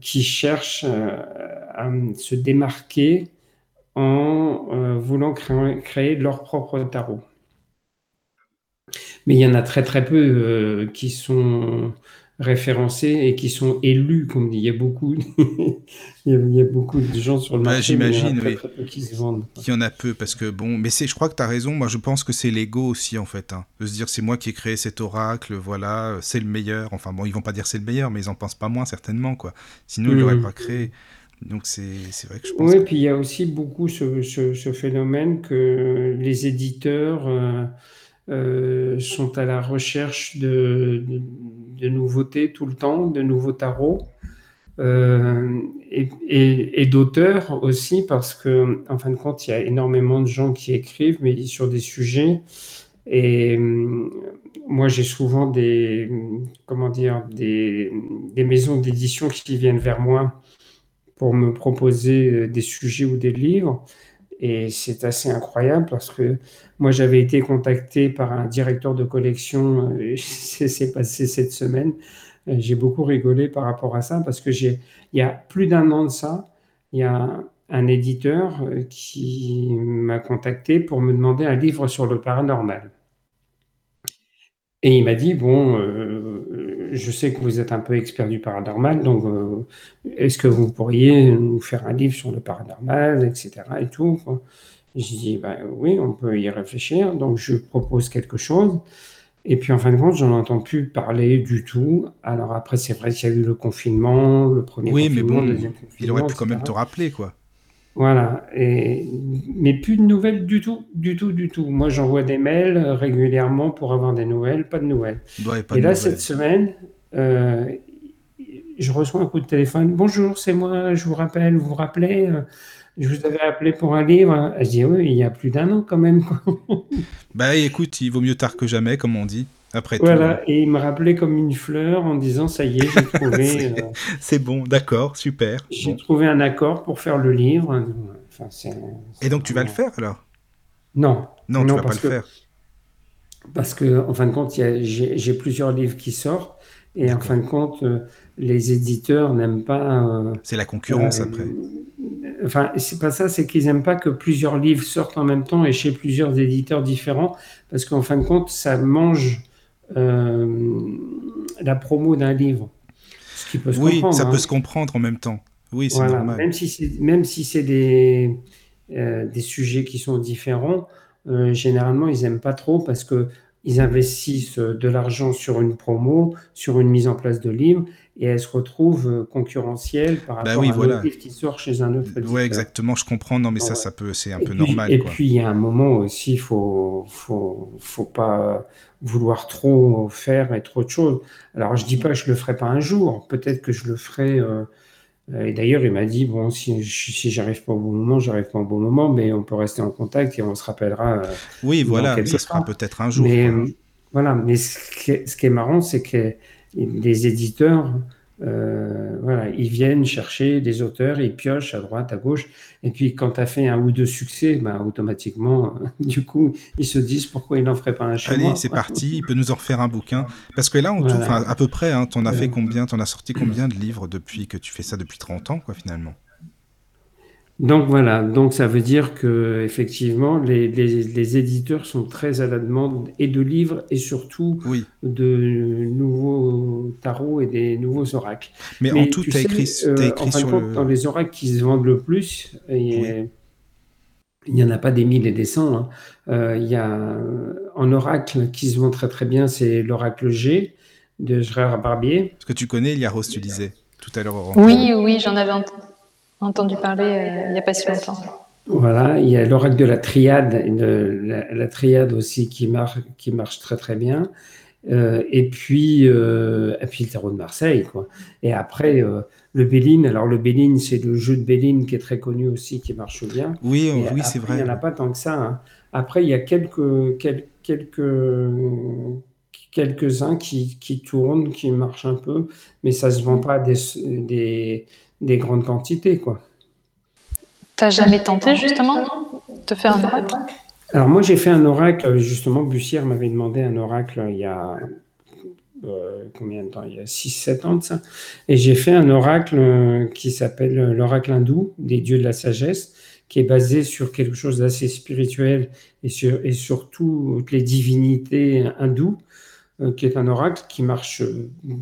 qui cherchent à se démarquer en voulant créer, leur propre tarot. Mais il y en a très très peu euh, qui sont référencés et qui sont élus, comme dit. Il y a beaucoup, [LAUGHS] il, y a, beaucoup de gens sur le marché. J'imagine, qui se vendent. Il y en a peu parce que bon, mais c'est, je crois que tu as raison. Moi, je pense que c'est l'ego aussi en fait, hein, de se dire c'est moi qui ai créé cet oracle, voilà, c'est le meilleur. Enfin bon, ils vont pas dire c'est le meilleur, mais ils en pensent pas moins certainement quoi. Sinon, ils l'auraient mmh. pas créé. Donc c'est, vrai que je pense. Oui, puis il y a aussi beaucoup ce, ce, phénomène que les éditeurs euh, euh, sont à la recherche de, nouveautés tout le temps, de nouveaux tarots. Euh, et, d'auteurs aussi, parce que, en fin de compte, il y a énormément de gens qui écrivent, mais sur des sujets. Et euh, moi, j'ai souvent des, comment dire, des maisons d'édition qui viennent vers moi pour me proposer des sujets ou des livres. Et c'est assez incroyable parce que moi, j'avais été contacté par un directeur de collection, euh, [LAUGHS] c'est passé cette semaine. Euh, j'ai beaucoup rigolé par rapport à ça parce que j'ai, il y a plus d'un an de ça, il y a un éditeur euh, qui m'a contacté pour me demander un livre sur le paranormal. Et il m'a dit, bon, je sais que vous êtes un peu expert du paranormal, donc est-ce que vous pourriez nous faire un livre sur le paranormal, etc. et tout. J'ai dit, ben, oui, on peut y réfléchir. Donc, je propose quelque chose. Et puis, en fin de compte, j'en entends plus parler du tout. Alors, après, c'est vrai qu'il y a eu le confinement, le premier oui, confinement, le deuxième confinement. Il aurait pu quand même te rappeler, quoi. Voilà. Et... Mais plus de nouvelles du tout, du tout, du tout. Moi, j'envoie des mails régulièrement pour avoir des nouvelles, pas de nouvelles. et là, cette semaine, euh, je reçois un coup de téléphone. Bonjour, c'est moi, je vous rappelle, vous vous rappelez euh, je vous avais appelé pour un livre. Je dis oui, il y a plus d'un an quand même. [LAUGHS] bah écoute, il vaut mieux tard que jamais, comme on dit. Après voilà, tout. et il me rappelait comme une fleur en disant ça y est, j'ai trouvé. [LAUGHS] c'est bon, d'accord, super. J'ai trouvé un accord pour faire le livre. Enfin, et donc tu vas le faire alors? Non. Non, tu vas pas le faire. Parce que en fin de compte, j'ai plusieurs livres qui sortent et en fin de compte, euh, les éditeurs n'aiment pas. Euh, c'est la concurrence euh, après enfin, c'est pas ça, c'est qu'ils n'aiment pas que plusieurs livres sortent en même temps et chez plusieurs éditeurs différents, parce qu'en fin de compte, ça mange euh, la promo d'un livre. Ce qui peut se oui, ça peut hein. se comprendre en même temps. Oui, c'est normal. Même si c'est, même si c'est des, euh, des sujets qui sont différents, euh, généralement, ils n'aiment pas trop parce que ils investissent de l'argent sur une promo, sur une mise en place de livres, et elle se retrouve euh, concurrentielle par bah rapport à un voilà. livre qui sort chez un autre Oui, exactement, je comprends. Non, mais ça, ça peut, c'est un peu normal. Et puis, il y a un moment aussi, il faut, faut, faut pas vouloir trop faire et trop de choses. Alors, je dis pas que je le ferai pas un jour. Peut-être que je le ferai. Euh, et d'ailleurs, il m'a dit bon, si, si j'arrive pas au bon moment, j'arrive pas au bon moment, mais on peut rester en contact et on se rappellera. Euh, oui, voilà, ça sera peut-être un jour. Mais, voilà, mais ce qui est, ce qui est marrant, c'est que les éditeurs, euh, voilà, ils viennent chercher des auteurs, ils piochent à droite, à gauche, et puis quand tu as fait un ou deux succès, bah, automatiquement, [LAUGHS] du coup, ils se disent pourquoi ils n'en feraient pas un chez Allez, c'est parti, il peut nous en refaire un bouquin. Parce que là, on à peu près, hein, tu en as fait combien, tu en as sorti combien de livres depuis que tu fais ça depuis 30 ans, quoi, finalement? Donc voilà, donc ça veut dire que effectivement les, les, éditeurs sont très à la demande et de livres et surtout de nouveaux tarots et des nouveaux oracles. Mais, en tout, tu as écrit, euh, écrit sur le... dans les oracles qui se vendent le plus, il n'y en a pas des mille et des cents. Hein. Euh, il y a un oracle qui se vend très très bien, c'est l'oracle G de Gérard Barbier. Ce que tu connais, Liaros, tu disais tout à l'heure. Oui, oui, j'en avais entendu entendu parler euh, il n'y a pas si longtemps. Voilà, il y a l'oracle de la triade, la, triade aussi qui marche, qui marche très très bien. Euh, et, puis, et puis le tarot de Marseille. Quoi. Et après, le Béline. Alors, le Béline, c'est le jeu de Béline qui est très connu aussi, qui marche bien. Oui, oui c'est vrai. Il n'y en a pas tant que ça. Hein. Après, il y a quelques, quelques, quelques-uns qui, qui, tournent, qui marchent un peu, mais ça ne se vend pas des, des, des grandes quantités. quoi. T'as jamais tenté justement de faire un oracle Alors moi j'ai fait un oracle, justement Bussière m'avait demandé un oracle il y a euh, combien de temps? Il y a 6-7 ans de ça. Et j'ai fait un oracle euh, qui s'appelle l'oracle hindou des dieux de la sagesse, qui est basé sur quelque chose d'assez spirituel et sur, et sur toutes les divinités hindoues, euh, qui est un oracle qui marche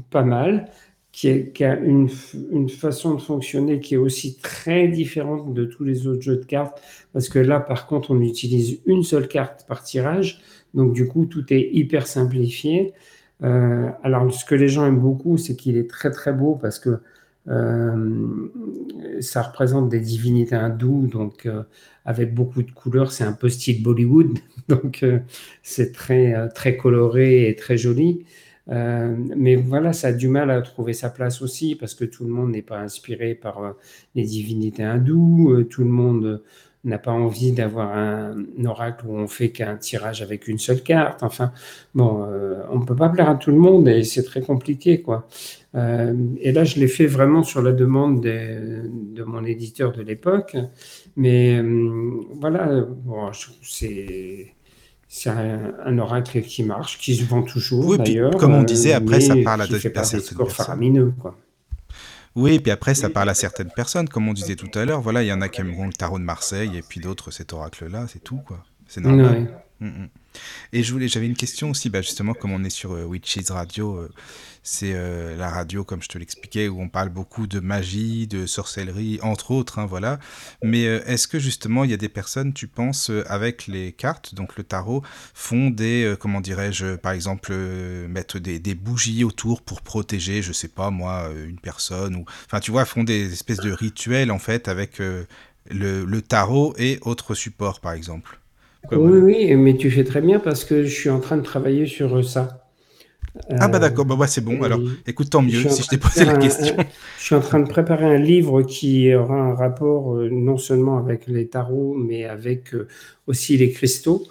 pas mal qui, a une, façon de fonctionner qui est aussi très différente de tous les autres jeux de cartes, parce que là, par contre, on utilise une seule carte par tirage, donc du coup, tout est hyper simplifié. Euh, alors, ce que les gens aiment beaucoup, c'est qu'il est très très beau parce que euh, ça représente des divinités hindoues, donc euh, avec beaucoup de couleurs, c'est un peu style Bollywood, [LAUGHS] donc c'est très très coloré et très joli. Euh, mais voilà, ça a du mal à trouver sa place aussi parce que tout le monde n'est pas inspiré par euh, les divinités hindoues, euh, tout le monde n'a pas envie d'avoir un, oracle où on fait qu'un tirage avec une seule carte. Enfin, bon, on ne peut pas plaire à tout le monde et c'est très compliqué, quoi. et là, je l'ai fait vraiment sur la demande de mon éditeur de l'époque. Mais voilà, bon, c'est c'est un, oracle qui marche, qui se vend toujours oui, d'ailleurs. Comme on disait, après, ça parle à, certaines personnes. Quoi. Oui, et puis après, ça parle à certaines personnes, comme on disait tout à l'heure. Voilà, il y en a qui aimeront le tarot de Marseille, et puis d'autres cet oracle-là, c'est tout, quoi. C'est normal. Mm, mm. Et je voulais, j'avais une question aussi, bah justement, comme on est sur euh, Witches Radio, euh, c'est euh, la radio, comme je te l'expliquais, où on parle beaucoup de magie, de sorcellerie, entre autres, hein, voilà. Mais est-ce que justement, il y a des personnes, tu penses, avec les cartes, donc le tarot, font des, comment dirais-je, par exemple, mettre des, bougies autour pour protéger, je sais pas moi, une personne, ou, enfin, tu vois, font des espèces de rituels en fait avec le tarot et autres supports, par exemple? Oui, oui, mais tu fais très bien parce que je suis en train de travailler sur ça. ah bah d'accord, bah, c'est bon. Alors, écoute, tant mieux si je t'ai posé la question. je suis en train de préparer un livre qui aura un rapport euh, non seulement avec les tarots, mais avec euh, aussi les cristaux.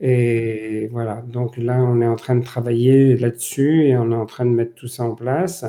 Et voilà, donc là, on est en train de travailler là-dessus et on est en train de mettre tout ça en place.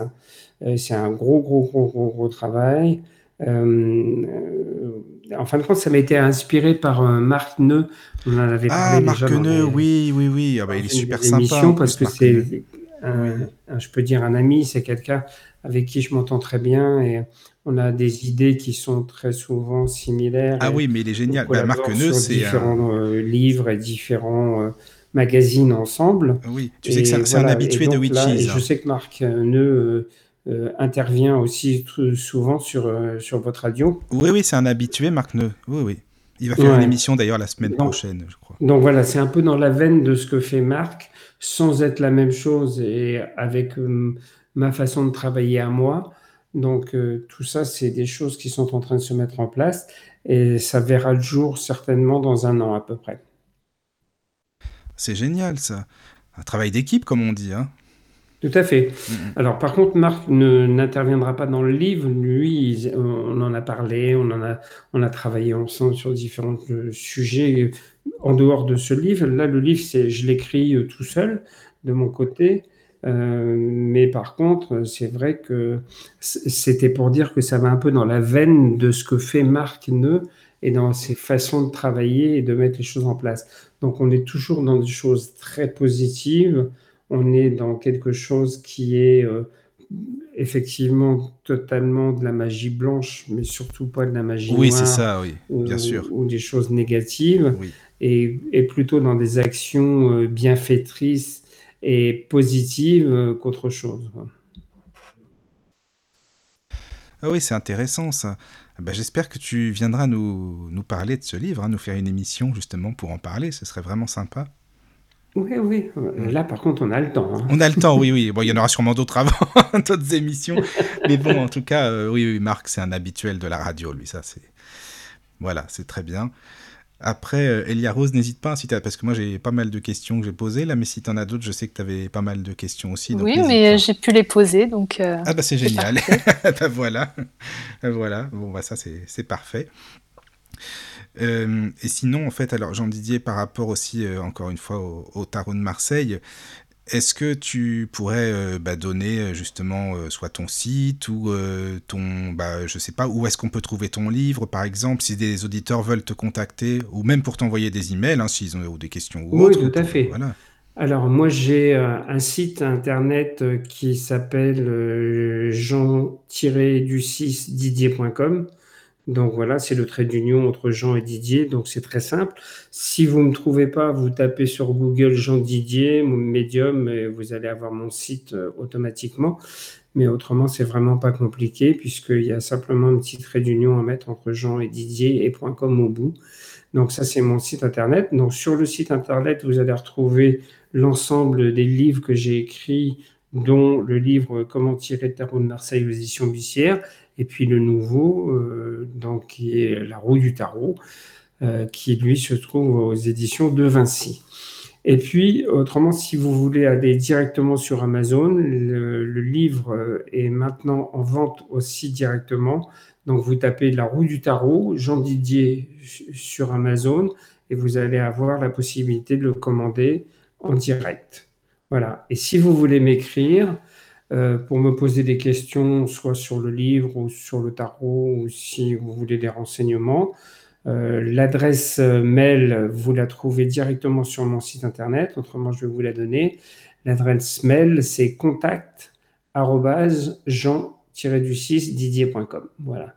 C'est un gros, gros, gros, gros, gros travail. Euh, en fin de compte, ça m'a été inspiré par euh, Marc Neu. On en avait parlé ah, Marc Neu, oui, oui, oui. Ah, bah, il est super sympa. parce que c'est, je peux dire un ami, c'est quelqu'un avec qui je m'entends très bien et on a des idées qui sont très souvent similaires. Ah oui, mais il est génial. Bah, Marc Neu, c'est différents euh, livres et différents magazines ensemble. Oui, tu sais que c'est un habitué de Witches. je hein. sais que Marc Neu euh, intervient aussi souvent sur, euh, sur votre radio. Oui, oui, c'est un habitué, Marc Neu. Oui, oui. Il va faire une émission d'ailleurs la semaine prochaine, je crois. Donc voilà, c'est un peu dans la veine de ce que fait Marc, sans être la même chose et avec euh, ma façon de travailler à moi. Donc tout ça, c'est des choses qui sont en train de se mettre en place et ça verra le jour certainement dans un an à peu près. C'est génial ça. Un travail d'équipe, comme on dit. Hein. Tout à fait. Alors, par contre, Marc n'interviendra pas dans le livre. Lui, on en a parlé, on en a, on a travaillé ensemble sur différents euh, sujets en dehors de ce livre. Là, le livre, c'est, je l'écris euh, tout seul de mon côté. Euh, mais par contre, c'est vrai que c'était pour dire que ça va un peu dans la veine de ce que fait Marc Neu et dans ses façons de travailler et de mettre les choses en place. Donc, on est toujours dans des choses très positives on est dans quelque chose qui est euh, effectivement totalement de la magie blanche, mais surtout pas de la magie oui, noire. Oui, c'est ça, oui, bien ou, sûr. Ou des choses négatives, et, plutôt dans des actions euh, bienfaitrices et positives euh, qu'autre chose. Ah oui, c'est intéressant ça. Ben, J'espère que tu viendras nous, nous, parler de ce livre, hein, nous faire une émission justement pour en parler, ce serait vraiment sympa. Oui, oui. Là, par contre, on a le temps. Hein. On a le temps, oui, oui. [LAUGHS] Bon, il y en aura sûrement d'autres avant, [LAUGHS] d'autres émissions. Mais bon, en tout cas, euh, oui, oui, Marc, c'est un habituel de la radio, lui. Ça, c'est voilà, c'est très bien. Après, euh, Elia Rose, n'hésite pas, si parce que moi j'ai pas mal de questions que j'ai posées là, mais si tu en as d'autres, je sais que tu avais pas mal de questions aussi. oui, mais j'ai pu les poser, donc. Euh, ah bah c'est génial. [LAUGHS] bah voilà, voilà. Bon bah ça c'est parfait. Euh, et sinon, en fait, alors Jean Didier, par rapport aussi, encore une fois, au, tarot de Marseille, est-ce que tu pourrais euh, bah, donner euh, justement euh, soit ton site ou ton, bah, je sais pas, où est-ce qu'on peut trouver ton livre par exemple, si des auditeurs veulent te contacter ou même pour t'envoyer des emails, hein, s'ils ont des questions ou oui, tout à fait. Alors moi j'ai un site internet qui s'appelle jean-du6didier.com. Donc voilà, c'est le trait d'union entre Jean et Didier, donc c'est très simple. Si vous ne me trouvez pas, vous tapez sur Google Jean Didier, mon médium, et vous allez avoir mon site euh, automatiquement. Mais autrement, c'est vraiment pas compliqué, puisqu'il y a simplement un petit trait d'union à mettre entre Jean et Didier et .com au bout. Donc ça, c'est mon site internet. Donc sur le site internet, vous allez retrouver l'ensemble des livres que j'ai écrits, dont le livre Comment tirer le tarot de Marseille aux éditions Bussière et puis le nouveau, euh, donc, qui est La roue du tarot, euh, qui lui se trouve aux éditions de Vinci. Et puis, autrement, si vous voulez aller directement sur Amazon, le, livre est maintenant en vente aussi directement. Donc, vous tapez La roue du tarot, Jean Didier sur Amazon, et vous allez avoir la possibilité de le commander en direct. Voilà. Et si vous voulez m'écrire, euh, pour me poser des questions, soit sur le livre ou sur le tarot, ou si vous voulez des renseignements. Euh, l'adresse mail, vous la trouvez directement sur mon site internet, autrement je vais vous la donner. L'adresse mail, c'est contact jean-du6 didier.com. Voilà.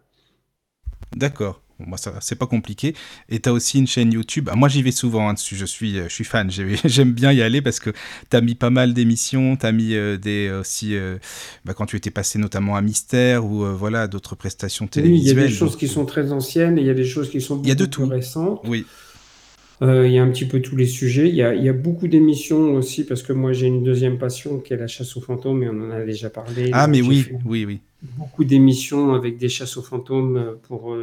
D'accord moi, ça, c'est pas compliqué. Et tu as aussi une chaîne YouTube. Ah, moi, j'y vais souvent hein, dessus. Je suis, euh, je suis fan. [LAUGHS] J'aime bien y aller parce que tu as mis pas mal d'émissions. Tu as mis euh, des, aussi, euh, bah, quand tu étais passé notamment à Mystère ou voilà, d'autres prestations télévisuelles. Oui, il y a des choses qui sont très anciennes et il y a des choses qui sont beaucoup de plus récentes. Oui. il y a un petit peu tous les sujets. Il y a, il y a beaucoup d'émissions aussi parce que moi, j'ai une deuxième passion qui est la chasse aux fantômes et on en a déjà parlé. Ah, mais oui, oui, oui. Beaucoup d'émissions avec des chasses aux fantômes pour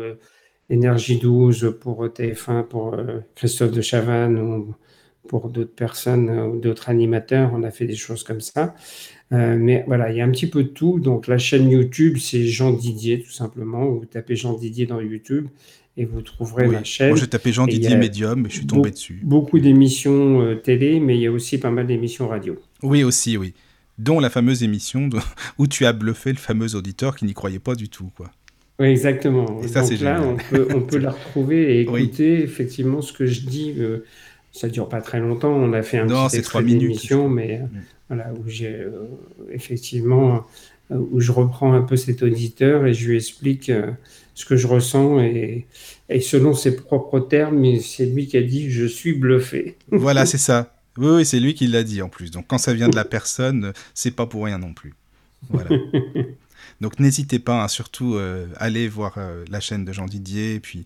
Énergie 12 pour TF1, pour euh, Christophe de Chavannes ou pour d'autres personnes euh, ou d'autres animateurs. On a fait des choses comme ça. Euh, mais voilà, il y a un petit peu de tout. Donc la chaîne YouTube, c'est Jean Didier, tout simplement. Vous tapez Jean Didier dans YouTube et vous trouverez la chaîne. Moi, j'ai tapé Jean Didier Medium et je suis tombé dessus. Beaucoup d'émissions télé, mais il y a aussi pas mal d'émissions radio. Oui, aussi, oui. Dont la fameuse émission [LAUGHS] où tu as bluffé le fameux auditeur qui n'y croyait pas du tout, quoi. Oui, exactement. Et ça, là, on peut, on peut [LAUGHS] la retrouver et écouter effectivement ce que je dis. Euh, ça dure pas très longtemps. On a fait un non, petit extrait d'émission, mais euh, mm. voilà, où j'ai euh, effectivement où je reprends un peu cet auditeur et je lui explique ce que je ressens et, et selon ses propres termes, c'est lui qui a dit je suis bluffé. [LAUGHS] Voilà, c'est ça. Oui, oui c'est lui qui l'a dit en plus. Donc quand ça vient de la personne, c'est pas pour rien non plus. Voilà. [LAUGHS] Donc n'hésitez pas, hein, surtout euh, aller voir euh, la chaîne de Jean Didier, et puis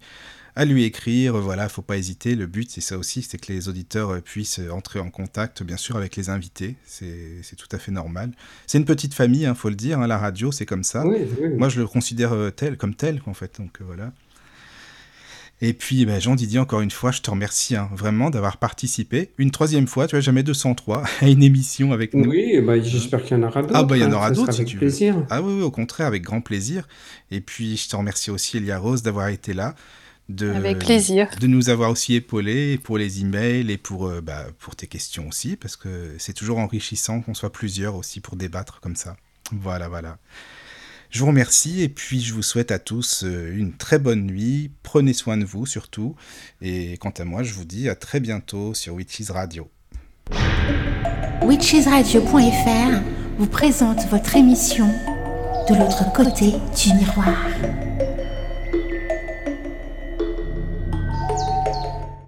à lui écrire, voilà, faut pas hésiter. Le but, c'est ça aussi, c'est que les auditeurs euh, puissent entrer en contact, bien sûr, avec les invités. C'est tout à fait normal. C'est une petite famille, il hein, faut le dire. Hein, la radio, c'est comme ça. Moi, je le considère tel, comme tel, en fait. Donc voilà. Et puis, ben, Jean Didier, encore une fois, je te remercie hein, vraiment d'avoir participé. Une troisième fois, tu vois, jamais 203, à une émission avec nous. Oui, bah, j'espère qu'il y en aura d'autres. Ah, bah, il y en aura d'autres si tu plaisir. veux. Ah, oui, oui, au contraire, avec grand plaisir. Et puis, je te remercie aussi, Elia Rose, d'avoir été là. De, avec plaisir. De nous avoir aussi épaulés pour les emails et pour, euh, bah, pour tes questions aussi, parce que c'est toujours enrichissant qu'on soit plusieurs aussi pour débattre comme ça. Voilà, voilà. Je vous remercie et puis je vous souhaite à tous euh, une très bonne nuit. Prenez soin de vous surtout. Et quant à moi, je vous dis à très bientôt sur Witches Radio. Witchesradio.fr vous présente votre émission De l'autre côté du miroir.